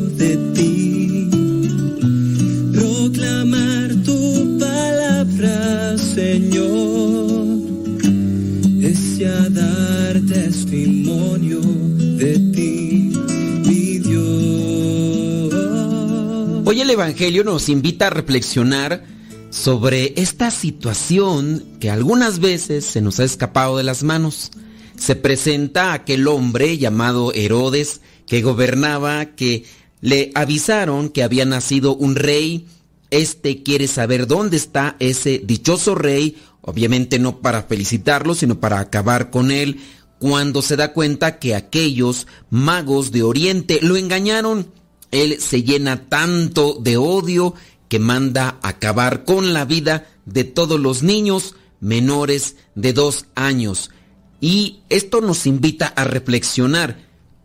testimonio de ti, mi Dios. Hoy el Evangelio nos invita a reflexionar sobre esta situación que algunas veces se nos ha escapado de las manos. Se presenta aquel hombre llamado Herodes que gobernaba, que le avisaron que había nacido un rey. Este quiere saber dónde está ese dichoso rey, obviamente no para felicitarlo, sino para acabar con él, cuando se da cuenta que aquellos magos de Oriente lo engañaron. Él se llena tanto de odio que manda acabar con la vida de todos los niños menores de dos años. Y esto nos invita a reflexionar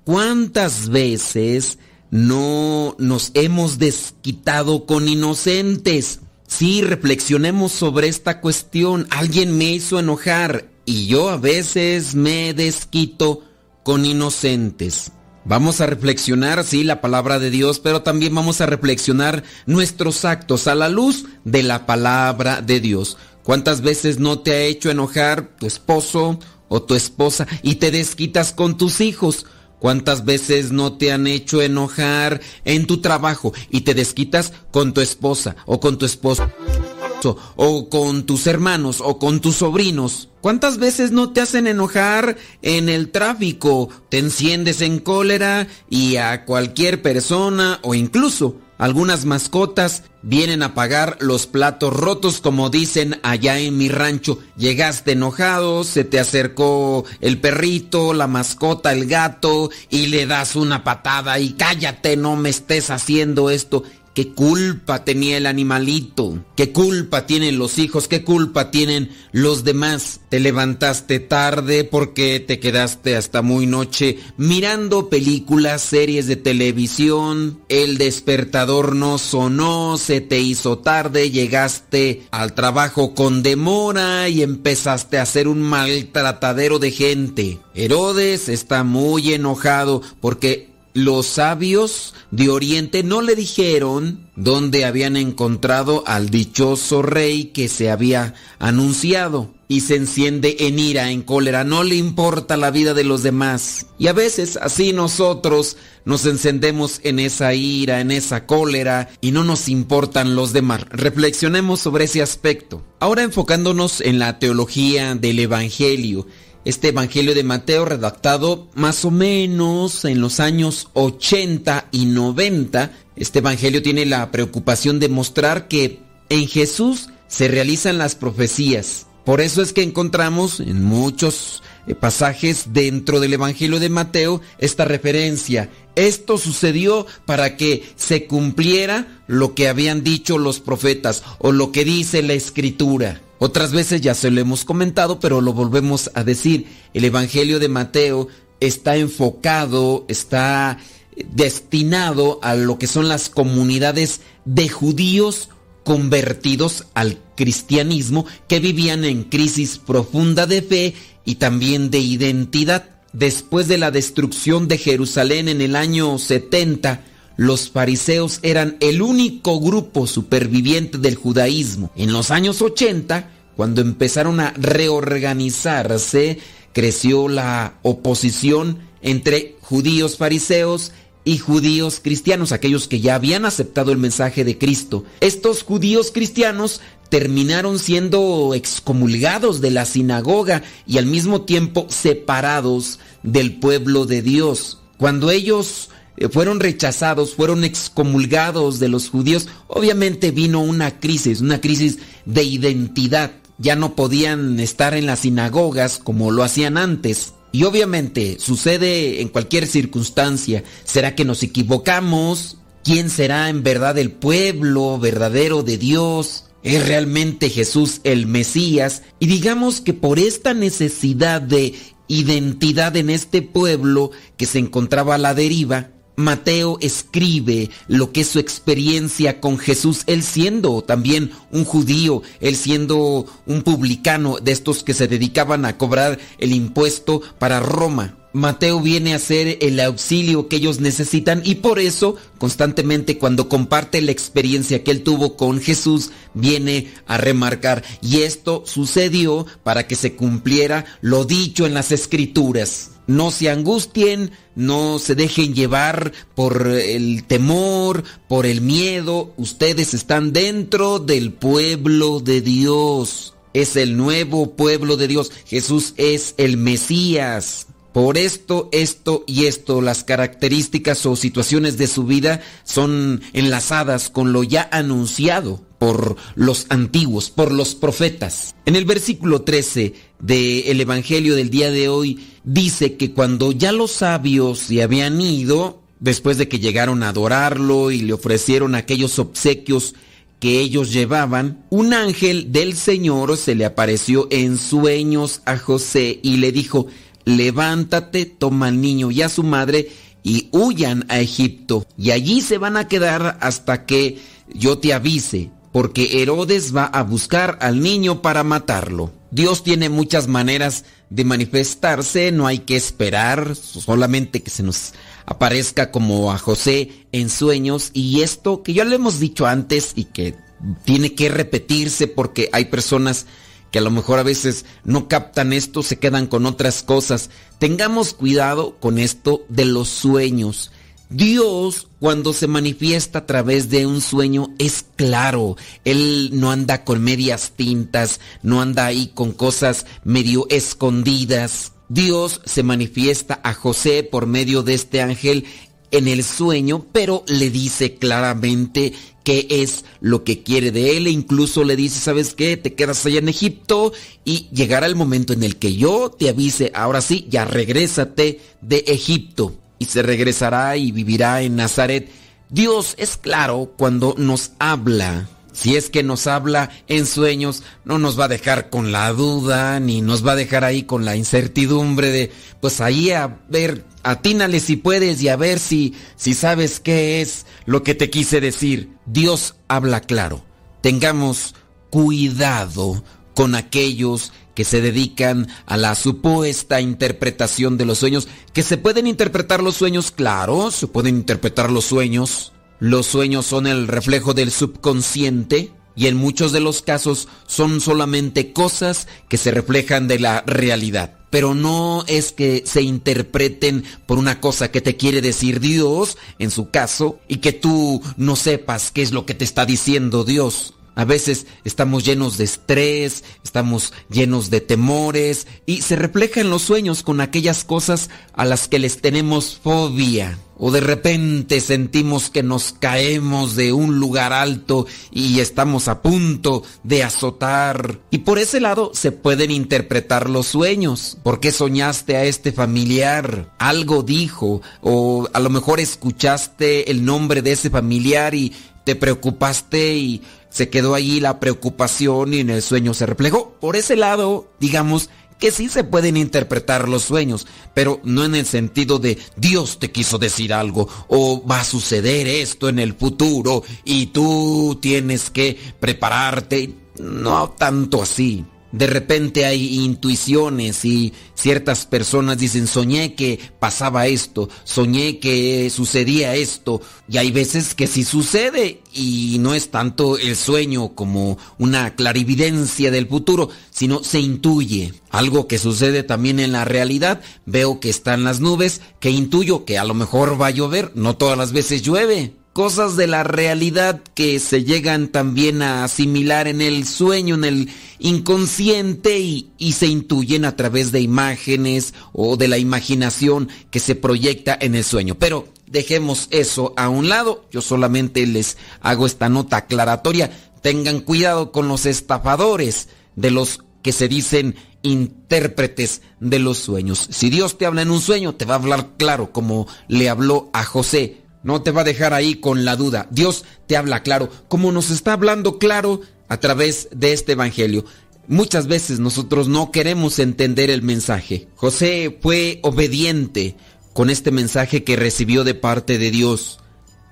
cuántas veces no nos hemos desquitado con inocentes. Sí, reflexionemos sobre esta cuestión. Alguien me hizo enojar y yo a veces me desquito con inocentes. Vamos a reflexionar, sí, la palabra de Dios, pero también vamos a reflexionar nuestros actos a la luz de la palabra de Dios. ¿Cuántas veces no te ha hecho enojar tu esposo o tu esposa y te desquitas con tus hijos? ¿Cuántas veces no te han hecho enojar en tu trabajo y te desquitas con tu esposa o con tu esposo? o con tus hermanos o con tus sobrinos. ¿Cuántas veces no te hacen enojar en el tráfico? Te enciendes en cólera y a cualquier persona o incluso algunas mascotas vienen a pagar los platos rotos como dicen allá en mi rancho. Llegaste enojado, se te acercó el perrito, la mascota, el gato y le das una patada y cállate, no me estés haciendo esto. ¿Qué culpa tenía el animalito? ¿Qué culpa tienen los hijos? ¿Qué culpa tienen los demás? Te levantaste tarde porque te quedaste hasta muy noche mirando películas, series de televisión, el despertador no sonó, se te hizo tarde, llegaste al trabajo con demora y empezaste a ser un maltratadero de gente. Herodes está muy enojado porque los sabios de Oriente no le dijeron dónde habían encontrado al dichoso rey que se había anunciado y se enciende en ira, en cólera, no le importa la vida de los demás. Y a veces así nosotros nos encendemos en esa ira, en esa cólera y no nos importan los demás. Reflexionemos sobre ese aspecto. Ahora enfocándonos en la teología del Evangelio este Evangelio de Mateo redactado más o menos en los años 80 y 90. Este Evangelio tiene la preocupación de mostrar que en Jesús se realizan las profecías. Por eso es que encontramos en muchos pasajes dentro del Evangelio de Mateo esta referencia. Esto sucedió para que se cumpliera lo que habían dicho los profetas o lo que dice la escritura. Otras veces ya se lo hemos comentado, pero lo volvemos a decir. El Evangelio de Mateo está enfocado, está destinado a lo que son las comunidades de judíos convertidos al cristianismo que vivían en crisis profunda de fe y también de identidad. Después de la destrucción de Jerusalén en el año 70, los fariseos eran el único grupo superviviente del judaísmo. En los años 80, cuando empezaron a reorganizarse, creció la oposición entre judíos fariseos y judíos cristianos, aquellos que ya habían aceptado el mensaje de Cristo. Estos judíos cristianos terminaron siendo excomulgados de la sinagoga y al mismo tiempo separados del pueblo de Dios. Cuando ellos eh, fueron rechazados, fueron excomulgados de los judíos, obviamente vino una crisis, una crisis de identidad. Ya no podían estar en las sinagogas como lo hacían antes. Y obviamente sucede en cualquier circunstancia. ¿Será que nos equivocamos? ¿Quién será en verdad el pueblo verdadero de Dios? ¿Es realmente Jesús el Mesías? Y digamos que por esta necesidad de identidad en este pueblo que se encontraba a la deriva, Mateo escribe lo que es su experiencia con Jesús, él siendo también un judío, él siendo un publicano de estos que se dedicaban a cobrar el impuesto para Roma. Mateo viene a ser el auxilio que ellos necesitan y por eso constantemente cuando comparte la experiencia que él tuvo con Jesús viene a remarcar y esto sucedió para que se cumpliera lo dicho en las escrituras. No se angustien, no se dejen llevar por el temor, por el miedo. Ustedes están dentro del pueblo de Dios. Es el nuevo pueblo de Dios. Jesús es el Mesías. Por esto, esto y esto, las características o situaciones de su vida son enlazadas con lo ya anunciado por los antiguos, por los profetas. En el versículo 13 del Evangelio del día de hoy dice que cuando ya los sabios se habían ido, después de que llegaron a adorarlo y le ofrecieron aquellos obsequios que ellos llevaban, un ángel del Señor se le apareció en sueños a José y le dijo, levántate, toma al niño y a su madre y huyan a Egipto. Y allí se van a quedar hasta que yo te avise, porque Herodes va a buscar al niño para matarlo. Dios tiene muchas maneras de manifestarse, no hay que esperar solamente que se nos aparezca como a José en sueños y esto que ya lo hemos dicho antes y que tiene que repetirse porque hay personas que a lo mejor a veces no captan esto, se quedan con otras cosas. Tengamos cuidado con esto de los sueños. Dios cuando se manifiesta a través de un sueño es claro. Él no anda con medias tintas, no anda ahí con cosas medio escondidas. Dios se manifiesta a José por medio de este ángel en el sueño, pero le dice claramente qué es lo que quiere de él e incluso le dice, ¿sabes qué? Te quedas allá en Egipto y llegará el momento en el que yo te avise, ahora sí, ya regrésate de Egipto y se regresará y vivirá en Nazaret. Dios es claro cuando nos habla. Si es que nos habla en sueños, no nos va a dejar con la duda, ni nos va a dejar ahí con la incertidumbre de, pues ahí a ver, atínale si puedes y a ver si, si sabes qué es lo que te quise decir. Dios habla claro. Tengamos cuidado con aquellos que se dedican a la supuesta interpretación de los sueños, que se pueden interpretar los sueños, claro, se pueden interpretar los sueños. Los sueños son el reflejo del subconsciente y en muchos de los casos son solamente cosas que se reflejan de la realidad. Pero no es que se interpreten por una cosa que te quiere decir Dios, en su caso, y que tú no sepas qué es lo que te está diciendo Dios. A veces estamos llenos de estrés, estamos llenos de temores y se refleja en los sueños con aquellas cosas a las que les tenemos fobia. O de repente sentimos que nos caemos de un lugar alto y estamos a punto de azotar. Y por ese lado se pueden interpretar los sueños. ¿Por qué soñaste a este familiar? Algo dijo. O a lo mejor escuchaste el nombre de ese familiar y te preocupaste y se quedó ahí la preocupación y en el sueño se reflejó. Por ese lado, digamos que sí se pueden interpretar los sueños, pero no en el sentido de Dios te quiso decir algo o va a suceder esto en el futuro y tú tienes que prepararte. No tanto así. De repente hay intuiciones y ciertas personas dicen, soñé que pasaba esto, soñé que sucedía esto, y hay veces que sí sucede y no es tanto el sueño como una clarividencia del futuro, sino se intuye. Algo que sucede también en la realidad, veo que están las nubes, que intuyo que a lo mejor va a llover, no todas las veces llueve cosas de la realidad que se llegan también a asimilar en el sueño, en el inconsciente y, y, se intuyen a través de imágenes o de la imaginación que se proyecta en el sueño. Pero dejemos eso a un lado, yo solamente les hago esta nota aclaratoria. Tengan cuidado con los estafadores de los que se dicen intérpretes de los sueños. Si Dios te habla en un sueño, te va a hablar claro como le habló a José no te va a dejar ahí con la duda. Dios te habla claro, como nos está hablando claro a través de este Evangelio. Muchas veces nosotros no queremos entender el mensaje. José fue obediente con este mensaje que recibió de parte de Dios.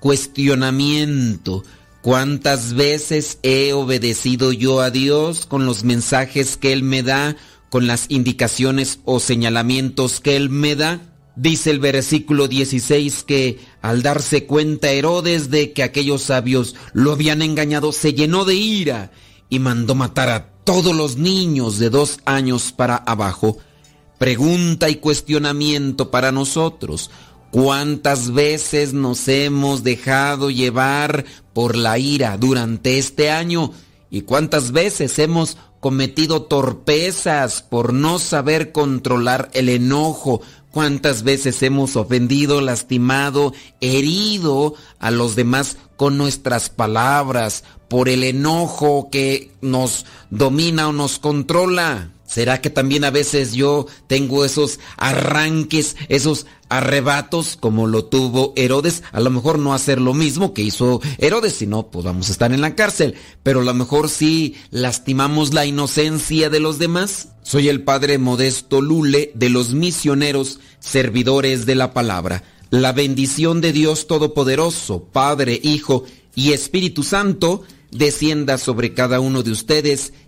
Cuestionamiento. ¿Cuántas veces he obedecido yo a Dios con los mensajes que Él me da, con las indicaciones o señalamientos que Él me da? Dice el versículo 16 que al darse cuenta Herodes de que aquellos sabios lo habían engañado, se llenó de ira y mandó matar a todos los niños de dos años para abajo. Pregunta y cuestionamiento para nosotros. ¿Cuántas veces nos hemos dejado llevar por la ira durante este año? ¿Y cuántas veces hemos cometido torpezas por no saber controlar el enojo, cuántas veces hemos ofendido, lastimado, herido a los demás con nuestras palabras, por el enojo que nos domina o nos controla. ¿Será que también a veces yo tengo esos arranques, esos arrebatos como lo tuvo Herodes? A lo mejor no hacer lo mismo que hizo Herodes, si no, pues vamos estar en la cárcel. Pero a lo mejor sí lastimamos la inocencia de los demás. Soy el padre Modesto Lule de los misioneros servidores de la palabra. La bendición de Dios Todopoderoso, Padre, Hijo y Espíritu Santo, descienda sobre cada uno de ustedes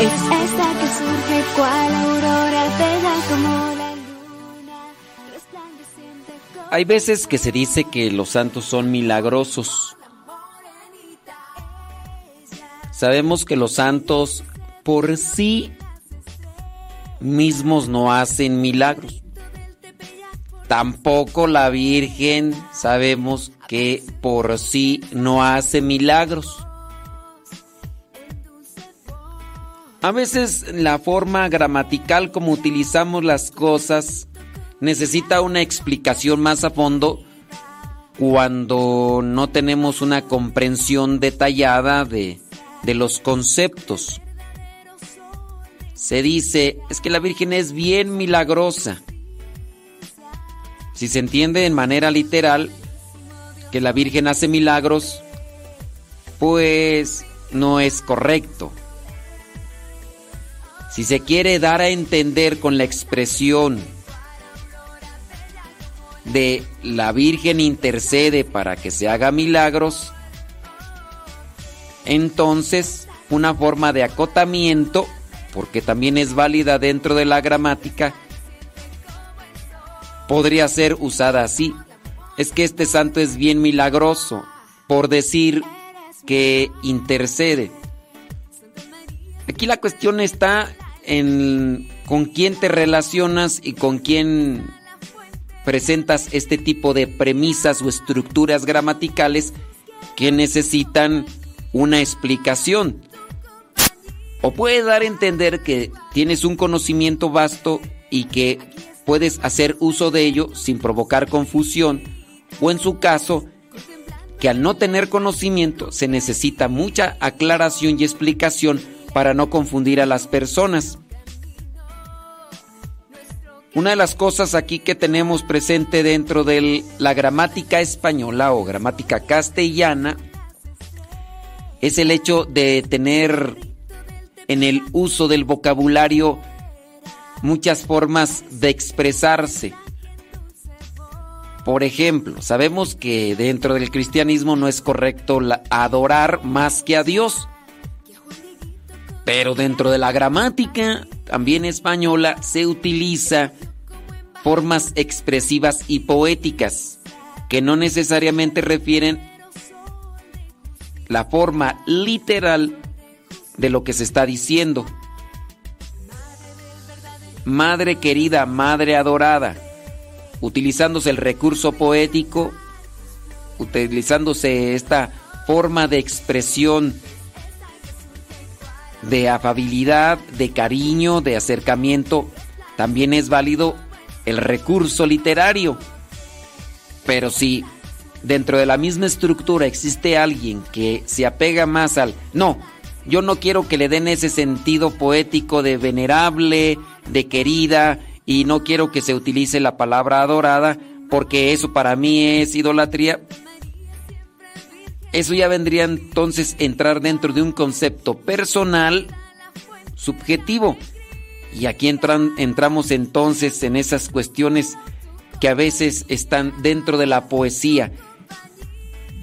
es esta que surge cual aurora, como la Hay veces que se dice que los santos son milagrosos. Sabemos que los santos por sí mismos no hacen milagros. Tampoco la Virgen sabemos que por sí no hace milagros. A veces la forma gramatical como utilizamos las cosas necesita una explicación más a fondo cuando no tenemos una comprensión detallada de, de los conceptos. Se dice, es que la Virgen es bien milagrosa. Si se entiende en manera literal que la Virgen hace milagros, pues no es correcto. Si se quiere dar a entender con la expresión de la Virgen intercede para que se haga milagros, entonces una forma de acotamiento, porque también es válida dentro de la gramática, podría ser usada así. Es que este santo es bien milagroso, por decir que intercede. Aquí la cuestión está en con quién te relacionas y con quién presentas este tipo de premisas o estructuras gramaticales que necesitan una explicación. O puede dar a entender que tienes un conocimiento vasto y que puedes hacer uso de ello sin provocar confusión, o en su caso, que al no tener conocimiento se necesita mucha aclaración y explicación para no confundir a las personas. Una de las cosas aquí que tenemos presente dentro de la gramática española o gramática castellana es el hecho de tener en el uso del vocabulario muchas formas de expresarse. Por ejemplo, sabemos que dentro del cristianismo no es correcto adorar más que a Dios. Pero dentro de la gramática, también española, se utiliza formas expresivas y poéticas que no necesariamente refieren la forma literal de lo que se está diciendo. Madre querida, madre adorada, utilizándose el recurso poético, utilizándose esta forma de expresión de afabilidad, de cariño, de acercamiento, también es válido el recurso literario. Pero si dentro de la misma estructura existe alguien que se apega más al... No, yo no quiero que le den ese sentido poético de venerable, de querida, y no quiero que se utilice la palabra adorada, porque eso para mí es idolatría. Eso ya vendría entonces entrar dentro de un concepto personal subjetivo. Y aquí entramos entonces en esas cuestiones que a veces están dentro de la poesía.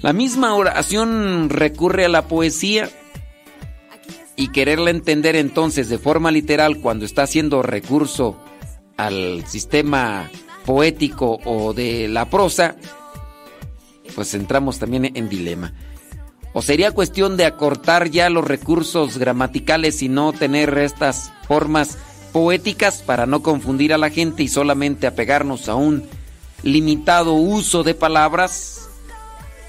La misma oración recurre a la poesía y quererla entender entonces de forma literal cuando está haciendo recurso al sistema poético o de la prosa, pues entramos también en dilema. O sería cuestión de acortar ya los recursos gramaticales y no tener estas formas poéticas para no confundir a la gente y solamente apegarnos a un limitado uso de palabras?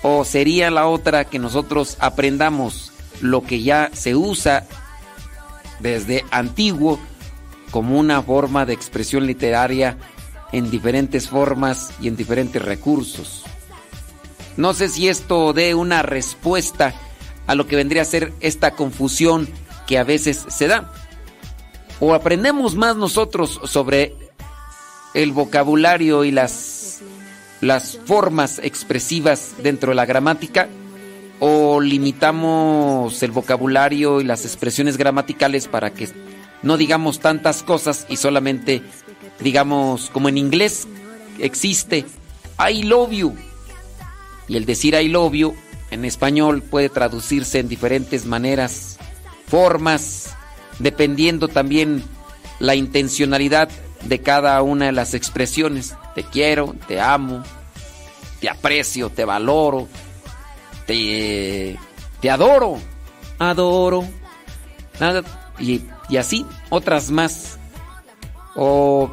¿O sería la otra que nosotros aprendamos lo que ya se usa desde antiguo como una forma de expresión literaria en diferentes formas y en diferentes recursos? No sé si esto dé una respuesta a lo que vendría a ser esta confusión que a veces se da o aprendemos más nosotros sobre el vocabulario y las, las formas expresivas dentro de la gramática o limitamos el vocabulario y las expresiones gramaticales para que no digamos tantas cosas y solamente digamos como en inglés existe I love you. Y el decir I love you en español puede traducirse en diferentes maneras, formas, dependiendo también la intencionalidad de cada una de las expresiones. Te quiero, te amo, te aprecio, te valoro, te, te adoro, adoro, nada, y, y así otras más. O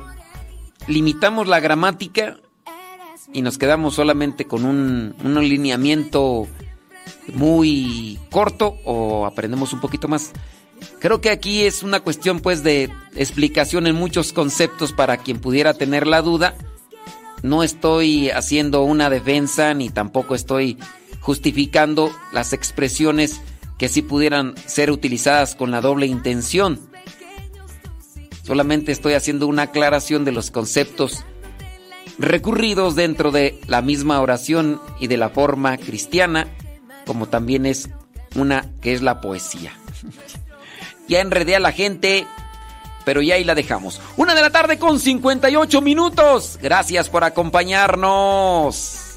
limitamos la gramática y nos quedamos solamente con un, un alineamiento muy corto o aprendemos un poquito más. Creo que aquí es una cuestión pues de explicación en muchos conceptos para quien pudiera tener la duda. No estoy haciendo una defensa ni tampoco estoy justificando las expresiones que sí pudieran ser utilizadas con la doble intención. Solamente estoy haciendo una aclaración de los conceptos recurridos dentro de la misma oración y de la forma cristiana, como también es una que es la poesía. ya enredé a la gente, pero ya ahí la dejamos. Una de la tarde con 58 minutos. Gracias por acompañarnos.